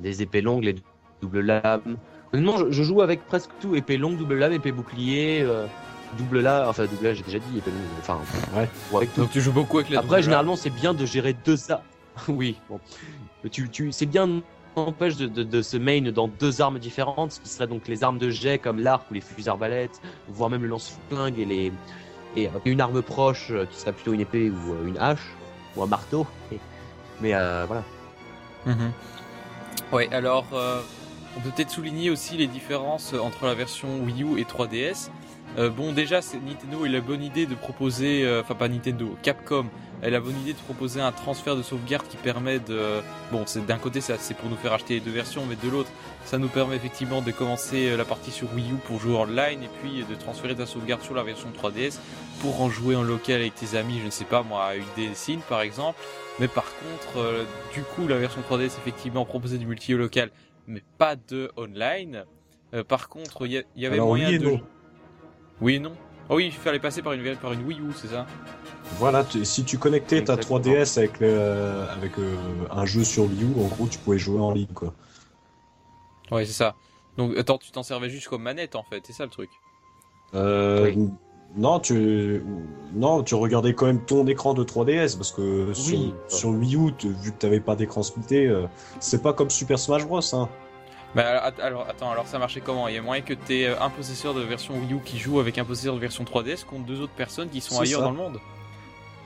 les épées longues, les doubles lames. Honnêtement, je, je, joue avec presque tout épée longue, double lame, épée bouclier, euh, double lame. Enfin, double lame, j'ai déjà dit, épée longue. Enfin, ouais. Avec tout. Donc, tu joues beaucoup avec les Après, généralement, c'est bien de gérer deux armes. oui, bon. Tu, tu, c'est bien n'empêche de, de, de, se main dans deux armes différentes, ce qui serait donc les armes de jet comme l'arc ou les fusils arbalètes, voire même le lance-flingue et les et une arme proche euh, qui serait plutôt une épée ou euh, une hache un marteau. Mais euh, voilà. Mhm. Ouais, alors euh, on peut peut-être souligner aussi les différences entre la version Wii U et 3DS. Euh, bon, déjà, Nintendo a la bonne idée de proposer, enfin pas Nintendo, Capcom elle a bonne idée de proposer un transfert de sauvegarde qui permet de, bon, c'est d'un côté c'est pour nous faire acheter les deux versions, mais de l'autre, ça nous permet effectivement de commencer la partie sur Wii U pour jouer online et puis de transférer ta sauvegarde sur la version 3DS pour en jouer en local avec tes amis, je ne sais pas moi, à UD Scene par exemple. Mais par contre, euh, du coup, la version 3DS effectivement proposait du multi local, mais pas de online. Euh, par contre, il y, avait moyen oui de. Non. Oui et non. Oh oui, il fallait passer par une, par une Wii U, c'est ça? Voilà, si tu connectais ta 3DS avec, avec euh, un jeu sur Wii U, en gros, tu pouvais jouer en ligne, quoi. Ouais, c'est ça. Donc attends, tu t'en servais juste comme manette en fait, c'est ça le truc. Euh, Non, tu non, tu regardais quand même ton écran de 3DS parce que sur, sur Wii U, vu que t'avais pas d'écran splitté, euh, c'est pas comme Super Smash Bros. Hein. Bah alors attends, alors ça marchait comment? Il y a moyen que t'aies euh, un possesseur de version Wii U qui joue avec un possesseur de version 3DS contre deux autres personnes qui sont ailleurs dans le monde?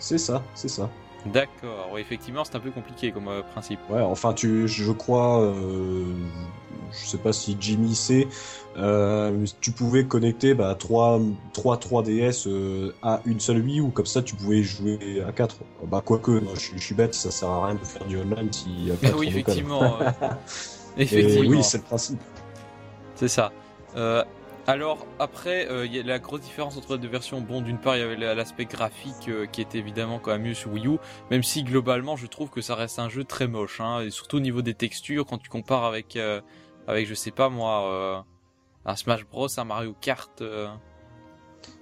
C'est ça, c'est ça. D'accord, oui, effectivement, c'est un peu compliqué comme euh, principe. Ouais, enfin, tu, je crois, euh, je sais pas si Jimmy sait, euh, tu pouvais connecter bah, 3, 3 3DS euh, à une seule Wii ou comme ça tu pouvais jouer à 4. Bah, quoique, je, je, suis bête, ça sert à rien de faire du online si à 4 Oui, effectivement. effectivement. oui, c'est le principe. C'est ça. Euh, alors après, euh, y a la grosse différence entre les deux versions. Bon, d'une part, il y avait l'aspect graphique euh, qui était évidemment quand même mieux sur Wii U, même si globalement, je trouve que ça reste un jeu très moche, hein, et surtout au niveau des textures, quand tu compares avec, euh, avec je sais pas moi, un Smash Bros, un Mario Kart.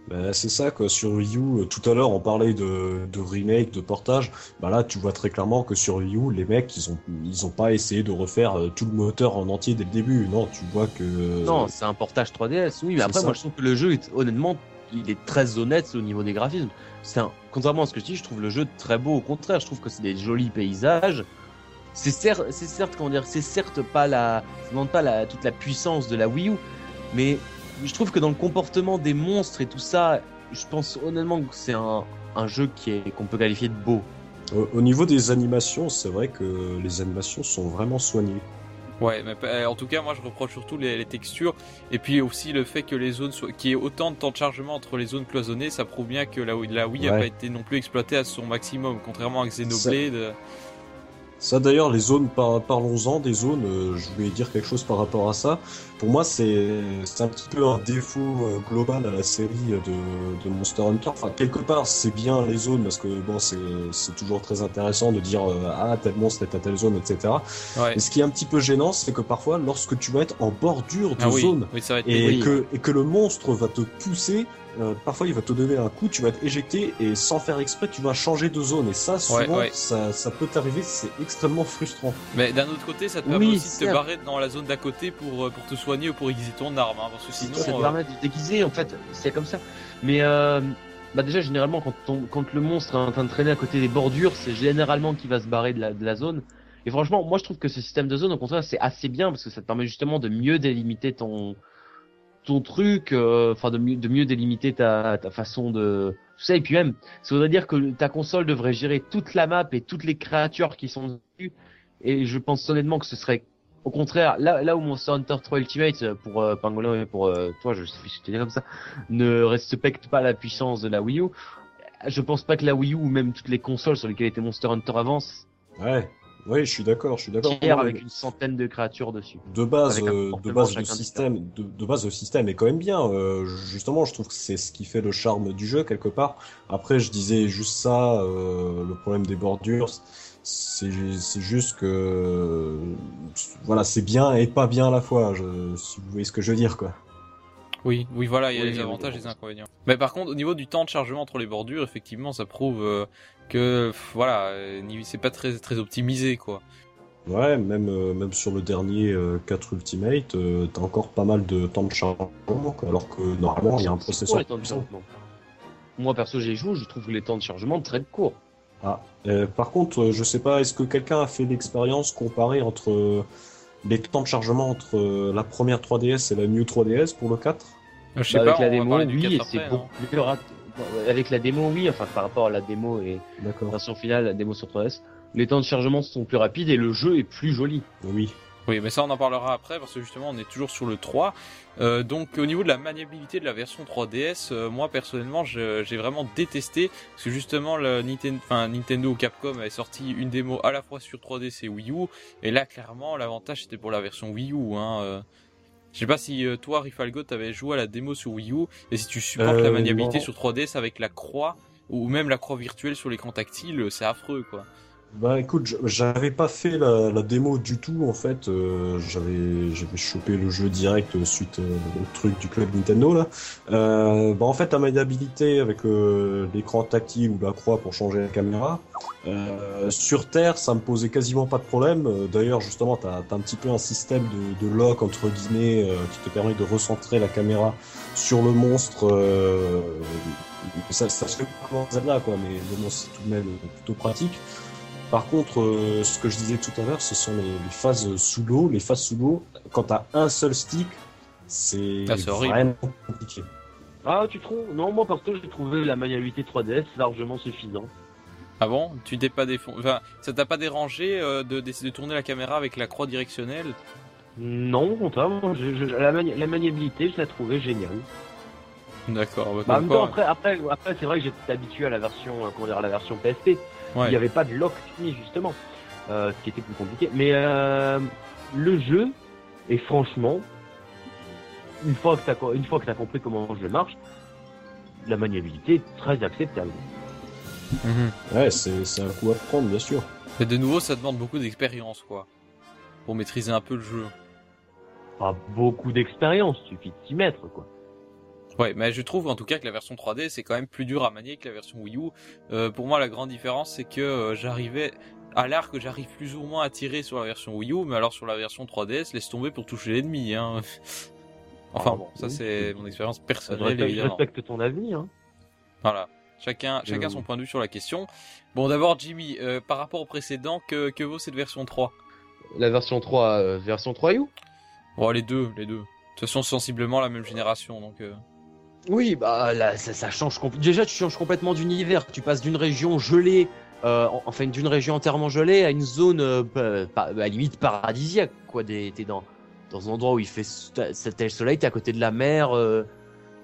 Bah, c'est ça, quoi. Sur Wii U, euh, tout à l'heure, on parlait de, de, remake, de portage. Bah là, tu vois très clairement que sur Wii U, les mecs, ils ont, ils ont pas essayé de refaire euh, tout le moteur en entier dès le début. Non, tu vois que. Non, c'est un portage 3DS, oui, mais après, moi, je trouve que le jeu, est, honnêtement, il est très honnête au niveau des graphismes. C'est un... Contrairement à ce que je dis, je trouve le jeu très beau. Au contraire, je trouve que c'est des jolis paysages. C'est certes, c'est certes, comment dire, c'est certes pas la, ça demande pas la, toute la puissance de la Wii U, mais je trouve que dans le comportement des monstres et tout ça, je pense honnêtement que c'est un, un, jeu qui est qu'on peut qualifier de beau. Au, niveau des animations, c'est vrai que les animations sont vraiment soignées. Ouais, mais euh, en tout cas, moi je reproche surtout les, textures et puis aussi le fait que les zones soient, qu'il y ait autant de temps de chargement entre les zones cloisonnées, ça prouve bien que la, la Wii n'a pas été non plus exploitée à son maximum, contrairement à Xenoblade. Ça d'ailleurs, les zones, par, parlons-en des zones, euh, je voulais dire quelque chose par rapport à ça. Pour moi, c'est un petit peu un défaut euh, global à la série de, de Monster Hunter. Enfin, quelque part, c'est bien les zones, parce que bon, c'est toujours très intéressant de dire euh, ah, tel monstre est à telle zone, etc. Ouais. Et ce qui est un petit peu gênant, c'est que parfois, lorsque tu vas être en bordure de ah zone, et, que, et que le monstre va te pousser euh, parfois il va te donner un coup, tu vas être éjecté et sans faire exprès tu vas changer de zone et ça souvent Ça, ça, peut t'arriver, c'est extrêmement frustrant. Mais d'un autre côté ça te permet aussi de te barrer dans la zone d'à côté pour, euh, pour te soigner ou pour aiguiser ton arme, hein, parce que sinon... Ça te euh, permet de déguiser en fait, c'est comme ça. Mais euh, bah déjà généralement quand, quand le monstre est en train de traîner à côté des bordures, c'est généralement qu'il va se barrer de la, de la zone. Et franchement, moi je trouve que ce système de zone, au contraire, c'est assez bien parce que ça te permet justement de mieux délimiter ton, ton truc, euh, enfin de mieux, de mieux délimiter ta, ta façon de tout ça et puis même ça voudrait dire que ta console devrait gérer toute la map et toutes les créatures qui sont dessus et je pense honnêtement que ce serait au contraire là là où mon Hunter 3 Ultimate euh, pour euh, Pangolin et pour euh, toi je sais si comme ça ne respecte pas la puissance de la Wii U je pense pas que la Wii U ou même toutes les consoles sur lesquelles était Monster Hunter avance ouais oui, je suis d'accord, je suis d'accord. avec une centaine de créatures dessus. De base, euh, de base le système, de, base le système est quand même bien. Euh, justement, je trouve que c'est ce qui fait le charme du jeu quelque part. Après, je disais juste ça, euh, le problème des bordures, c'est juste que voilà, c'est bien et pas bien à la fois. Je, si vous voyez ce que je veux dire, quoi. Oui, oui, voilà, il y a les avantages et les inconvénients. Mais par contre, au niveau du temps de chargement entre les bordures, effectivement, ça prouve que voilà, euh, c'est pas très très optimisé quoi. Ouais, même euh, même sur le dernier 4 euh, Ultimate, t'as encore pas mal de temps de chargement, alors que normalement il y a un processeur. Moi perso j'ai joué, je trouve les temps de chargement très courts. Ah, par contre, je sais pas, est-ce que quelqu'un a fait l'expérience comparée entre les temps de chargement entre la première 3DS et la New 3DS pour le 4 Je sais bah, pas, avec la démo, oui, c'est hein. beaucoup plus rapide avec la démo, oui, enfin par rapport à la démo et la version finale, la démo sur 3DS, les temps de chargement sont plus rapides et le jeu est plus joli. Oui. Oui, mais ça on en parlera après parce que justement on est toujours sur le 3. Euh, donc au niveau de la maniabilité de la version 3DS, euh, moi personnellement j'ai vraiment détesté parce que justement le Nintendo, enfin, Nintendo ou Capcom avait sorti une démo à la fois sur 3DS et Wii U et là clairement l'avantage c'était pour la version Wii U. Hein, euh. Je sais pas si euh, toi, Rifalgo, t'avais joué à la démo sur Wii U, et si tu supportes la euh, maniabilité sur 3DS avec la croix, ou même la croix virtuelle sur l'écran tactile, c'est affreux, quoi. Bah écoute, j'avais pas fait la, la, démo du tout en fait. Euh, j'avais j'avais chopé le jeu direct suite euh, au truc du club Nintendo là. Euh, bah en fait, la maniabilité avec euh, l'écran tactile ou la croix pour changer la caméra. sur Terre, ça me posait quasiment pas de problème. D'ailleurs, justement, t'as as un petit peu un système de, de lock entre guillemets qui te permet de recentrer la caméra sur le monstre. ça, ça se fait Zelda quoi, mais le monstre c'est tout de même plutôt pratique. Par contre, euh, ce que je disais tout à l'heure, ce sont les, phases sous l'eau. Les phases sous l'eau, quand t'as un seul stick, c'est ah, vraiment compliqué. Ah, tu trouves? Non, moi parce que j'ai trouvé la maniabilité 3DS largement suffisante. Ah bon? Tu t'es pas défon... enfin, ça t'a pas dérangé euh, de d'essayer de tourner la caméra avec la croix directionnelle? Non, contrairement, la, la, maniabilité, je l'ai trouvée géniale. D'accord. Bah, bah après, après, après c'est vrai que j'étais habitué à la version, euh, comment dire, à la version PSP. Il n'y avait pas de lock fini justement, euh, ce qui était plus compliqué. Mais euh, le jeu, et franchement, une fois que tu une fois que as compris comment le jeu marche, la maniabilité est très acceptable. Mhm. Ouais, c'est un coup à prendre, bien sûr. Mais de nouveau, ça demande beaucoup d'expérience, quoi, pour maîtriser un peu le jeu. Pas beaucoup d'expérience, suffit de s'y mettre, quoi. Ouais, mais je trouve en tout cas que la version 3D c'est quand même plus dur à manier que la version Wii U. Euh, pour moi, la grande différence c'est que euh, j'arrivais à l'arc, j'arrive plus ou moins à tirer sur la version Wii U, mais alors sur la version 3DS, laisse tomber pour toucher l'ennemi. Hein. enfin bon, ça c'est mon expérience personnelle. Je respecte, ton avis. Hein. Voilà. Chacun, chacun son point de vue sur la question. Bon, d'abord, Jimmy, euh, par rapport au précédent, que, que vaut cette version 3 La version 3, version 3 U? Bon, les deux, les deux. De toute façon, sensiblement la même génération, donc. Oui, bah là, ça, change. Déjà, tu changes complètement d'univers. Tu passes d'une région gelée, euh, enfin d'une région entièrement gelée, à une zone euh, à la limite paradisiaque. Quoi, t'es dans dans un endroit où il fait tel soleil, t'es à côté de la mer. Euh.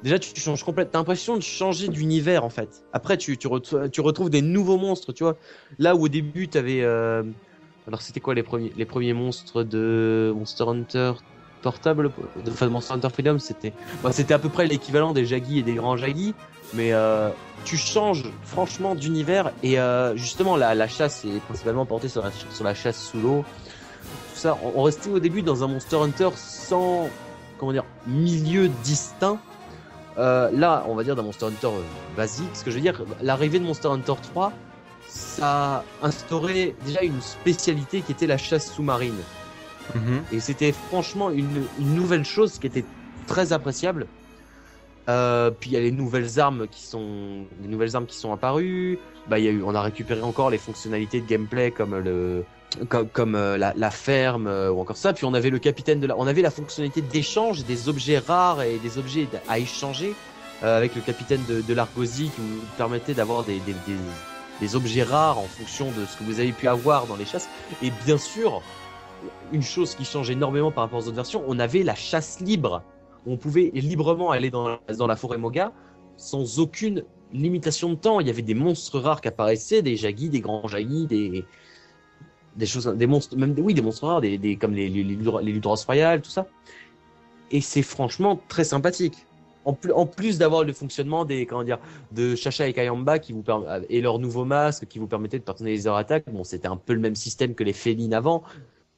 Déjà, tu, changes complètement. T'as l'impression de changer d'univers en fait. Après, tu, tu, retrouves des nouveaux monstres. Tu vois, là où au début t'avais. Alors, c'était quoi les premiers les premiers monstres de Monster Hunter? Portable de Monster Hunter Freedom c'était bah, c'était à peu près l'équivalent des Jaggi et des grands Jaggi mais euh, tu changes franchement d'univers et euh, justement la, la, chasse est principalement portée sur la, chasse sous l'eau. Tout ça on, restait au début dans un Monster Hunter sans comment dire milieu distinct. Euh, là on va dire d'un Monster Hunter basique. Ce que je veux dire l'arrivée de Monster Hunter 3 ça a instauré déjà une spécialité qui était la chasse sous-marine Mhm. Et c'était franchement une, une, nouvelle chose qui était très appréciable. Euh, puis il y a les nouvelles armes qui sont, les nouvelles armes qui sont apparues. Bah, y a eu, on a récupéré encore les fonctionnalités de gameplay comme le, comme, comme euh, la, ferme euh, ou encore ça. Puis on avait le capitaine de la, on avait la fonctionnalité d'échange des objets rares et des objets à échanger avec le capitaine de, de l'Argosie qui vous permettait d'avoir des, des, des, des objets rares en fonction de ce que vous avez pu avoir dans les chasses. Et bien sûr, une chose qui change énormément par rapport aux autres versions, on avait la chasse libre. On pouvait librement aller dans la, forêt Moga sans aucune limitation de temps. Il y avait des monstres rares qui apparaissaient, des jagis, des grands jagis, des choses, des monstres, même oui, des monstres rares, des, comme les les, les Ludros royales, tout ça. Et c'est franchement très sympathique. En plus, en plus d'avoir le fonctionnement des comment dire de Chacha et Kayamba qui vous et leur nouveau masque qui vous permettait de personnaliser leur attaque. Bon, c'était un peu le même système que les félines avant,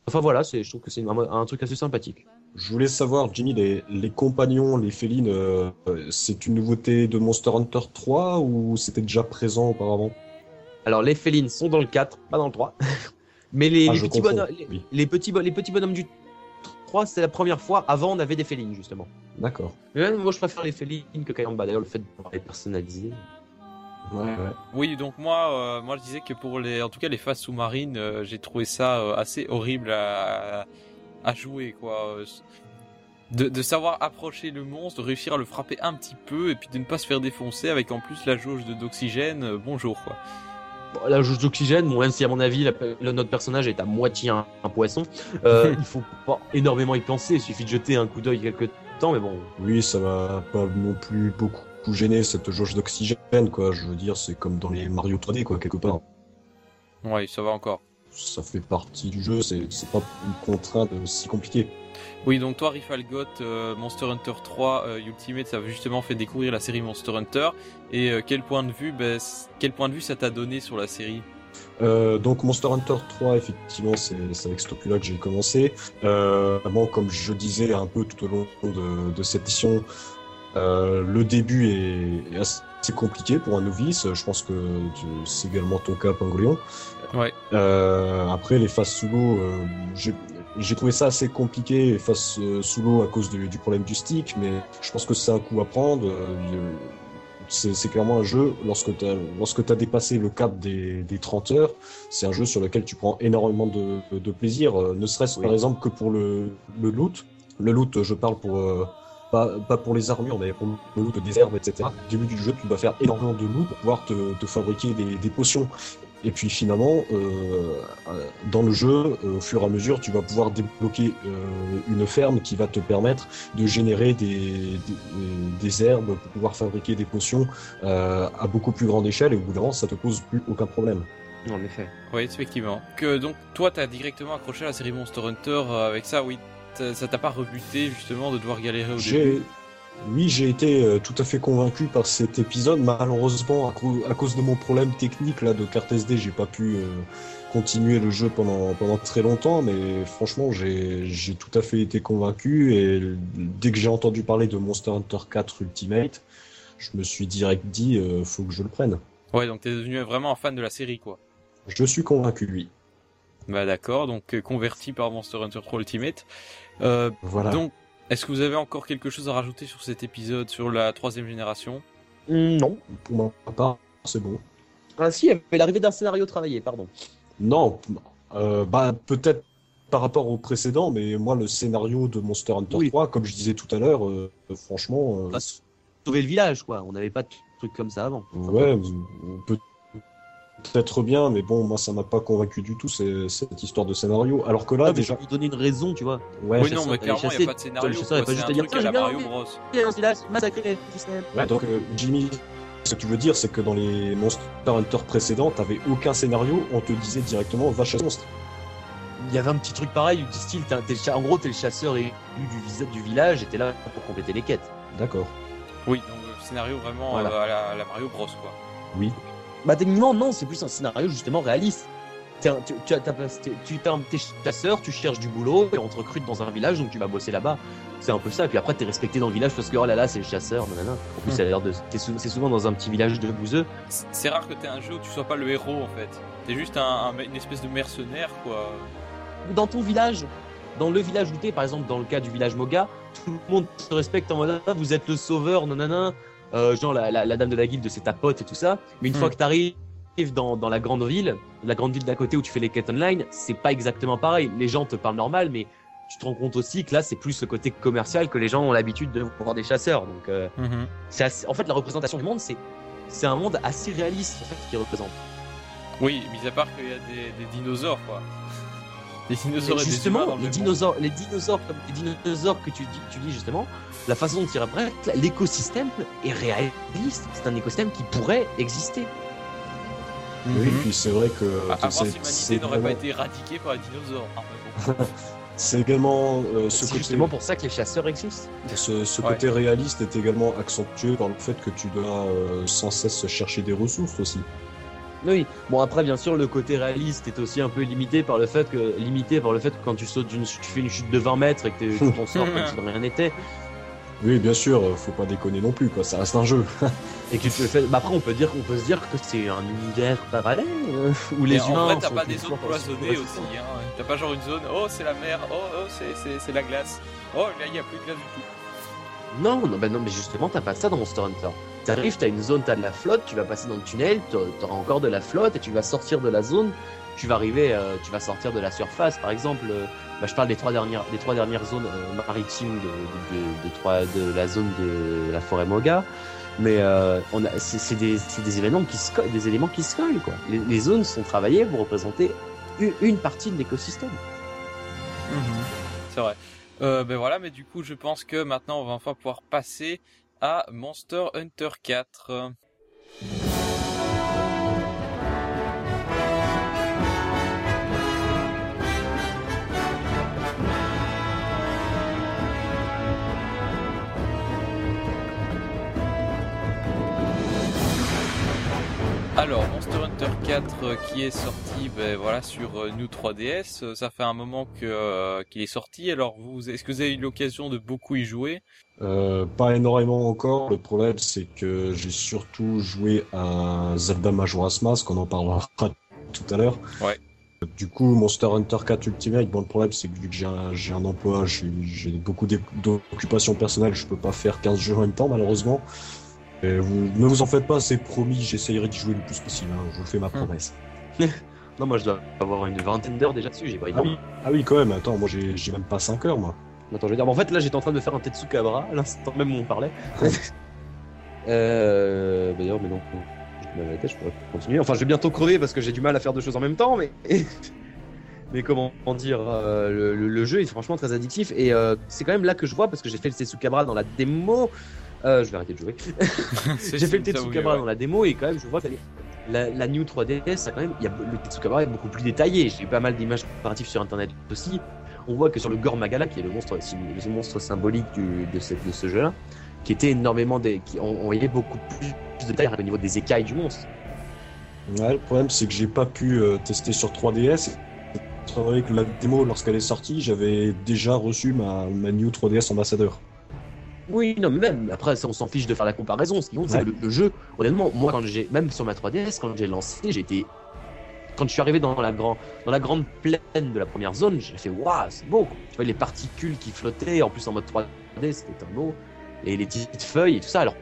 Enfin voilà, c'est, je trouve que c'est un, truc assez sympathique. Je voulais savoir, Jimmy, les, les compagnons, les félines, euh, c'est une nouveauté de Monster Hunter 3 ou c'était déjà présent auparavant? Alors les félines sont dans le 4, pas dans le 3. Mais les, ah, petits, bonhommes, les, petits, les petits bonhommes du 3, c'est la première fois. Avant, on avait des félines, justement. D'accord. Mais moi, je préfère les félines que Kayamba. D'ailleurs, le fait de les personnaliser. Oui, donc moi, euh, moi je disais que pour les, en tout cas les phases sous-marines, euh, j'ai trouvé ça euh, assez horrible à, à jouer, quoi. De, de, savoir approcher le monstre, de réussir à le frapper un petit peu, et puis de ne pas se faire défoncer avec en plus la jauge d'oxygène. bonjour, quoi. la jauge d'oxygène, bon, même si à mon avis le, notre personnage est à moitié un, poisson, il faut pas énormément y penser. Il suffit de jeter un coup d'œil quelques temps, mais bon. Oui, ça va pas non plus beaucoup gêner cette jauge d'oxygène, quoi. Je veux dire, c'est comme dans les Mario 3D, quoi, quelque part. Oui, ça va encore. Ça fait partie du jeu, c'est pas une contrainte si compliquée. Oui, donc toi, Rifalgot, euh, Monster Hunter 3 euh, Ultimate, ça a justement fait découvrir la série Monster Hunter. Et euh, quel point de vue, ben, quel point de vue ça t'a donné sur la série? Euh, donc Monster Hunter 3, effectivement, c'est avec cet opus-là que j'ai commencé. Euh, bon, comme je disais un peu tout au long de, de cette édition, euh, le début est, est, assez compliqué pour un novice. Je pense que c'est également ton cas, Pangolion. Ouais. Euh, après, les phases sous euh, j'ai trouvé ça assez compliqué, les phases sous l'eau à cause du, du, problème du stick, mais je pense que c'est un coup à prendre. C'est clairement un jeu, lorsque tu as, lorsque as dépassé le cap des, des 30 heures, c'est un jeu sur lequel tu prends énormément de, de plaisir, ne serait-ce oui. par exemple que pour le, le loot. Le loot, je parle pour... Euh, pas, pas pour les armures, mais pour le loot des herbes, etc. Au début du jeu, tu dois faire énormément de loot pour pouvoir te, te fabriquer des, des potions. Et puis finalement, euh, dans le jeu, au fur et à mesure, tu vas pouvoir débloquer euh, une ferme qui va te permettre de générer des, des, des herbes pour pouvoir fabriquer des potions euh, à beaucoup plus grande échelle. Et au bout d'un moment, ça te pose plus aucun problème. En effet. Oui, effectivement. Que donc toi, t'as directement accroché à la série Monster Hunter avec ça, oui. Ça t'a pas rebuté justement de devoir galérer au début? Oui, j'ai été euh, tout à fait convaincu par cet épisode. Malheureusement, à, cause, de mon problème technique là de carte SD, j'ai pas pu euh, continuer le jeu pendant pendant très longtemps. Mais franchement, j'ai tout à fait été convaincu. Et dès que j'ai entendu parler de Monster Hunter 4 Ultimate, je me suis direct dit, euh, faut que je le prenne. Ouais, donc t'es devenu vraiment un fan de la série, quoi. Je suis convaincu, oui. Bah d'accord, donc converti par Monster Hunter 3 Ultimate. Euh, voilà. Donc est-ce que vous avez encore quelque chose à rajouter sur cet épisode, sur la troisième génération? Non. Pour ma part, c'est bon. Ah si, il y avait l'arrivée d'un scénario travaillé, pardon. Non, euh, bah peut-être par rapport au précédent, mais moi le scénario de Monster Hunter oui. 3, comme je disais tout à l'heure, euh, franchement... Euh... Bah, sauver le village, quoi. On n'avait pas de trucs comme ça avant. Ouais, peut peut-être bien, mais bon, moi ça m'a pas convaincu du tout c'est, cette histoire de scénario. Alors que là, ah, déjà. Je donner une raison, tu vois. Ouais, oui, non, mais clairement, il n'y a pas de scénario. Le chasseur, quoi, pas juste c'est à dire truc à la Mario Bros. massacré Ouais, donc euh, Jimmy, ce que tu veux dire, c'est que dans les Monster Hunter précédents, t'avais aucun scénario, on te disait directement va chasser monstre. Il y avait un petit truc pareil du style, t'es, en gros, t'es le chasseur élu du, du village et t'es là pour compléter les quêtes. D'accord. Oui, donc le scénario vraiment Voilà. euh, à, la, à la Mario Bros, quoi. Oui. Bah techniquement non, c'est plus un scénario justement réaliste. T'es un- tu, tu, as- t'es- tu cherches du boulot et on te recrute dans un village donc tu vas bosser là-bas. C'est un peu ça. Et puis après t'es respecté dans le village parce que oh là là c'est le chasseur, nanana. En plus de, sou- c'est souvent dans un petit village de bouseux. C'est- rare que t'aies un jeu où tu sois pas le héros, en fait. T'es juste un, un- une espèce de mercenaire, quoi. Dans ton village, dans le village où t'es, par exemple dans le cas du village Moga, tout le monde te respecte en mode ah, vous êtes le sauveur, nanana. Euh, genre la, la, la dame de la guilde c'est ta pote et tout ça. Mais une Hmm. fois que t'arrives dans, dans la grande ville, la grande ville d'à côté où tu fais les quêtes online, c'est pas exactement pareil. Les gens te parlent normal, mais tu te rends compte aussi que là, c'est plus le côté commercial que les gens ont l'habitude de voir des chasseurs. Donc, euh, c'est assez- en fait, la représentation du monde, c'est c'est un monde assez réaliste en fait qui représente. Oui, mis à part qu'il y a des, des dinosaures, quoi. Des dinosaures et, des justement, le les dinosaures, les dinosaures, comme les dinosaures que tu tu dis justement, la façon dont ils représentent l'écosystème est réaliste. C'est un écosystème qui pourrait exister. Oui, Mhm. puis c'est vrai que. À, à c'est- si l'humanité n'aurait pas été éradiquée par les dinosaures. hein, bon. C'est également euh, ce C'est côté, justement pour ça que les chasseurs existent. ce, ce Ouais. côté réaliste est également accentué par le fait que tu dois euh, sans cesse chercher des ressources aussi. Oui. Bon après bien sûr le côté réaliste est aussi un peu limité par le fait que limité par le fait que quand tu sautes d'une tu fais une chute de 20 mètres et que tu t'en sors comme si de rien n'était Oui, bien sûr, faut pas déconner non plus, quoi. Ça reste un jeu. et que tu te fais bah après on peut dire on peut se dire que c'est un univers parallèle euh, où les Mais humains en vrai, t'as pas des zones cloisonnées aussi. Hein. T'as pas genre une zone, oh c'est la mer, oh, oh c'est- c'est c'est la glace. Oh là il y a plus de glace du tout. Non, non, bah non, mais justement, t'as pas ça dans Monster Hunter. T'arrives, t'as une zone, t'as de la flotte, tu vas passer dans le tunnel, t'a- t'auras encore de la flotte, et tu vas sortir de la zone, tu vas arriver, euh, tu vas sortir de la surface, par exemple. euh, bah, je parle des trois dernières, des trois dernières zones euh, maritimes de, la zone de la forêt Moga. Mais c'est, des, des qui se des éléments qui se collent, quoi. Les, zones sont travaillées pour représenter une, partie de l'écosystème. C'est vrai. Ben voilà, mais du coup, je pense que maintenant, on va enfin pouvoir passer à Monster Hunter 4. Alors, Monster Hunter 4 euh, qui est sorti ben, voilà, sur euh, New 3DS, ça fait un moment que qu'il est sorti. Alors, vous, est-ce que vous avez eu l'occasion de beaucoup y jouer? Pas énormément encore. Le problème, c'est que j'ai surtout joué à Zelda Majora's Mask, on en parlera tout à l'heure. Ouais. Du coup, Monster Hunter 4 Ultimate, bon, le problème, c'est que vu que j'ai un, j'ai un emploi, j'ai beaucoup d'occupations personnelles, je peux pas faire 15 jeux en même temps, malheureusement. Et vous, ne vous en faites pas, c'est promis, j'essayerai d'y jouer le plus possible, hein, je vous fais ma hmm. promesse. non, moi, je dois avoir une vingtaine d'heures déjà dessus, j'ai pas ah oui. ah oui, quand même, attends, moi, j'ai même pas 5 heures, moi. Attends, je veux dire, en fait, là, j'étais en train de faire un Tetsukabra, à l'instant même où on parlait. euh, d'ailleurs, mais non je pourrais continuer. Enfin, je vais bientôt crever parce que j'ai du mal à faire deux choses en même temps, mais. mais comment dire, euh, le, jeu est franchement très addictif et euh, c'est quand même là que je vois parce que j'ai fait le Tetsukabra dans la démo. Euh, je vais arrêter de jouer. j'ai fait le Tetsukabra dans la démo et quand même je vois que la, la New 3DS, ça quand même, y a, le Tetsukabra est beaucoup plus détaillé. J'ai eu pas mal d'images comparatives sur internet aussi. On voit que sur le Gormagala, qui est le monstre, le monstre symbolique du, de, de ce jeu-là, qui était énormément des, qui, on, voyait beaucoup plus, de taille au niveau des écailles du monstre. Ouais, le problème c'est que j'ai pas pu euh, tester sur 3DS. C'est vrai que la démo, lorsqu'elle est sortie, j'avais déjà reçu ma, ma New 3DS ambassadeur. Oui, non, mais même après, on s'en fiche de faire la comparaison. Ce qui compte, c'est le, le, jeu. Honnêtement, moi, quand j'ai, même sur ma 3DS, quand j'ai lancé, été, quand je suis arrivé dans la, grand, dans la grande plaine de la première zone, j'ai fait, waouh, c'est beau. Tu vois, les particules qui flottaient, en plus en mode 3D, c'était un beau et les petites feuilles et tout ça. Alors,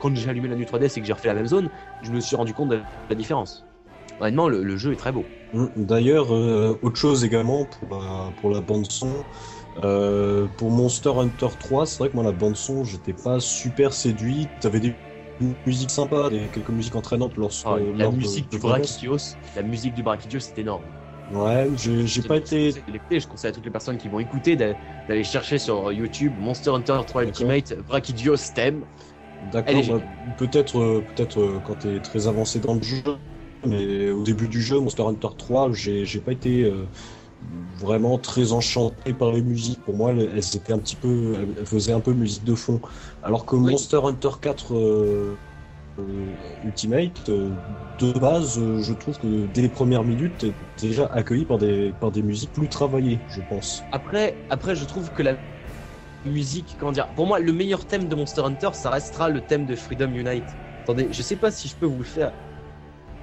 quand j'ai allumé la nu 3DS et que j'ai refait la même zone, je me suis rendu compte de la différence. Honnêtement, le, jeu est très beau. D'ailleurs, euh, autre chose également pour la, pour la bande son. Euh, pour Monster Hunter 3, c'est vrai que moi la bande son, j'étais pas super séduit. T'avais des musiques sympas, des, quelques musiques entraînantes lorsque. Ah, la musique du Brachydios, la musique du Brachydios, c'est énorme. Ouais, j'ai pas été. Je conseille à toutes les personnes qui vont écouter d'aller chercher sur YouTube Monster Hunter 3 Ultimate Brachydios Theme. D'accord, bah, peut-être euh, peut-être euh, quand tu es très avancé dans le jeu, mais au début du jeu, Monster Hunter 3, j'ai pas été euh, vraiment très enchanté par les musiques. Pour moi, elles, étaient un petit peu, elles faisaient un peu musique de fond. Alors que Monster Hunter 4 euh, Ultimate, euh, de base, euh, je trouve que dès les premières minutes, déjà accueilli par des, par des musiques plus travaillées, je pense. Après, après, je trouve que la musique, comment dire, pour moi, le meilleur thème de Monster Hunter, ça restera le thème de Freedom Unite. Attendez, je sais pas si je peux vous le faire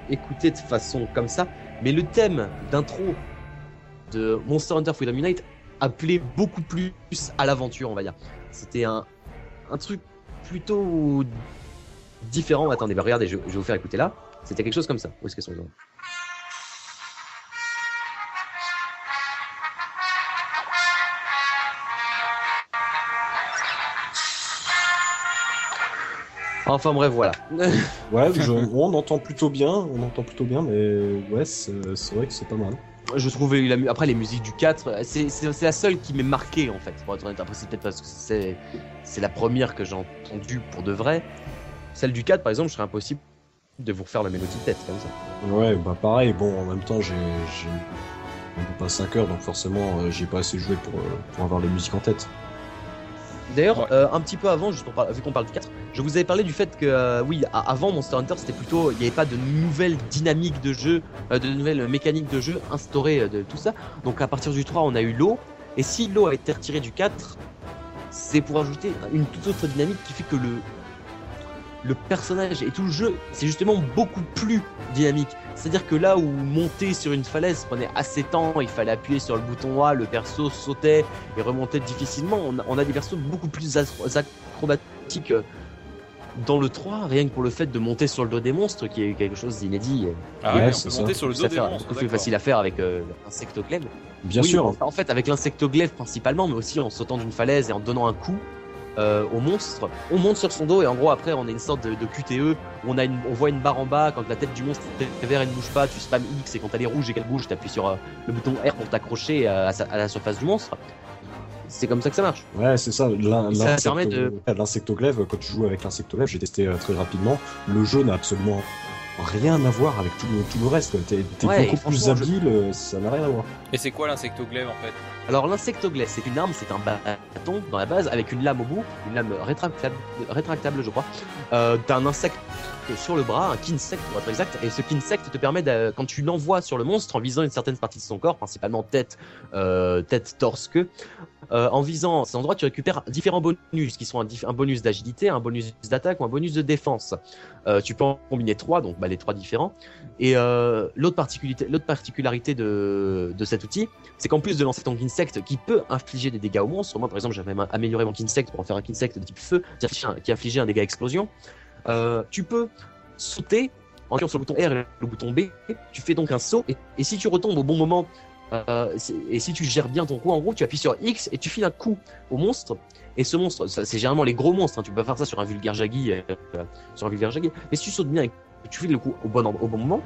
écouter de façon comme ça, mais le thème d'intro de Monster Hunter Freedom Unite appelait beaucoup plus à l'aventure, on va dire. C'était un, un truc plutôt différent. Attendez, bah regardez, je, vais vous faire écouter là. C'était quelque chose comme ça. Où est-ce qu'elles sont Enfin bref, voilà. ouais, on entend plutôt bien, on entend plutôt bien, mais ouais, c'est vrai que c'est pas mal. Je trouvais la, après les musiques du 4, c'est la seule qui m'est marquée en fait. Pour être honnête, c'est peut-être parce que c'est la première que j'ai entendue pour de vrai. Celle du 4, par exemple, je serais impossible de vous refaire la mélodie de tête comme ça. Ouais, bah pareil, bon, en même temps, j'ai pas 5 heures, donc forcément, euh, j'ai pas assez joué pour, euh, pour avoir les musiques en tête. D'ailleurs, euh, un petit peu avant, juste vu qu'on parle du 4, je vous avais parlé du fait que, oui, avant Monster Hunter, c'était plutôt, il n'y avait pas de nouvelles dynamiques de jeu, de nouvelles mécaniques de jeu instaurées de tout ça. Donc à partir du 3, on a eu l'eau, et si l'eau a été retirée du 4, c'est pour ajouter une toute autre dynamique qui fait que le, le personnage et tout le jeu, c'est justement beaucoup plus dynamique. C'est-à-dire que là où monter sur une falaise prenait assez de temps, il fallait appuyer sur le bouton A, le perso sautait et remontait difficilement, on a, des persos beaucoup plus acrobatiques euh, dans le 3, rien que pour le fait de monter sur le dos des monstres, qui est quelque chose d'inédit. Ah ouais, on peut monter sur le dos des monstres. C'est plus facile à faire avec euh, l'insectoglaive. Bien sûr. En fait, avec l'insectoglaive principalement, mais aussi en sautant d'une falaise et en donnant un coup, euh, au monstre. On monte sur son dos et en gros après on a une sorte de, QTE. Où on a une, on voit une barre en bas quand la tête du monstre est vert et ne bouge pas, tu spam X et quand elle est rouge et qu'elle bouge, appuies sur euh, le bouton R pour t'accrocher à, à, la surface du monstre. C'est comme ça que ça marche. Ouais, c'est ça. Permet de. Quand tu joues avec l'insectoglaive, j'ai testé euh, très rapidement. Le jeu n'a absolument rien à voir avec tout le, tout le reste. T'es es beaucoup plus habile, euh, ça n'a rien à voir. Et c'est quoi l'insectoglaive en fait? Alors l'insectoglaive, c'est une arme, c'est un bâton dans la base avec une lame au bout, une lame rétractable, rétractable je crois. Euh, T'as un sur le bras, un kinsect pour être exact, et ce kinsect te permet, quand tu l'envoies sur le monstre en visant une certaine partie de son corps, principalement tête, euh, tête, torse, queue, euh, en visant cet endroit, tu récupères différents bonus qui sont un, bonus d'agilité, un bonus d'attaque ou un bonus de défense. Euh, tu peux en combiner trois, donc bah, les trois différents. Et l'autre particularité, l'autre particularité de, de cet outil, c'est qu'en plus de lancer ton Kinsect qui peut infliger des dégâts au monstre, moi par exemple j'avais amélioré mon Kinsect pour en faire un Kinsect de type feu qui infligeait un dégât explosion, tu peux sauter en appuyant sur le bouton R et le bouton B, tu fais donc un saut, et, si tu retombes au bon moment euh, et si tu gères bien ton coup, en gros, tu appuies sur X et tu files un coup au monstre. Et ce monstre, c'est généralement les gros monstres. Hein, tu peux faire ça sur un vulgaire jaggy, euh, sur un vulgaire jaggy. Mais si tu sautes bien et tu files le coup au bon, moment,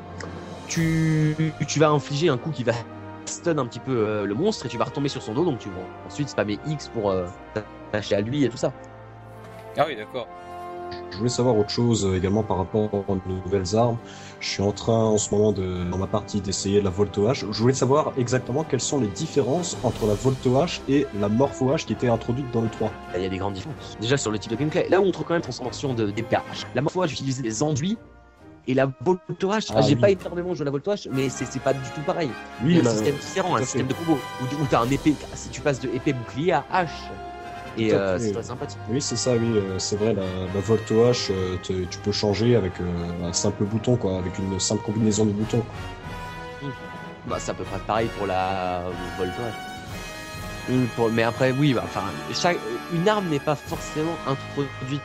tu, vas infliger un coup qui va stun un petit peu euh, le monstre et tu vas retomber sur son dos. Donc tu vas ensuite spammer X pour t'attacher à lui et tout ça. Ah oui, d'accord. Je voulais savoir autre chose également par rapport aux nouvelles armes. Je suis en train en ce moment de, dans ma partie d'essayer la Volto H. Je voulais savoir exactement quelles sont les différences entre la Volto H et la Morpho H qui était introduite dans le 3. Il y a des grandes différences. Déjà sur le type de gameplay, là où on trouve quand même transformation de DPH. La Morpho H utilisait des enduits et la Volto H, ah, j'ai pas énormément joué à la Volto H, mais c'est pas du tout pareil. Oui, il y a un système différent, un système de combo où, où t'as un épée, si tu passes de épée bouclier à H. Et euh, c'est très sympathique. Oui, c'est ça, oui, euh, c'est vrai, la, la Volto H, euh, tu peux changer avec un simple bouton, quoi, avec une simple combinaison de boutons. Mmh. Bah, c'est à peu près pareil pour la Volto H. Mmh, mais après, oui, bah, enfin, chaque... une arme n'est pas forcément introduite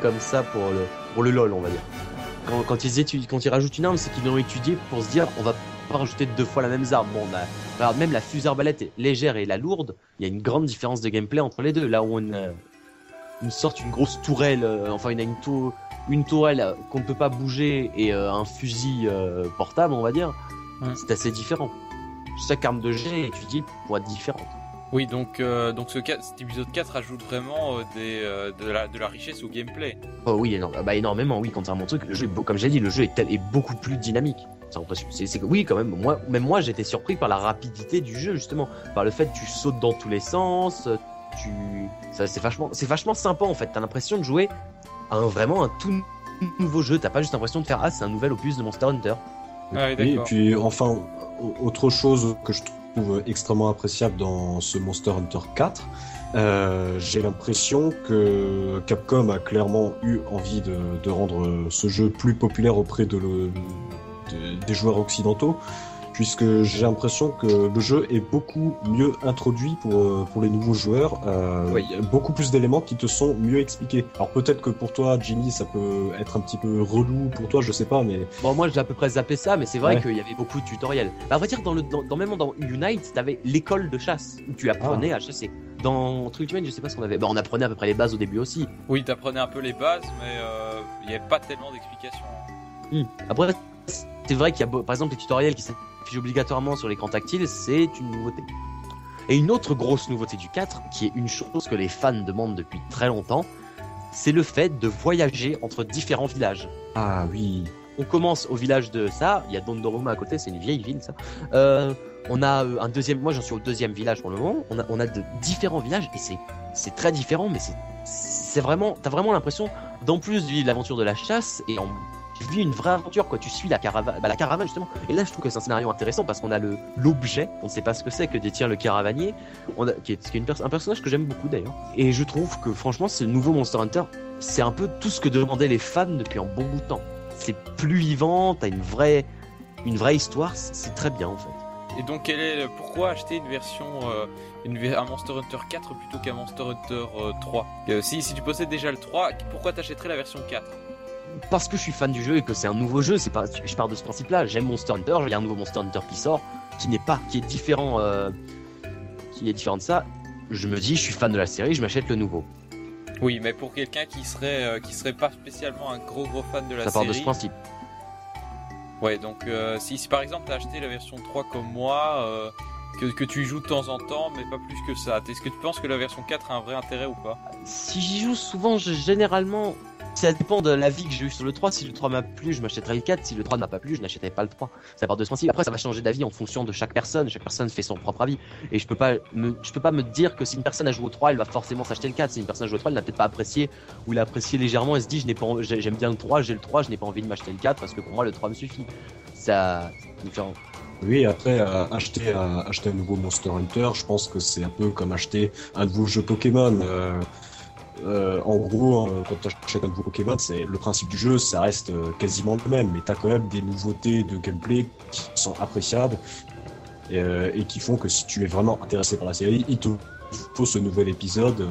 comme ça pour le, pour le LOL, on va dire. Quand, quand ils, étudient, quand ils rajoutent une arme, c'est qu'ils l'ont étudié pour se dire, on va pas rajouter deux fois la même arme. Bon, on a, même la fusée arbalète légère et la lourde, il y a une grande différence de gameplay entre les deux. Là où on a une sorte, une grosse tourelle, euh, enfin une, une, tour, une tourelle qu'on ne peut pas bouger et euh, un fusil euh, portable, on va dire, c'est assez différent. Chaque arme de jet est étudiée pour être différente. Oui, donc, donc ce, cet épisode 4 rajoute vraiment des, de, la, de la richesse au gameplay. Oh oui, bah, énormément, oui, contrairement au truc. Le jeu, comme j'ai dit, le jeu est, est beaucoup plus dynamique. C'est que oui, quand même. Moi, même moi, j'étais surpris par la rapidité du jeu, justement, par le fait que tu sautes dans tous les sens. Tu, c'est vachement, c'est vachement sympa en fait. T'as l'impression de jouer à un vraiment un tout nouveau jeu. T'as pas juste l'impression de faire ah c'est un nouvel opus de Monster Hunter. Ah et puis enfin autre chose que je trouve extrêmement appréciable dans ce Monster Hunter 4, euh, j'ai l'impression que Capcom a clairement eu envie de, de, rendre ce jeu plus populaire auprès de, le, des joueurs occidentaux, puisque j'ai l'impression que le jeu est beaucoup mieux introduit pour, euh, pour les nouveaux joueurs. Euh, Il y a beaucoup plus d'éléments qui te sont mieux expliqués. Alors peut-être que pour toi, Jimmy, ça peut être un petit peu relou pour toi, je sais pas, mais... Bon, moi j'ai à peu près zappé ça, mais c'est vrai qu'il y avait beaucoup de tutoriels. Bah, à vrai dire, dans le, dans, même dans Unite, t'avais l'école de chasse, où tu apprenais ah. à chasser. Dans Ultimate, je sais pas ce qu'on avait. Bah, on apprenait à peu près les bases au début aussi. Oui, t'apprenais un peu les bases, mais euh, il n'y avait pas tellement d'explications. Hmm. Après, c'est vrai qu'il y a par exemple les tutoriels qui s'affichent obligatoirement sur l'écran tactile, c'est une nouveauté. Et une autre grosse nouveauté du 4, qui est une chose que les fans demandent depuis très longtemps, c'est le fait de voyager entre différents villages. Ah oui. On commence au village de ça, il y a Dondoruma à côté, c'est une vieille ville ça. Euh, on a euh, un deuxième, moi j'en suis au deuxième village pour le moment. On a, on a de différents villages et c'est c'est très différent, mais c'est c'est vraiment, t'as vraiment l'impression d'en plus de vivre l'aventure de la chasse et en tu vis une vraie aventure quoi. Tu suis la caravane bah, la caravane justement. Et là je trouve que c'est un scénario intéressant parce qu'on a l'objet. On ne sait pas ce que c'est que détient le caravanier. Qui est, un personnage que j'aime beaucoup d'ailleurs. Et je trouve que franchement ce nouveau Monster Hunter. C'est un peu tout ce que demandaient les fans depuis un bon bout de temps. C'est plus vivant t'as une vraie une vraie histoire. C'est très bien en fait. Et donc, pourquoi acheter une version, euh, une, un Monster Hunter 4 plutôt qu'un Monster Hunter 3 euh, euh, si, si tu possèdes déjà le 3, pourquoi t'achèterais la version 4 parce que je suis fan du jeu et que c'est un nouveau jeu, c'est pas, je pars de ce principe-là. J'aime Monster Hunter, il y a un nouveau Monster Hunter qui sort, qui n'est pas, qui est différent, euh, qui est différent de ça. Je me dis, je suis fan de la série, je m'achète le nouveau. Oui, mais pour quelqu'un qui serait, euh, qui serait pas spécialement un gros gros fan de la série. Ça part de ce principe. Ouais, donc euh, si, si, par exemple t'as acheté la version 3 comme moi, que, que, tu y joues de temps en temps, mais pas plus que ça, est-ce que tu penses que la version 4 a un vrai intérêt ou pas? Si j'y joue souvent, généralement, ça dépend de la vie que j'ai eu sur le 3. Si le 3 m'a plu, je m'achèterai le 4. Si le 3 ne m'a pas plu, je n'achèterai pas le 3. Ça part de ce principe. Après, ça va changer d'avis en fonction de chaque personne. Chaque personne fait son propre avis. Et je peux pas me, je peux pas me dire que si une personne a joué au 3, elle va forcément s'acheter le 4. Si une personne a joué au 3, elle n'a peut-être pas apprécié ou il a apprécié légèrement. Elle se dit, je n'ai pas, j'aime bien le 3, j'ai le 3, je n'ai pas envie de m'acheter le 4 parce que pour moi, le 3 me suffit. Ça, différent. Oui, après, acheter, acheter un nouveau Monster Hunter, je pense que c'est un peu comme acheter un nouveau jeu Pokémon. Euh, euh, en gros, hein, quand tu achètes un nouveau Pokémon, c'est le principe du jeu, ça reste euh, quasiment le même, mais tu as quand même des nouveautés de gameplay qui sont appréciables et, qui font que si tu es vraiment intéressé par la série, il te faut ce nouvel épisode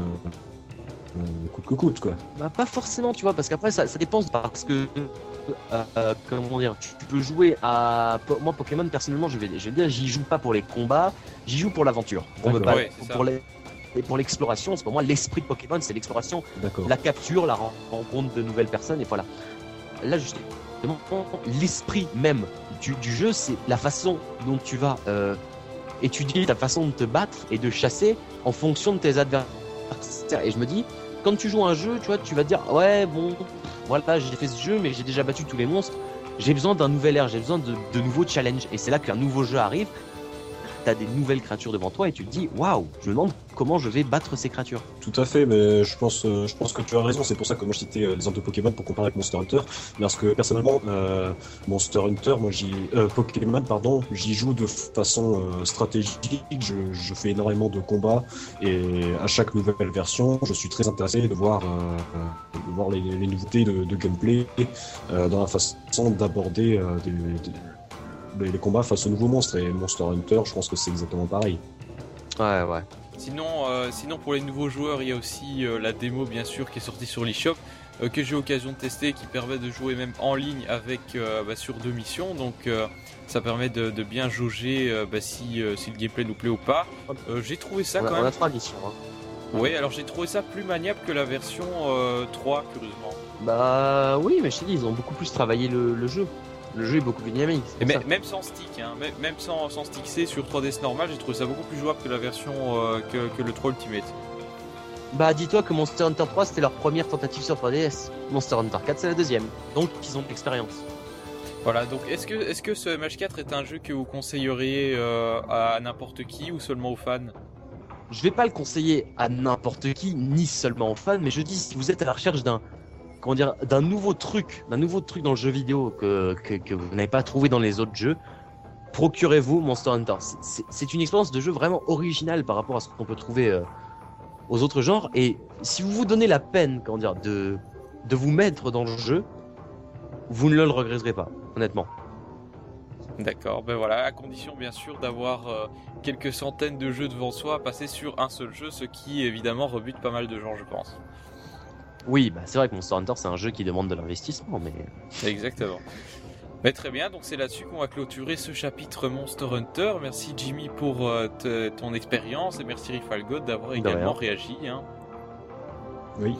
coûte que coûte, quoi. Bah, pas forcément, tu vois, parce qu'après, ça, ça dépend, parce que euh, comment dire, tu, peux jouer à. Moi, Pokémon, personnellement, je vais, je vais dire, j'y joue pas pour les combats, j'y joue pour l'aventure. Pour, pour les, et pour l'exploration, c'est pour moi l'esprit de Pokémon, c'est l'exploration, la capture, la rencontre de nouvelles personnes, et voilà. Là, justement, l'esprit même du, jeu, c'est la façon dont tu vas euh, étudier ta façon de te battre et de chasser en fonction de tes adversaires. Et je me dis, quand tu joues un jeu, tu vois, tu vas te dire, ouais, bon, voilà, j'ai fait ce jeu, mais j'ai déjà battu tous les monstres. J'ai besoin d'un nouvel air, j'ai besoin de, de nouveaux challenges. Et c'est là qu'un nouveau jeu arrive t'as des nouvelles créatures devant toi et tu te dis waouh, je me demande comment je vais battre ces créatures. Tout à fait, mais je pense, euh, je pense que tu as raison. C'est pour ça que moi je citais euh, l'exemple de Pokémon pour comparer avec Monster Hunter, parce que personnellement, euh, Monster Hunter, moi j'y, Pokémon, pardon, j'y joue de façon stratégique. Je, fais énormément de combats et à chaque nouvelle version, je suis très intéressé de voir, de voir les, nouveautés de, gameplay dans la façon d'aborder des les, combats face aux nouveaux monstres. Et Monster Hunter, je pense que c'est exactement pareil. Ouais, ouais. Sinon, euh, sinon pour les nouveaux joueurs, il y a aussi euh, la démo bien sûr qui est sortie sur l'eShop euh, que j'ai eu l'occasion de tester, qui permet de jouer même en ligne avec bah, sur deux missions. Donc ça permet de, bien jauger bah, si, si, le gameplay nous plaît ou pas. j'ai trouvé ça quand même. On a missions. Hein. Oui, alors j'ai trouvé ça plus maniable que la version 3, curieusement. Bah oui, mais je t'ai dit, ils ont beaucoup plus travaillé le jeu le jeu est beaucoup plus dynamique. même sans stick, hein, même, sans, sans, stick C sur 3DS normal, j'ai trouvé ça beaucoup plus jouable que la version euh, que, le 3 Ultimate. Bah dis-toi que Monster Hunter 3 c'était leur première tentative sur 3DS. Monster Hunter 4 c'est la deuxième. Donc ils ont de l'expérience. Voilà, donc est-ce que, est -ce que ce MH4 est un jeu que vous conseilleriez euh, à n'importe qui ou seulement aux fans? Je vais pas le conseiller à n'importe qui, ni seulement aux fans, mais je dis si vous êtes à la recherche d'un d'un nouveau truc, d'un nouveau truc dans le jeu vidéo que, que, vous n'avez pas trouvé dans les autres jeux, procurez-vous Monster Hunter. C'est une expérience de jeu vraiment originale par rapport à ce qu'on peut trouver euh, aux autres genres. Et si vous vous donnez la peine, comment dire, de, de vous mettre dans le jeu, vous ne le regretterez pas, honnêtement. D'accord, ben voilà, à condition bien sûr d'avoir euh, quelques centaines de jeux devant soi à passer sur un seul jeu, ce qui évidemment rebute pas mal de gens, je pense. Oui, bah c'est vrai que Monster Hunter c'est un jeu qui demande de l'investissement, mais. Exactement. Mais très bien, donc c'est là-dessus qu'on va clôturer ce chapitre Monster Hunter. Merci Jimmy pour euh, ton expérience et merci God d'avoir également réagi. Hein. Oui.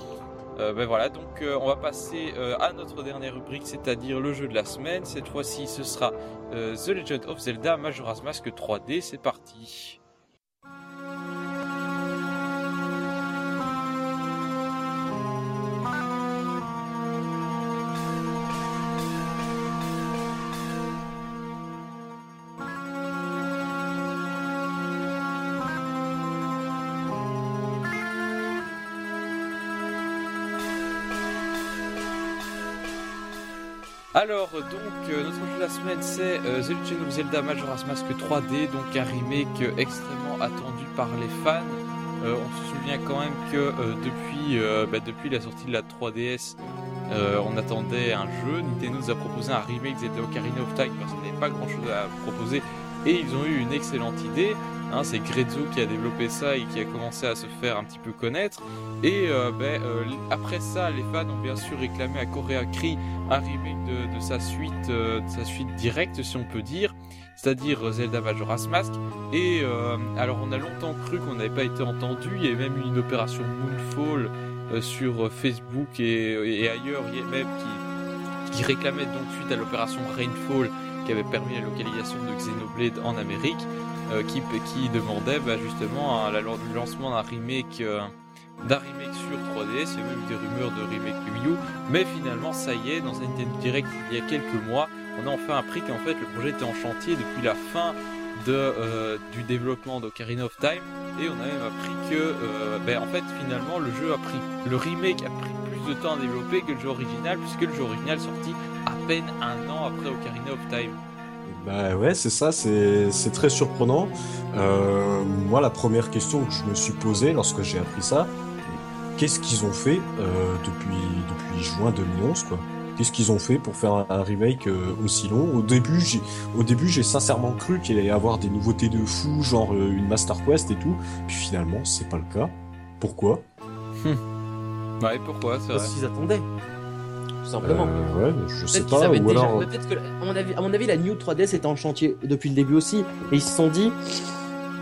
Euh, ben voilà, donc euh, on va passer à notre dernière rubrique, c'est-à-dire le jeu de la semaine. Cette fois-ci, ce sera The Legend of Zelda Majora's Mask 3D. C'est parti. Alors, donc, euh, notre jeu de la semaine, c'est euh, The Legend of Zelda Majora's Mask 3D, donc un remake extrêmement attendu par les fans. Euh, on se souvient quand même que depuis, bah, depuis la sortie de la 3DS, on attendait un jeu. Nintendo nous a proposé un remake Zelda Ocarina of Time parce qu'il n'y avait pas grand chose à proposer. Et ils ont eu une excellente idée. Hein, c'est Grezzo qui a développé ça et qui a commencé à se faire un petit peu connaître. Et euh, ben, euh, après ça, les fans ont bien sûr réclamé à Korea Cree un remake de, sa suite, euh, de sa suite directe, si on peut dire, c'est-à-dire Zelda Majora's Mask. Et alors, on a longtemps cru qu'on n'avait pas été entendu. Il y avait même une opération Moonfall sur Facebook et, ailleurs, même qui, qui réclamait donc suite à l'opération Rainfall qui avait permis la localisation de Xenoblade en Amérique. Euh, qui, demandait bah, justement à la, le lancement d'un remake euh, d'un remake sur 3DS, il même des rumeurs de remake Wii U, mais finalement ça y est, dans un Nintendo Direct il y a quelques mois, on a enfin appris qu'en fait le projet était en chantier depuis la fin euh, du développement d'Ocarina of Time, et on a même appris que, ben, en fait finalement le jeu a pris, le remake a pris plus de temps à développer que le jeu original, puisque le jeu original sorti à peine un an après Ocarina of Time. Bah ouais, c'est ça, c'est très surprenant. Euh, moi, la première question que je me suis posée lorsque j'ai appris ça, qu'est-ce qu'ils ont fait euh, depuis, depuis juin 2011, quoi? Qu'est-ce qu'ils ont fait pour faire un, remake euh, aussi long? Au début, j'ai, au début, j'ai sincèrement cru qu'il allait y avoir des nouveautés de fou, genre euh, une Master Quest et tout. Puis finalement, c'est pas le cas. Pourquoi? Ouais, pourquoi C'est Parce qu'ils attendaient. Tout simplement. Euh, ouais, je sais pas. Ou alors... Peut-être que, à mon, avis, à mon avis, la New 3DS était en chantier depuis le début aussi. Et ils se sont dit,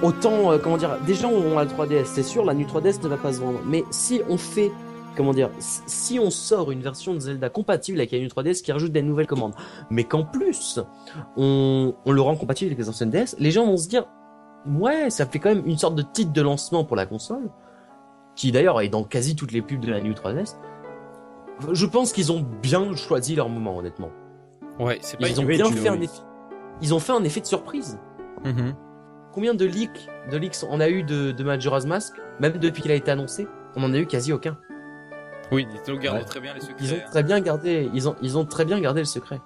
autant, comment dire, des gens ont la 3DS, c'est sûr, la New 3DS ne va pas se vendre. Mais si on fait comment dire, si on sort une version de Zelda compatible avec la New 3DS qui rajoute des nouvelles commandes, mais qu'en plus on, on, le rend compatible avec les anciennes DS, les gens vont se dire ouais, ça fait quand même une sorte de titre de lancement pour la console, qui d'ailleurs est dans quasi toutes les pubs de la New 3DS. Je pense qu'ils ont bien choisi leur moment, honnêtement. Ouais, c'est pas ils ont bien fait un effet. Ils ont fait un effet de surprise. Mm-hmm. Combien de leaks, de leaks on a eu de, de Majora's Mask, même depuis qu'il a été annoncé, on en a eu quasi aucun. Oui, ils ont gardé très bien les secrets. Ils ont très bien gardé, ils ont, ils ont très bien gardé le secret.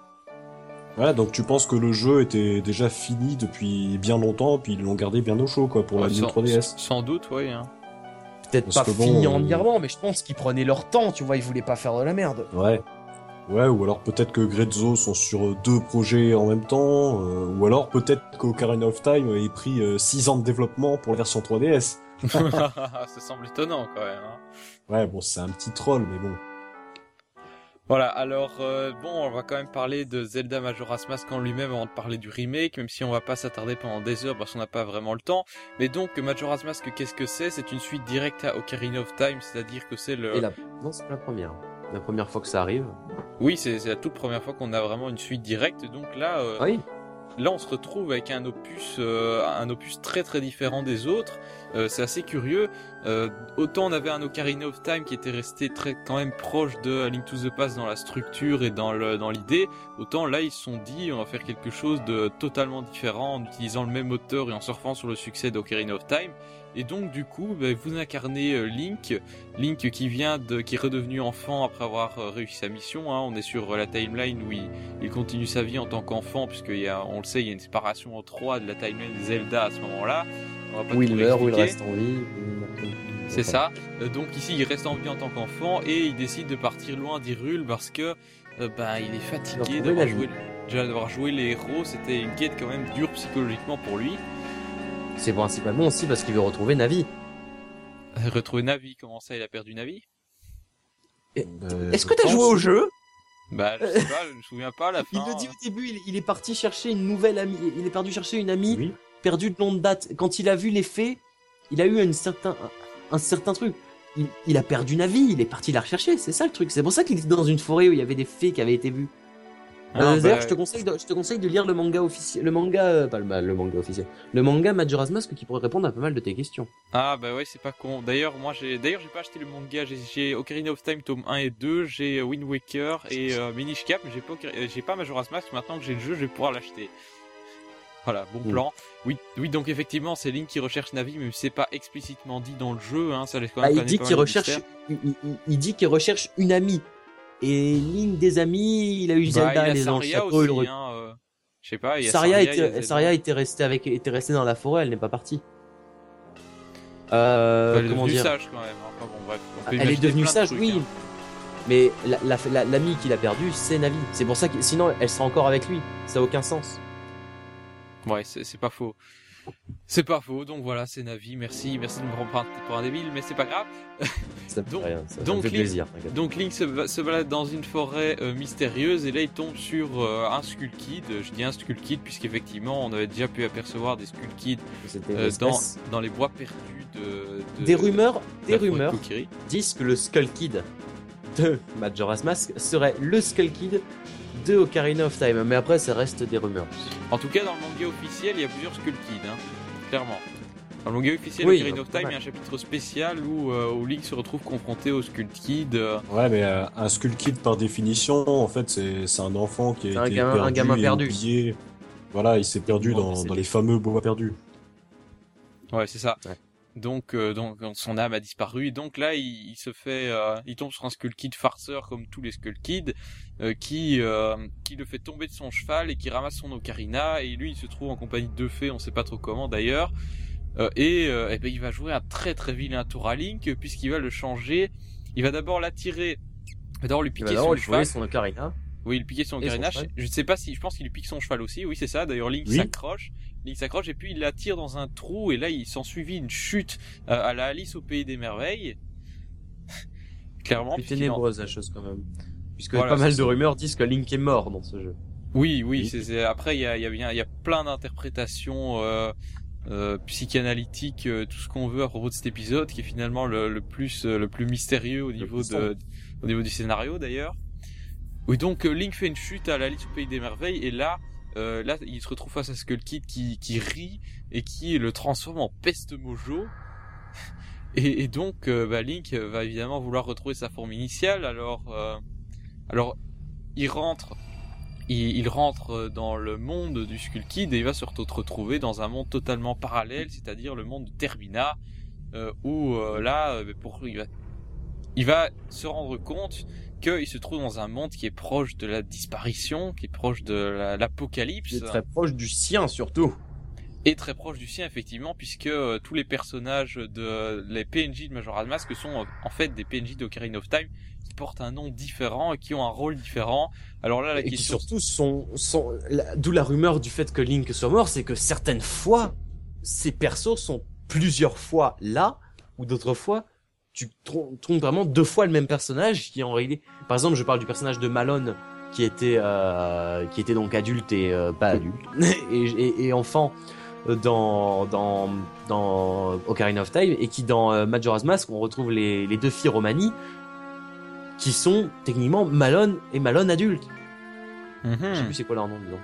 Voilà, donc tu penses que le jeu était déjà fini depuis bien longtemps, puis ils l'ont gardé bien au chaud, quoi, pour la New 3DS. Sans doute, oui. Hein. Peut-être pas fini entièrement, mais je pense qu'ils prenaient leur temps, tu vois, ils voulaient pas faire de la merde. Ouais. Ouais, ou alors peut-être que Grezzo sont sur deux projets en même temps, euh, ou alors peut-être qu'Ocarina of Time ait pris 6 euh, ans de développement pour la version 3DS. Ça semble étonnant quand même. Hein. Ouais, bon, c'est un petit troll, mais bon. Voilà, alors euh, bon, on va quand même parler de Zelda Majora's Mask en lui-même avant de parler du remake, même si on va pas s'attarder pendant des heures parce qu'on n'a pas vraiment le temps. Mais donc Majora's Mask, qu'est-ce que c'est? C'est une suite directe à Ocarina of Time, c'est-à-dire que c'est le. Et la... Non, c'est la première. La première fois que ça arrive. Oui, c'est la toute première fois qu'on a vraiment une suite directe. Donc là, euh, oui. Là, on se retrouve avec un opus, euh, un opus très très différent des autres. Euh, c'est assez curieux. Euh, autant on avait un Ocarina of Time qui était resté très quand même proche de Link to the Past dans la structure et dans le dans l'idée, autant là ils se sont dit on va faire quelque chose de totalement différent en utilisant le même moteur et en surfant sur le succès d'Ocarina of Time. Et donc du coup, ben, vous incarnez euh, Link, Link qui vient de, qui est redevenu enfant après avoir réussi sa mission. Hein. On est sur la timeline où il, il continue sa vie en tant qu'enfant, puisqu'il y a, on le sait, il y a une séparation en trois de la timeline Zelda à ce moment-là où il meurt, où il reste en vie. C'est ça. Euh, donc ici, il reste en vie en tant qu'enfant et il décide de partir loin d'Hyrule parce que euh, bah, il est fatigué d'avoir joué, joué les héros. C'était une quête quand même dure psychologiquement pour lui. C'est principalement aussi parce qu'il veut retrouver Navi. Euh, retrouver Navi Comment ça, il a perdu Navi? Est-ce que t'as joué au jeu? Bah, je sais pas, je me souviens pas à la fin. Il le dit au début, il, est parti chercher une nouvelle amie. Il est perdu chercher une amie oui perdu de longue date. Quand il a vu les faits, il a eu un certain, un, certain truc. Il, a perdu Navi, il est parti la rechercher, c'est ça le truc. C'est pour ça qu'il était dans une forêt où il y avait des faits qui avaient été vus. Ah, euh, d'ailleurs, bah, je te conseille, de, je te conseille de lire le manga officiel, le manga, euh, pas le, manga officiel, le manga Majora's Mask qui pourrait répondre à pas mal de tes questions. Ah bah ouais, c'est pas con. D'ailleurs, moi j'ai, d'ailleurs j'ai pas acheté le manga, j'ai Ocarina of Time tome 1 et 2, j'ai Wind Waker et euh, Minish Cap, mais j'ai pas, j'ai pas Majora's Mask. Maintenant que j'ai le jeu, je vais pouvoir l'acheter. Voilà, bon mm. plan. Oui, oui, donc effectivement, c'est Link qui recherche Navi, mais c'est pas explicitement dit dans le jeu. Hein, ça laisse quand même. Ah, il, dit qu'il recherche, il, dit qu'il recherche une amie. Et Link des amis, il a eu bah, Zelda, les anges aussi, hein, euh, Je sais pas. Il y a Saria, était, Saria était restée avec, était restée dans la forêt, elle n'est pas partie. Euh, elle est devenue sage quand même. Hein. Enfin, bon, bref, elle est devenue sage, oui. Hein. Mais l'ami la, la, qu'il a perdu, c'est Navi. C'est pour ça que sinon, elle sera encore avec lui. Ça n'a aucun sens. Ouais, c'est pas faux. C'est pas faux, donc voilà, c'est Navi, merci, merci de me reprendre pour un débile, mais c'est pas grave. Ça donc, rien, ça donc, fait Link, plaisir. Donc Link se, se, balade dans une forêt euh, mystérieuse et là il tombe sur euh, un Skull Kid. Je dis un Skull Kid puisqu'effectivement on avait déjà pu apercevoir des Skull Kids euh, dans, dans les bois perdus de. des rumeurs, des rumeurs disent que le Skull Kid de Majora's Mask serait le Skull Kid de Ocarina of Time, mais après ça reste des rumeurs. En tout cas, dans le manga officiel, il y a plusieurs Skull Kids, hein, clairement. Dans le manga officiel oui, Ocarina of Time, il y a un chapitre spécial où, où Link se retrouve confronté au Skull Kid. Ouais, mais un Skull Kid par définition, en fait, c'est un enfant qui a été perdu, un gamin perdu. Oublié. Voilà, il s'est perdu dans, dans les fameux bois perdus. Ouais, c'est ça. Donc, euh, donc son âme a disparu et donc là il, se fait, euh, il tombe sur un Skull Kid farceur comme tous les Skull Kids euh, qui qui le fait tomber de son cheval et qui ramasse son ocarina et lui il se trouve en compagnie de deux fées, on sait pas trop comment d'ailleurs et, et ben, il va jouer un très très vilain tour à Link puisqu'il va le changer. Il va d'abord l'attirer, d'abord lui piquer son cheval. son ocarina. Oui, il piquait son ocarina. Je ne sais pas si, je pense qu'il lui pique son cheval aussi. Oui, c'est ça. D'ailleurs, Link s'accroche il s'accroche et puis il la tire dans un trou et là il s'en suivit une chute euh, à la Alice au pays des merveilles. Clairement. C'est ténébreuse la chose quand même. Puisque pas mal de rumeurs disent que Link est mort dans ce jeu. Oui, oui. C'est, après il y a, y, a bien, il y a plein d'interprétations euh, euh, psychanalytiques, euh, tout ce qu'on veut à propos de cet épisode, qui est finalement le, le plus, le plus mystérieux au niveau de, au niveau du scénario d'ailleurs. Oui, donc Link fait une chute à la Alice au pays des merveilles et là euh, là, il se retrouve face à Skull Kid qui, qui rit et qui le transforme en peste mojo. Et, donc, euh, bah, Link va évidemment vouloir retrouver sa forme initiale. Alors, euh, alors, il rentre, il, rentre dans le monde du Skull Kid et il va se retrouver dans un monde totalement parallèle, c'est-à-dire le monde de Termina, où là, pour il va se rendre compte qu'il se trouve dans un monde qui est proche de la disparition, qui est proche de l'apocalypse. La, très proche du sien surtout. Et très proche du sien effectivement, puisque euh, tous les personnages de les PNJ de Majora's Mask sont euh, en fait des PNJ d'Ocarina of Time qui portent un nom différent et qui ont un rôle différent. Alors là, la et question... qui surtout sont, sont d'où la rumeur du fait que Link soit mort, c'est que certaines fois ces persos sont plusieurs fois là, ou d'autres fois tu trompes vraiment deux fois le même personnage qui en réalité par exemple je parle du personnage de Malone qui était euh, qui était donc adulte et euh, pas adulte et, et, et, enfant euh, dans dans dans Ocarina of Time et qui dans euh, Majora's Mask on retrouve les, les deux filles Romani qui sont techniquement Malone et Malone adulte mm -hmm. je sais plus c'est quoi leur nom disons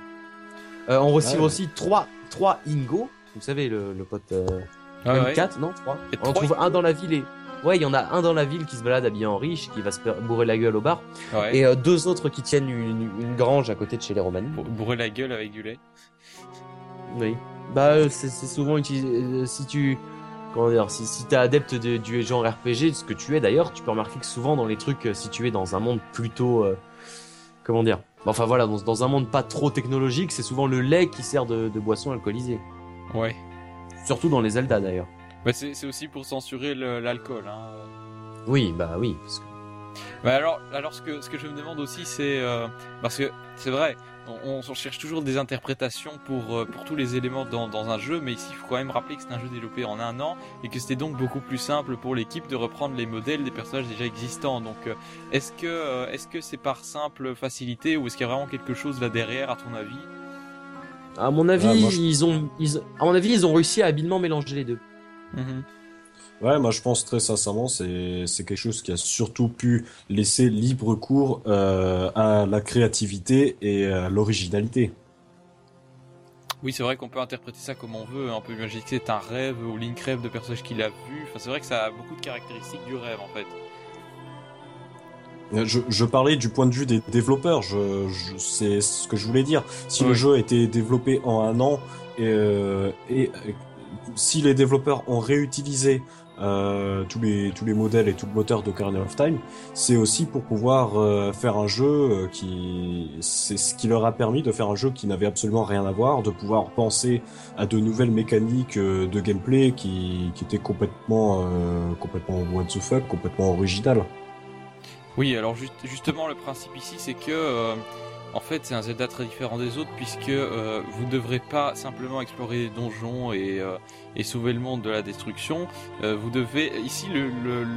euh, on retrouve aussi trois trois Ingo vous savez le, le pote euh, ah ouais. 4 non 3 on en trouve un dans la ville et Ouais, il y en a un dans la ville qui se balade habillé en riche, qui va se bourrer la gueule au bar. Et euh, deux autres qui tiennent une, une, grange à côté de chez les Romani. Bourrer la gueule avec du lait. Oui. Bah, euh, c'est souvent utilisé. Euh, si tu. Comment dire Si, si t'es adepte de, du genre RPG, ce que tu es d'ailleurs, tu peux remarquer que souvent dans les trucs situés dans un monde plutôt. comment dire Enfin voilà, dans, dans, un monde pas trop technologique, c'est souvent le lait qui sert de, de boisson alcoolisée. Ouais. Surtout dans les Zelda d'ailleurs. Bah c'est aussi pour censurer l'alcool. Hein. Oui, bah oui. Parce que... bah alors, alors ce que ce que je me demande aussi, c'est euh, parce que c'est vrai, on, on, cherche toujours des interprétations pour euh, pour tous les éléments dans, dans un jeu, mais ici il faut quand même rappeler que c'est un jeu développé en un an et que c'était donc beaucoup plus simple pour l'équipe de reprendre les modèles des personnages déjà existants. Donc euh, est-ce que est-ce que c'est par simple facilité ou est-ce qu'il y a vraiment quelque chose là derrière à ton avis? À mon avis, ils ont ils, à mon avis ils ont réussi à habilement mélanger les deux. Mhm. Ouais, moi je pense très sincèrement, c'est quelque chose qui a surtout pu laisser libre cours euh, à la créativité et à l'originalité. Oui, c'est vrai qu'on peut interpréter ça comme on veut. On peut imaginer que c'est un rêve ou Link rêve de personnage qu'il a vu. Enfin, c'est vrai que ça a beaucoup de caractéristiques du rêve en fait. Je, je parlais du point de vue des développeurs. Je, je c'est ce que je voulais dire. Si le jeu a été développé en un an et, euh, et si les développeurs ont réutilisé euh, tous les tous les modèles et tout le moteur d'Ocarina of Time, c'est aussi pour pouvoir euh, faire un jeu euh, qui c'est ce qui leur a permis de faire un jeu qui n'avait absolument rien à voir, de pouvoir penser à de nouvelles mécaniques euh, de gameplay qui qui étaient complètement euh, complètement what the fuck, complètement originales. Oui, alors juste, justement le principe ici c'est que en fait, c'est un Zelda très différent des autres puisque euh, vous ne devrez pas simplement explorer les donjons et, euh, sauver le monde de la destruction. Euh, vous devez ici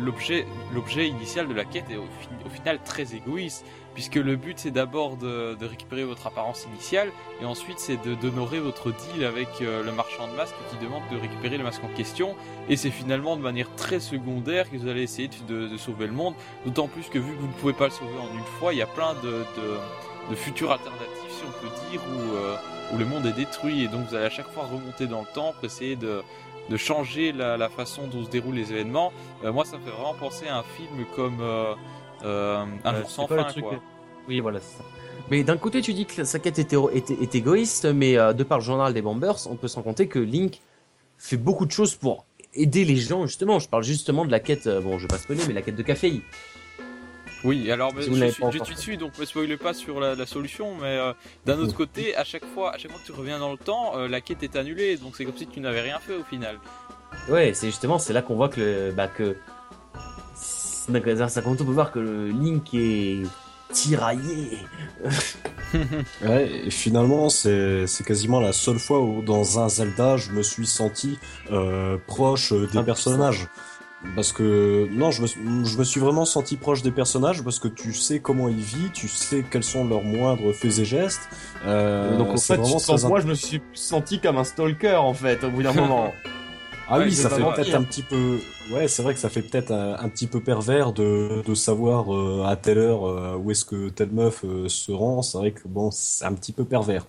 l'objet l'objet initial de la quête est au final très égoïste puisque le but c'est d'abord de, récupérer votre apparence initiale et ensuite c'est d'honorer votre deal avec euh, le marchand de masques qui demande de récupérer le masque en question. Et c'est finalement de manière très secondaire que vous allez essayer de, sauver le monde. D'autant plus que vu que vous ne pouvez pas le sauver en une fois il y a plein de, futurs alternatifs, si on peut dire, où, euh, où le monde est détruit. Et donc vous allez à chaque fois remonter dans le temps pour essayer de, changer la, la, façon dont se déroulent les événements. moi, ça me fait vraiment penser à un film comme Un jour sans fin. Quoi. Oui, voilà, c'est ça. Mais d'un côté, tu dis que sa quête est, est, égoïste, mais de par le journal des Bombers, on peut s'en compter que Link fait beaucoup de choses pour aider les gens, justement. Je parle justement de la quête, bon, je vais pas spoiler, mais la quête de café. Oui, alors je, suis, je dessus, donc me spoile pas sur la, solution, mais euh, d'un autre côté, à chaque fois, à chaque fois que tu reviens dans le temps, euh, la quête est annulée, donc c'est comme si tu n'avais rien fait au final. Ouais, c'est justement, c'est là qu'on voit que, bah, que, ça compte, on peut voir que le Link est tiraillé. ouais, et finalement, c'est quasiment la seule fois où dans un Zelda, je me suis senti euh, proche des personnages parce que non, je me, je me, suis vraiment senti proche des personnages parce que tu sais comment ils vivent, tu sais quels sont leurs moindres faits et gestes. Euh, donc en fait, moi, je me suis senti comme un stalker en fait au bout d'un moment. Ah oui, ça fait peut-être un petit peu. Ouais, c'est vrai que ça fait peut-être un, petit peu pervers de, de savoir euh, à telle heure euh, où est-ce que telle meuf euh, se rend. C'est vrai que bon, c'est un petit peu pervers.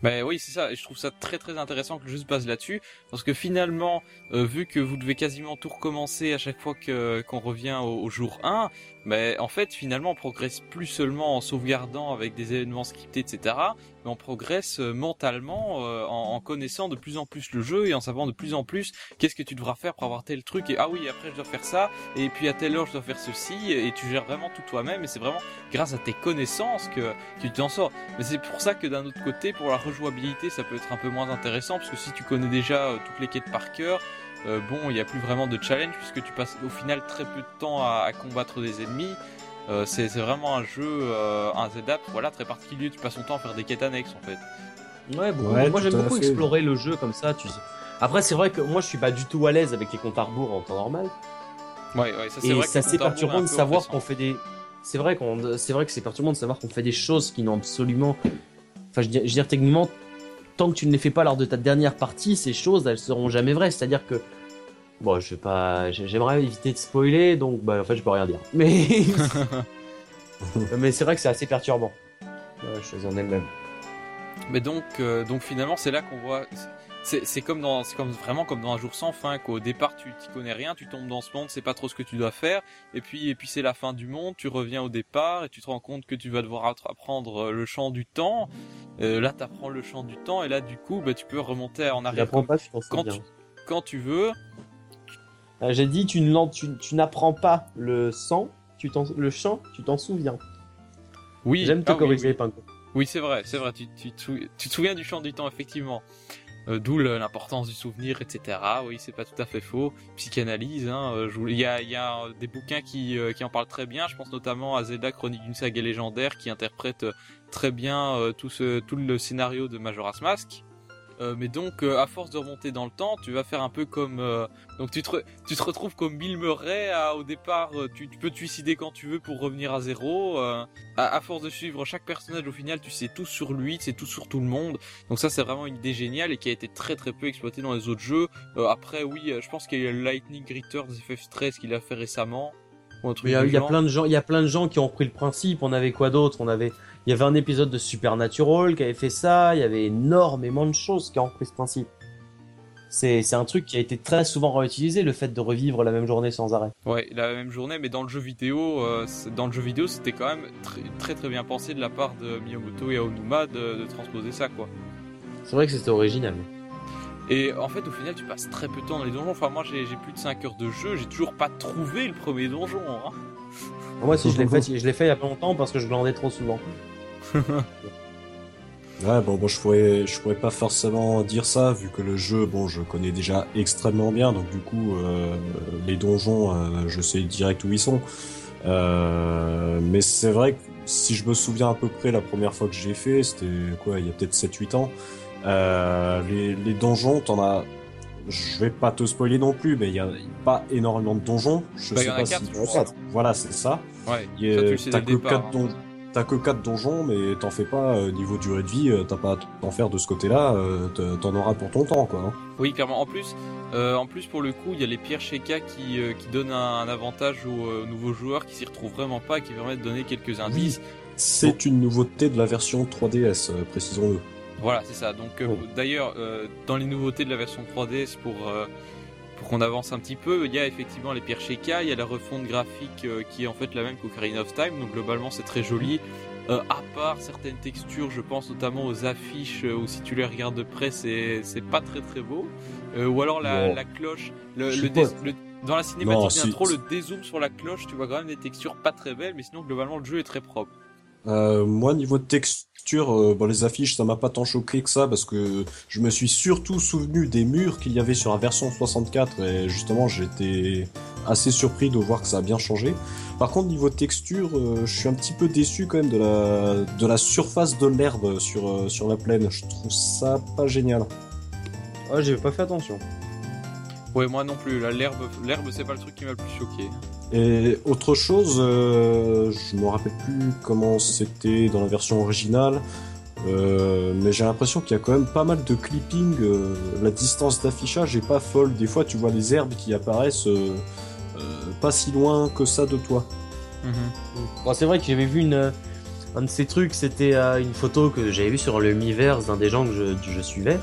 Ben oui, c'est ça. Et je trouve ça très très intéressant que le jeu se base là-dessus, parce que finalement, vu que vous devez quasiment tout recommencer à chaque fois qu'on revient au, jour 1, mais en fait, finalement, on progresse plus seulement en sauvegardant avec des événements scriptés, etc. Mais on progresse euh, mentalement euh, en, connaissant de plus en plus le jeu et en savant de plus en plus qu'est-ce que tu devras faire pour avoir tel truc. Et ah oui, après je dois faire ça. Et puis à telle heure je dois faire ceci. Et tu gères vraiment tout toi-même. Et c'est vraiment grâce à tes connaissances que, tu t'en sors. Mais c'est pour ça que d'un autre côté, pour la rejouabilité, ça peut être un peu moins intéressant parce que si tu connais déjà toutes les quêtes par cœur euh, bon, il n'y a plus vraiment de challenge puisque tu passes au final très peu de temps à, combattre des ennemis. Euh, c'est vraiment un jeu, euh, un ZAP, voilà, très particulier. Tu passes ton temps à faire des quêtes annexes en fait. Ouais, bon, moi j'aime beaucoup explorer le jeu comme ça, tu. Après, c'est vrai que moi je suis pas du tout à l'aise avec les comptes à rebours en temps normal. Ouais, ouais, ça c'est vrai. c'est assez perturbant de savoir qu'on fait des. C'est vrai qu'on, c'est vrai que c'est perturbant de savoir qu'on fait des choses qui n'ont absolument. Enfin, je veux dire techniquement, tant que tu ne les fais pas lors de ta dernière partie, ces choses, elles seront jamais vraies. C'est-à-dire que, bon, je vais pas, j'aimerais éviter de spoiler, donc, bah, en fait, je peux rien dire. Mais, mais c'est vrai que c'est assez perturbant. je suis en elle-même. Mais donc, euh, donc finalement, c'est là qu'on voit c'est comme dans c'est comme vraiment comme dans un jour sans fin qu'au départ tu t'y connais rien tu tombes dans ce monde c'est pas trop ce que tu dois faire. Et puis et puis c'est la fin du monde tu reviens au départ et tu te rends compte que tu vas devoir apprendre euh, le chant du temps. Euh, là t'apprends le chant du temps et là du coup bah, tu peux remonter en arrière quand, tu, quand tu veux. Euh, j'ai dit tu, tu, n'apprends pas le sang tu le chant tu t'en souviens. Oui. J'aime te ah corriger oui, oui. c'est vrai c'est vrai tu, tu, tu te souviens du chant du temps effectivement euh, d'où l'importance du souvenir, etc. Oui, c'est pas tout à fait faux. Psychanalyse, hein, euh, il y a, a des bouquins qui, euh, en parlent très bien. Je pense notamment à Zelda Chronique d'une saga légendaire qui interprète très bien tout, tout le scénario de Majora's Mask. Euh, mais donc, euh, à force de remonter dans le temps, tu vas faire un peu comme... Euh, donc tu te, tu te retrouves comme Bill Murray, au départ, tu, peux te suicider quand tu veux pour revenir à zéro. À, à, force de suivre chaque personnage, au final, tu sais tout sur lui, tu sais tout sur tout le monde. Donc ça, c'est vraiment une idée géniale et qui a été très très peu exploitée dans les autres jeux. après, oui, je pense qu'il y a le Lightning Returns FF13 qu'il a fait récemment. Il y, a, il y a plein de gens, il y a plein de gens qui ont repris le principe. On avait quoi d'autre? On avait il y avait un épisode de Supernatural qui avait fait ça, il y avait énormément de choses qui ont repris ce principe. C'est, un truc qui a été très souvent réutilisé, le fait de revivre la même journée sans arrêt. Ouais, la même journée, mais dans le jeu vidéo, euh, dans le jeu vidéo, c'était quand même très, très, bien pensé de la part de Miyamoto et Aonuma de, transposer ça, quoi. C'est vrai que c'était original. Et en fait, au final, tu passes très peu de temps dans les donjons. Enfin, moi, j'ai, plus de 5 heures de jeu, j'ai toujours pas trouvé le premier donjon. Hein. Moi, si je l'ai fait, je l'ai fait il y a pas longtemps parce que je glandais trop souvent. ouais, bon, bon, je pourrais, je pourrais pas forcément dire ça, vu que le jeu, bon, je connais déjà extrêmement bien, donc du coup, euh, les donjons, euh, je sais direct où ils sont. Euh, mais c'est vrai que si je me souviens à peu près la première fois que j'ai fait, c'était quoi, il y a peut-être 7-8 ans, les, les donjons, t'en as je vais pas te spoiler non plus, mais il y a pas énormément de donjons. Je bah, sais pas si Voilà, c'est ça. Ouais. T'as que 4 donjons t'as que 4 donjons, mais t'en fais pas, euh, niveau durée de vie, euh, t'as pas à t'en faire de ce côté-là, euh, t'en auras pour ton temps, quoi. Hein. Oui, clairement. En plus, en plus, pour le coup, il y a les pierres Sheka qui, qui donnent un, avantage aux, nouveaux joueurs qui s'y retrouvent vraiment pas, qui permettent de donner quelques indices. c'est une nouveauté de la version 3DS, précisons-le. Voilà, c'est ça. Donc d'ailleurs, dans les nouveautés de la version 3DS pour pour qu'on avance un petit peu, il y a effectivement les pierres Sheikah, il y a la refonte graphique qui est en fait la même qu'Ocarina of Time, donc globalement c'est très joli. Euh, à part certaines textures, je pense notamment aux affiches où si tu les regardes de près, c'est c'est pas très très beau. Euh, ou alors la, la cloche, le, le, dans la cinématique d'intro, le dézoom sur la cloche, tu vois quand même des textures pas très belles, mais sinon globalement le jeu est très propre. Euh, moi, niveau de texture, euh, bon, les affiches, ça m'a pas tant choqué que ça parce que je me suis surtout souvenu des murs qu'il y avait sur la version 64 et justement, j'étais assez surpris de voir que ça a bien changé. Par contre, niveau texture, euh, je suis un petit peu déçu quand même de la, de la surface de l'herbe sur, euh, sur la plaine. Je trouve ça pas génial. Ouais, j'ai pas fait attention. Ouais, moi non plus. L'herbe, l'herbe, c'est pas le truc qui m'a le plus choqué. Et autre chose, euh, je me rappelle plus comment c'était dans la version originale, mais j'ai l'impression qu'il y a quand même pas mal de clipping. la distance d'affichage est pas folle. Des fois, tu vois les herbes qui apparaissent pas si loin que ça de toi. Mhm. c'est vrai que j'avais vu une, un de ces trucs, c'était euh, une photo que j'avais vue sur le Miiverse d'un des gens que je, suivais.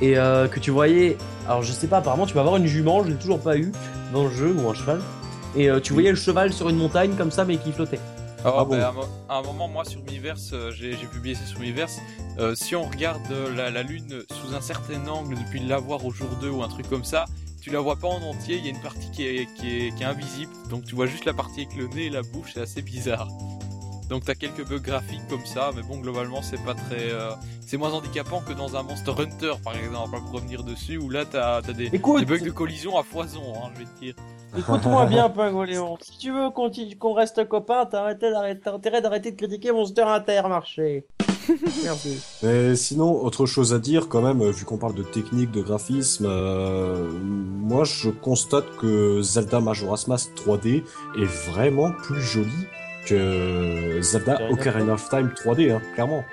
Et euh, que tu voyais, alors je sais pas, apparemment tu vas avoir une jument, je l'ai toujours pas eu dans le jeu, ou un cheval. Et euh, tu voyais le cheval sur une montagne comme ça, mais qui flottait. Oh, ah ben, à, un, moment, moi sur Miiverse, j'ai publié ça sur Miiverse. si on regarde la, la, lune sous un certain angle depuis l'avoir au jour 2 ou un truc comme ça, tu la vois pas en entier, il y a une partie qui est, qui, est, invisible, donc tu vois juste la partie avec le nez et la bouche, c'est assez bizarre. Donc t'as quelques bugs graphiques comme ça, mais bon globalement c'est pas très, euh, c'est moins handicapant que dans un Monster Hunter par exemple, pour revenir dessus, où là t'as as des, bugs de collision à foison, hein, je vais te dire. Écoute-moi bien, Pingoléon. Si tu veux qu'on reste copains, t'as intérêt d'arrêter de critiquer Monster Intermarché. Merci. Mais sinon, autre chose à dire quand même, vu qu'on parle de technique, de graphisme, euh, moi je constate que Zelda Majora's Mask 3D est vraiment plus joli que Zelda Ocarina of Time 3D, hein, clairement.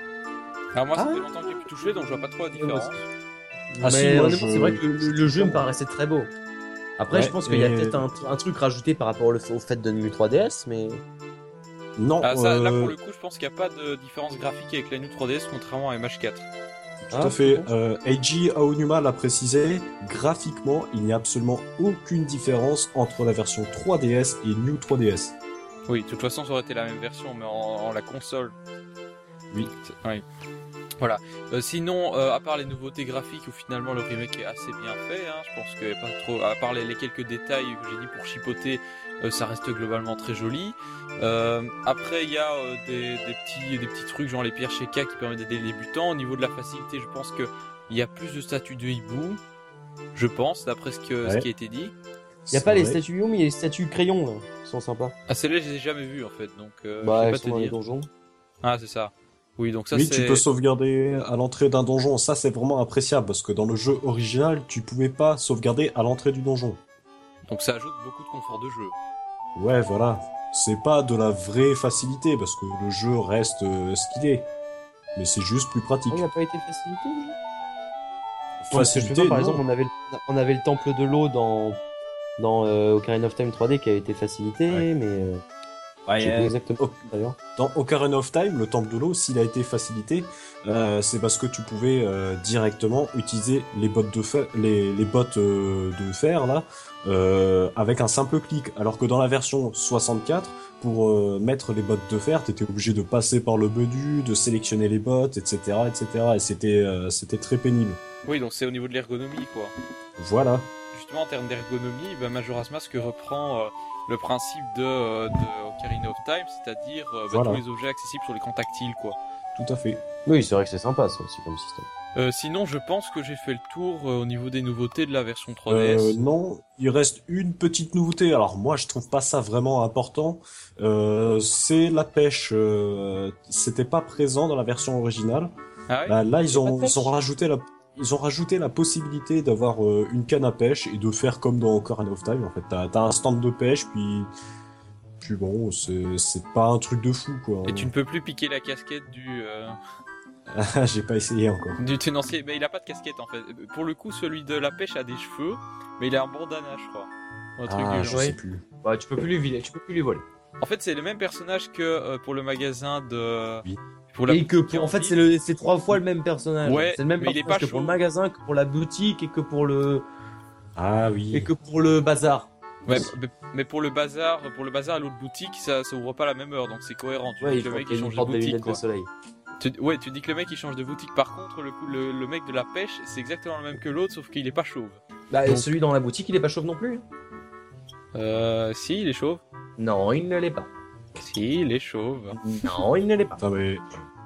Alors moi, ça fait ah. longtemps que j'ai pu toucher, donc je vois pas trop la différence. Ah, c'est vrai que le, jeu me paraissait très beau. Après, je pense qu'il y a peut-être un, truc rajouté par rapport au, au fait de New 3DS, mais... Non. Ah, ça, Là, pour euh, le coup, je pense qu'il n'y a pas de différence graphique avec la New 3DS, contrairement à MH4. Tout à fait. Euh, Eiji Aonuma l'a précisé, graphiquement, il n'y a absolument aucune différence entre la version 3DS et New 3DS. Oui, de toute façon, ça aurait été la même version, mais en, la console. Oui. oui. Voilà. Euh, sinon, euh, à part les nouveautés graphiques où finalement le remake est assez bien fait, hein, je pense que pas trop. À part les, quelques détails que j'ai dit pour chipoter, euh, ça reste globalement très joli. après, il y a des, petits des petits trucs genre les pierres Sheka qui permettent d'aider les débutants. Au niveau de la facilité, je pense que il y a plus de statues de hibou, je pense, d'après ce, que, ce qui a été dit. Il n'y a pas les statues hibou, mais il y a les statues crayons là, qui sont sympas. Ah, celles-là, je les ai jamais vues en fait, donc. bah, sont dans les donjons. Ah, c'est ça. Oui, donc ça Oui, tu peux sauvegarder à l'entrée d'un donjon. Ça, c'est vraiment appréciable parce que dans le jeu original, tu pouvais pas sauvegarder à l'entrée du donjon. Donc ça ajoute beaucoup de confort de jeu. Ouais, voilà. C'est pas de la vraie facilité parce que le jeu reste euh, ce qu'il est. Mais c'est juste plus pratique. il n'a pas été facilité le jeu? Facilité, par exemple, on avait, le, on avait le temple de l'eau dans, dans euh, Ocarina of Time 3D qui a été facilité, mais. Euh, Ouais, exactement. Dans Ocarina of Time, le temple de l'eau, s'il a été facilité, euh, c'est parce que tu pouvais euh, directement utiliser les bottes de fer, les, les bottes euh, de fer là, euh, avec un simple clic. Alors que dans la version 64, pour euh, mettre les bottes de fer, t'étais obligé de passer par le menu, de sélectionner les bottes, etc., etc. Et c'était c'était très pénible. Oui, donc c'est au niveau de l'ergonomie, quoi. Voilà. En termes d'ergonomie, bah, Majora's Mask reprend le principe de, euh, de Ocarina of Time, c'est-à-dire euh, bah, tous les objets accessibles sur l'écran tactile, quoi. Tout à fait. Oui, c'est vrai que c'est sympa ça aussi comme système. Euh, sinon, je pense que j'ai fait le tour au niveau des nouveautés de la version 3DS. Euh, non, il reste une petite nouveauté. Alors moi, je trouve pas ça vraiment important. c'est la pêche. C'était pas présent dans la version originale. Ah bah, là, ils ont, ils ont rajouté la ils ont rajouté la possibilité d'avoir euh, une canne à pêche et de faire comme dans Ocarina of Time. En fait, t'as as un stand de pêche, puis puis bon, c'est pas un truc de fou quoi. Et tu ne peux plus piquer la casquette du. Euh... J'ai pas essayé encore. Du tenancier, mais il a pas de casquette en fait. Pour le coup, celui de la pêche a des cheveux, mais il a un bandana, je crois. Un truc ah, je sais plus. Ouais, tu peux plus lui tu peux plus lui voler. En fait, c'est le même personnage que euh, pour le magasin de. Et que pour, en fait, c'est le, c'est trois fois le même personnage. Ouais, c'est le même est pas que pour le magasin, que pour la boutique et que pour le. Ah oui. Et que pour le bazar. Ouais, mais pour le bazar, pour le bazar à l'autre boutique, ça, ça ouvre pas la même heure, donc c'est cohérent. Tu ouais, dis que le mec il change de boutique, quoi. De soleil. Tu, ouais, tu dis que le mec il change de boutique. Par contre, le, le, le mec de la pêche, c'est exactement le même que l'autre, sauf qu'il est pas chauve. Bah, donc... celui dans la boutique, il est pas chauve non plus. Euh, si, il est chauve. Non, il ne l'est pas. Si, il est chauve. Non, il ne l'est pas. Non mais,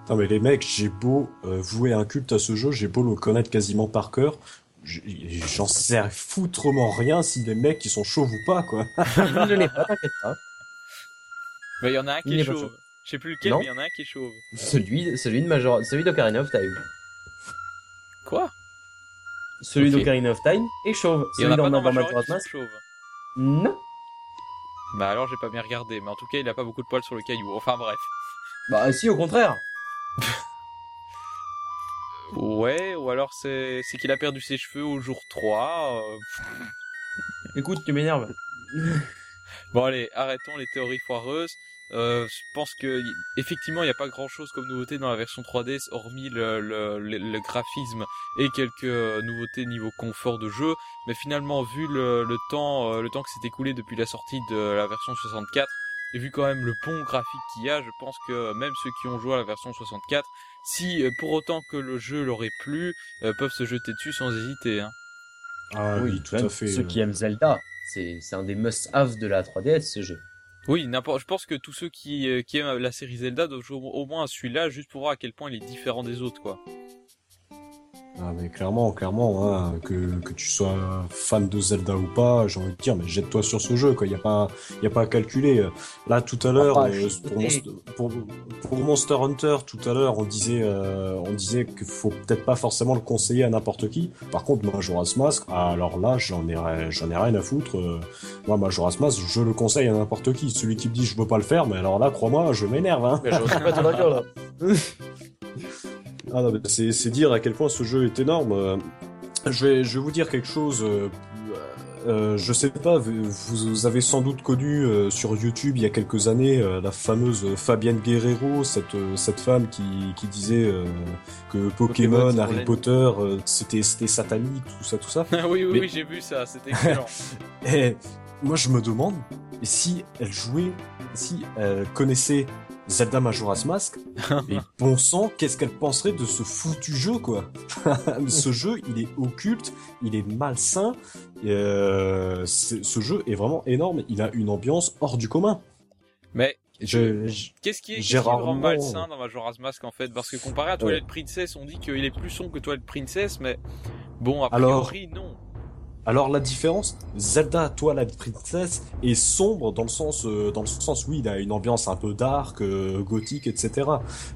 non, mais les mecs, j'ai beau euh, vouer un culte à ce jeu, j'ai beau le connaître quasiment par cœur, j'en sais foutrement rien si les mecs ils sont chauves ou pas, quoi. il ne l'est pas, t'inquiète pas. Mais il y en a un qui il est, chauve. Je sais plus lequel, mais il y en a un qui est chauve. Celui, celui de Major, celui d'Ocarina of Time. Quoi? Celui okay. d'Ocarina of Time est chauve. Il y celui en a pas dans Majora's Mask. chauve. Non. Bah alors j'ai pas bien regardé, mais en tout cas il a pas beaucoup de poils sur le caillou. Enfin bref. Bah si, au contraire. ouais, ou alors c'est c'est qu'il a perdu ses cheveux au jour 3. Euh... Écoute, tu m'énerves. bon allez, arrêtons les théories foireuses. Euh, je pense que effectivement il n'y a pas grand chose comme nouveauté dans la version 3DS hormis le, le, le, le graphisme et quelques euh, nouveautés niveau confort de jeu. Mais finalement vu le, le temps euh, le temps que s'est écoulé depuis la sortie de la version 64 et vu quand même le pont graphique qu'il y a je pense que même ceux qui ont joué à la version 64 si pour autant que le jeu leur ait plu peuvent se jeter dessus sans hésiter hein. ah oui, oui tout à fait ceux qui aiment Zelda. C'est c'est un des must-have de la 3DS ce jeu oui, n'importe. Je pense que tous ceux qui, euh, qui aiment la série Zelda doivent jouer au moins à celui-là, juste pour voir à quel point il est différent des autres, quoi. Ah mais clairement, clairement, hein, que, que tu sois fan de Zelda ou pas, j'ai envie de dire, mais jette-toi sur ce jeu, quoi. Il y a pas, y a pas à calculer. Là, tout à l'heure, Ah, euh, pour, Monster, pour, pour Monster Hunter, tout à l'heure, on disait, euh, on disait qu'il faut peut-être pas forcément le conseiller à n'importe qui. Par contre, Majora's Mask, ah, alors là, j'en ai, j'en ai rien à foutre. Euh, Moi, Majora's Mask, je le conseille à n'importe qui. Celui qui me dit je veux pas le faire, mais alors là, crois-moi, je m'énerve. Hein. Mais je pas ton là. Ah non, c'est, c'est dire à quel point ce jeu est énorme. Euh, Je vais, je vais vous dire quelque chose. euh, euh, je sais pas, vous, avez sans doute connu euh, sur YouTube il y a quelques années euh, la fameuse Fabienne Guerrero, cette, euh, cette femme qui, qui disait euh, que Pokémon, Harry Potter, euh, c'était, c'était satanique, tout ça, tout ça. oui, oui, Mais- oui, j'ai vu ça, c'était excellent. Et moi, je me demande si elle jouait, si elle connaissait Zelda Majora's Mask, et bon sang, qu'est-ce qu'elle penserait de ce foutu jeu, quoi? Ce jeu, il est occulte, il est malsain, et, euh, ce jeu est vraiment énorme, il a une ambiance hors du commun. Mais qu'est-ce qui est, rarement- malsain dans Majora's Mask en fait? Parce que comparé à Twilight Princess, on dit qu'il est plus sombre que Twilight Princess, mais bon, a Alors- priori, non. Alors la différence, Zelda Twilight Princess est sombre dans le sens, euh, dans le sens il a une ambiance un peu dark, euh, gothique, etc.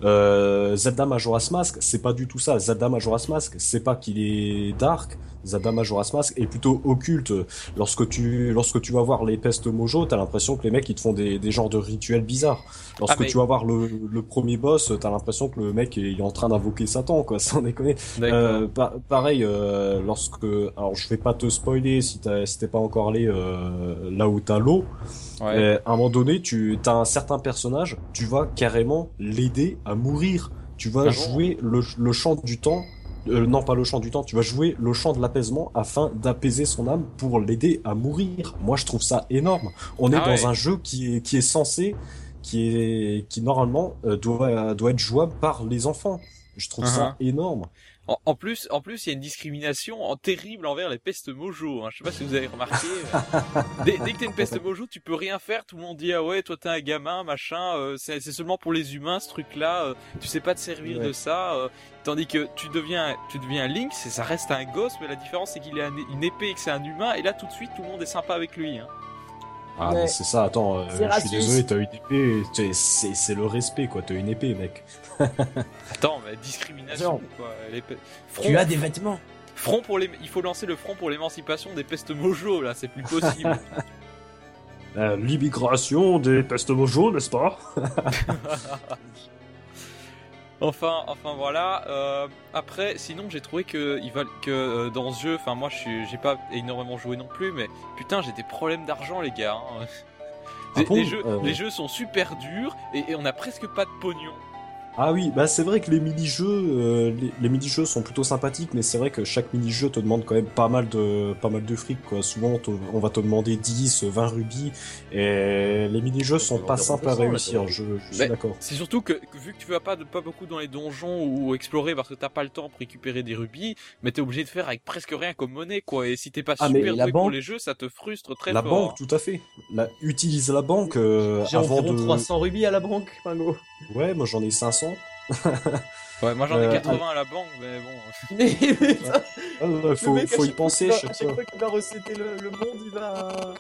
Euh, Zelda Majora's Mask, c'est pas du tout ça. Zelda Majora's Mask, c'est pas qu'il est dark. Zelda Majora's Mask est plutôt occulte. Lorsque tu, lorsque tu vas voir les pestes mojo, t'as l'impression que les mecs ils te font des, des genres de rituels bizarres. Lorsque Ah, mais- tu vas voir le, le premier boss, t'as l'impression que le mec est, il est en train d'invoquer Satan, quoi, sans déconner. Euh, pa- pareil, euh, lorsque, alors je vais pas te spoiler si t'as- si t'es pas encore allé euh, là où t'as l'eau. ouais. à un moment donné, tu as un certain personnage, tu vas carrément l'aider à mourir. Tu vas Ah bon? jouer le, le chant du temps. Euh, non, pas le chant du temps. Tu vas jouer le chant de l'apaisement afin d'apaiser son âme pour l'aider à mourir. Moi, je trouve ça énorme. On est Ah dans ouais. un jeu qui est qui est censé, qui est qui normalement euh, doit doit être jouable par les enfants. Je trouve ça énorme. En, en plus, en plus, il y a une discrimination en- terrible envers les pestes mojo. Hein. Je sais pas si vous avez remarqué. euh. dès, dès que t'es une peste mojo, tu peux rien faire. Tout le monde dit ah ouais, toi t'es un gamin, machin. euh, c'est c'est seulement pour les humains ce truc-là. euh, tu sais pas te servir Ouais. de ça. Tandis que tu deviens, tu deviens Link, ça reste un gosse, mais la différence c'est qu'il a un- une épée et que c'est un humain. Et là, tout de suite, tout le monde est sympa avec lui. Hein. Ah, Ouais. mais c'est ça, attends, euh, C'est je suis désolé, t'as une épée, c'est le respect, quoi, t'as une épée, mec. Attends, mais discrimination quoi. Les pe- Tu Front- as des vêtements. Front pour les, il faut lancer le front pour l'émancipation des pestes mojo là, c'est plus possible. Euh, L'immigration des pestes mojo, n'est-ce pas? Enfin, enfin voilà. Euh, après, sinon j'ai trouvé que il va que euh, dans ce jeu, enfin moi je suis, j'ai pas énormément joué non plus, mais putain j'ai des problèmes d'argent les gars. hein. Ah Les, bon? les jeux, Euh, les jeux sont super durs et, et on a presque pas de pognon. Ah oui, bah c'est vrai que les mini-jeux, euh, les, mini-jeux sont plutôt sympathiques, mais c'est vrai que chaque mini-jeu te demande quand même pas mal de, pas mal de fric, quoi. Souvent, on va te demander 10, 20 rubis, et les mini-jeux sont pas simples à réussir, je, suis d'accord. C'est surtout que, vu que tu vas pas, pas beaucoup dans les donjons ou explorer parce que t'as pas le temps pour récupérer des rubis, mais t'es obligé de faire avec presque rien comme monnaie, quoi. Et si t'es pas ah, super doué pour les jeux, ça te frustre très la fort. La banque, tout à fait. La, utilise la banque euh, avant de... 300 rubis à la banque, Pingo. Ouais, moi j'en ai 500. ouais, moi j'en ai 80 euh, à la banque, mais bon. mais, faut, faut y penser. chaque fois qu'il va recéter le, le monde, il va.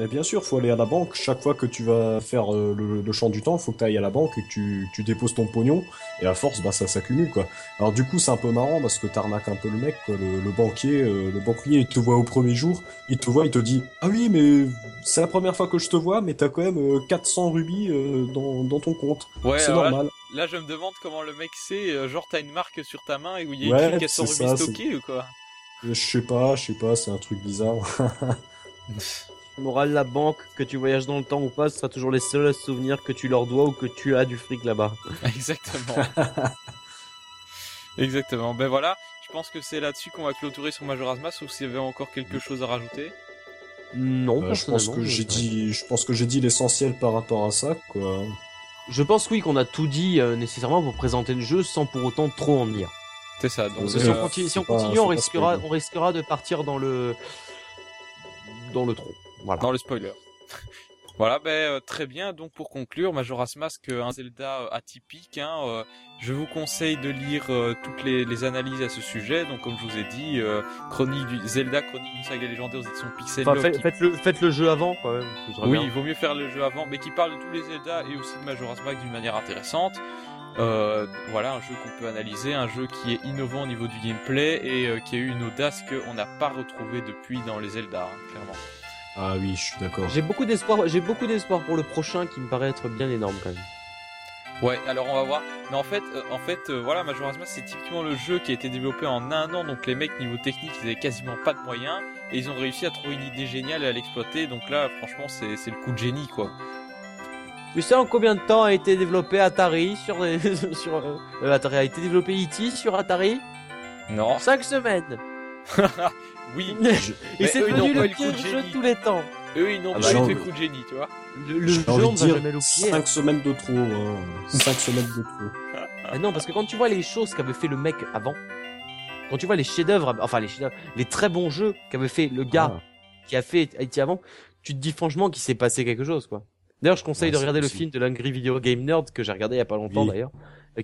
Mais bien sûr, faut aller à la banque. Chaque fois que tu vas faire euh, le, champ du temps, faut que tu ailles à la banque et que tu, tu, déposes ton pognon. Et à force, bah ça s'accumule quoi. Alors du coup, c'est un peu marrant parce que t'arnaques un peu le mec, quoi. Le, banquier, euh, le banquier, il te voit au premier jour, il te voit, il te dit ah oui, mais c'est la première fois que je te vois, mais t'as quand même 400 euh, rubis dans, dans ton compte. Ouais, c'est normal. Là, je me demande comment le mec sait, genre t'as une marque sur ta main et où il y a écrit 400 rubis stockés ou quoi? Je sais pas, je sais pas, c'est un truc bizarre. Moral, la banque, que tu voyages dans le temps ou pas, ce sera toujours les seuls souvenirs que tu leur dois ou que tu as du fric là-bas. Exactement. Exactement. Ben voilà, je pense que c'est là-dessus qu'on va clôturer sur Majora's Mask, ou s'il y avait encore quelque chose à rajouter. Non, euh, je pense que j'ai dit, je pense que j'ai dit l'essentiel par rapport à ça, quoi. Je pense oui qu'on a tout dit euh, nécessairement pour présenter le jeu sans pour autant trop en dire. C'est ça. Donc, si, on continue, si on, continue, on risquera, on risquera de partir dans le dans le trou. Voilà. Dans le spoiler. voilà, ben euh, très bien. Donc pour conclure, Majora's Mask, euh, un Zelda euh, atypique. Hein, je vous conseille de lire toutes les, les, analyses à ce sujet. Donc comme je vous ai dit, chronique du Zelda, chronique d'une saga légendaire aux éditions Pixel. Enfin, faites, le, faites le jeu avant quand même. Oui, il vaut mieux faire le jeu avant, mais qui parle de tous les Zelda et aussi de Majora's Mask d'une manière intéressante. Euh, voilà, un jeu qu'on peut analyser, un jeu qui est innovant au niveau du gameplay et qui a eu une audace qu'on n'a pas retrouvée depuis dans les Zelda, hein, clairement. Ah oui, je suis d'accord. J'ai beaucoup d'espoir. J'ai beaucoup d'espoir pour le prochain qui me paraît être bien énorme quand même. Ouais, alors on va voir. Mais en fait, euh, en fait, euh, voilà, Majora's Mask c'est typiquement le jeu qui a été développé en un an. Donc les mecs niveau technique, ils avaient quasiment pas de moyens et ils ont réussi à trouver une idée géniale et à l'exploiter. Donc là, franchement, c'est c'est le coup de génie quoi. Tu sais en combien de temps a été développé Atari sur sur euh, Atari a été développé E.T. sur Atari? Non. 5 semaines. Oui. et c'est devenu le pire jeu de tous les temps. Eux, ils n'ont ah pas bah, eu fait coup de génie, tu vois. Le, le jeu, on va jamais l'oublier. 5 semaines de trop. Hein. 5 semaines de trop. Ah non, parce que quand tu vois les choses qu'avait fait le mec avant, quand tu vois les chefs-d'œuvre, enfin les chefs les très bons jeux qu'avait fait le gars ah. qui a fait Haïti avant, tu te dis franchement qu'il s'est passé quelque chose, quoi. D'ailleurs, je conseille de regarder le film de l'Angry Video Game Nerd que j'ai regardé il y a pas longtemps d'ailleurs,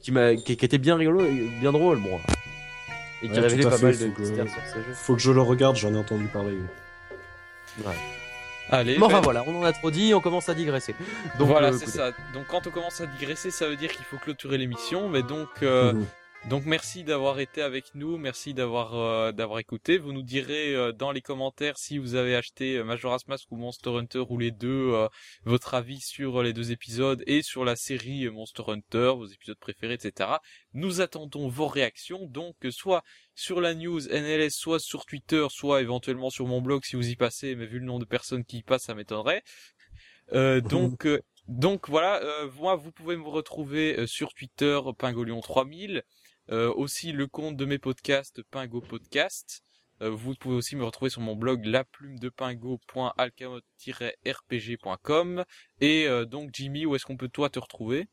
qui m'a, qui, qui, était bien rigolo, et bien drôle, bon et qui révélait pas mal de mystères sur ces jeux. Faut que je le regarde, j'en ai entendu parler. Ouais. Allez. Bon, enfin voilà, on en a trop dit, on commence à digresser. Donc voilà, euh, c'est ça. Donc quand on commence à digresser, ça veut dire qu'il faut clôturer l'émission. Mais donc, euh, mhm. Donc merci d'avoir été avec nous, merci d'avoir euh, d'avoir écouté. Vous nous direz euh, dans les commentaires si vous avez acheté euh, Majora's Mask ou Monster Hunter ou les deux, votre avis sur les deux épisodes et sur la série Monster Hunter, vos épisodes préférés, etc. Nous attendons vos réactions, donc soit sur la news NLS, soit sur Twitter, soit éventuellement sur mon blog si vous y passez, mais vu le nombre de personnes qui y passent, ça m'étonnerait. donc donc voilà, moi vous pouvez me retrouver sur Twitter Pingolion 3000 euh, aussi le compte de mes podcasts Pingo Podcast. Euh, vous pouvez aussi me retrouver sur mon blog laplume-de-pingo.alcamot-rpg.com. Et euh, donc Jimmy, où est-ce qu'on peut toi te retrouver?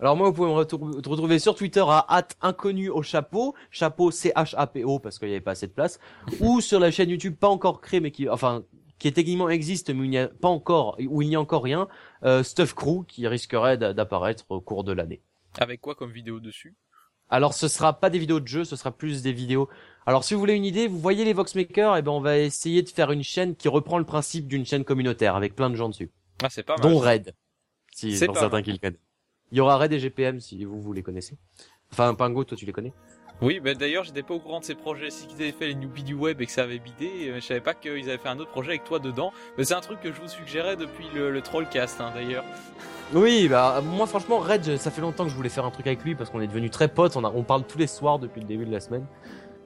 Alors moi, vous pouvez me retrouver sur Twitter à inconnu au chapeau, chapeau C H A P O parce qu'il n'y avait pas assez de place, ou sur la chaîne YouTube pas encore créée mais qui, enfin, qui techniquement existe mais il n'y a pas encore, où il n'y a encore rien, Stuff Crew qui risquerait d'apparaître au cours de l'année. Avec quoi comme vidéo dessus? Alors ce sera pas des vidéos de jeu, ce sera plus des vidéos. Alors si vous voulez une idée, vous voyez les Voxmakers, et eh ben on va essayer de faire une chaîne qui reprend le principe d'une chaîne communautaire avec plein de gens dessus. Ah c'est pas mal. Dont Red. Si pour certains qui le connaissent. Il y aura Red et GPM si vous vous les connaissez. Enfin Pingo, toi tu les connais? Oui, ben d'ailleurs, j'étais pas au courant de ces projets. Si ils avaient fait les newbies du web et que ça avait bidé, euh, je savais pas qu'ils avaient fait un autre projet avec toi dedans. Mais c'est un truc que je vous suggérais depuis le, le Trollcast, hein, d'ailleurs. Oui, bah moi franchement, Red, ça fait longtemps que je voulais faire un truc avec lui parce qu'on est devenus très potes. On, a, on parle tous les soirs depuis le début de la semaine.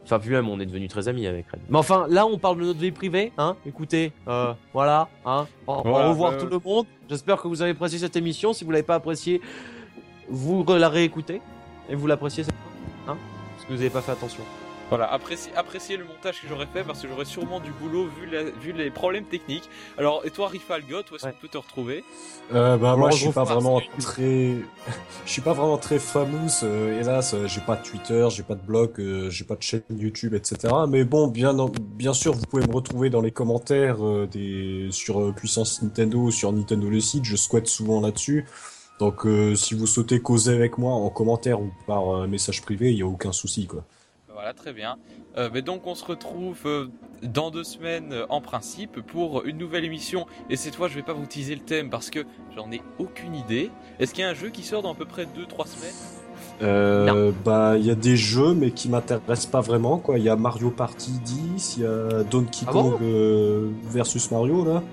Enfin, puis même, on est devenus très amis avec Red. Mais enfin, là, on parle de notre vie privée, hein. Écoutez, euh, voilà, hein. Au revoir tout le monde. J'espère que vous avez apprécié cette émission. Si vous l'avez pas apprécié, vous la réécoutez et vous l'appréciez cette que vous n'avez pas fait attention. Voilà, appréciez, appréciez le montage que j'aurais fait parce que j'aurais sûrement du boulot vu, vu les problèmes techniques. Alors, et toi, Rifa Algot, où est-ce qu'on peut te retrouver? Euh, Bah moi, je suis pas vraiment très, je suis pas vraiment très famous. Euh, hélas, euh, j'ai pas de Twitter, j'ai pas de blog, euh, j'ai pas de chaîne YouTube, etc. Mais bon, bien, bien sûr, vous pouvez me retrouver dans les commentaires des sur Puissance Nintendo, sur Nintendo le site. Je squatte souvent là-dessus. Donc, si vous sautez causer avec moi en commentaire ou par message privé, il y a aucun souci, quoi. Voilà, très bien. Euh, mais donc on se retrouve euh, dans deux semaines euh, en principe pour une nouvelle émission. Et cette fois, je vais pas vous teaser le thème parce que j'en ai aucune idée. Est-ce qu'il y a un jeu qui sort dans à peu près 2-3 semaines? Euh, bah, il y a des jeux, mais qui m'intéressent pas vraiment, quoi. Il y a Mario Party 10, il y a Donkey ah Kong versus Mario, là.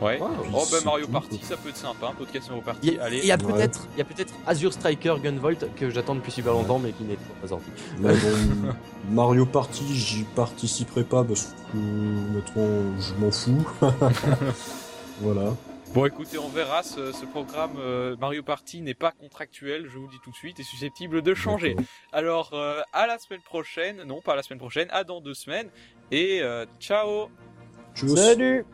Ouais. oh bah Mario Party, ça peut être sympa, un podcast Mario Party. Il y a peut-être, il y a peut-être Azure Striker Gunvolt que j'attends depuis super longtemps, mais qui n'est pas sorti. Mais bon, Mario Party, j'y participerai pas parce que maintenant, je m'en fous. voilà. Bon, écoutez, on verra. Ce, ce programme euh, Mario Party n'est pas contractuel, je vous le dis tout de suite, est susceptible de changer. Alors, euh, à la semaine prochaine. Non, pas à la semaine prochaine, à dans deux semaines. Et euh, ciao. Salut.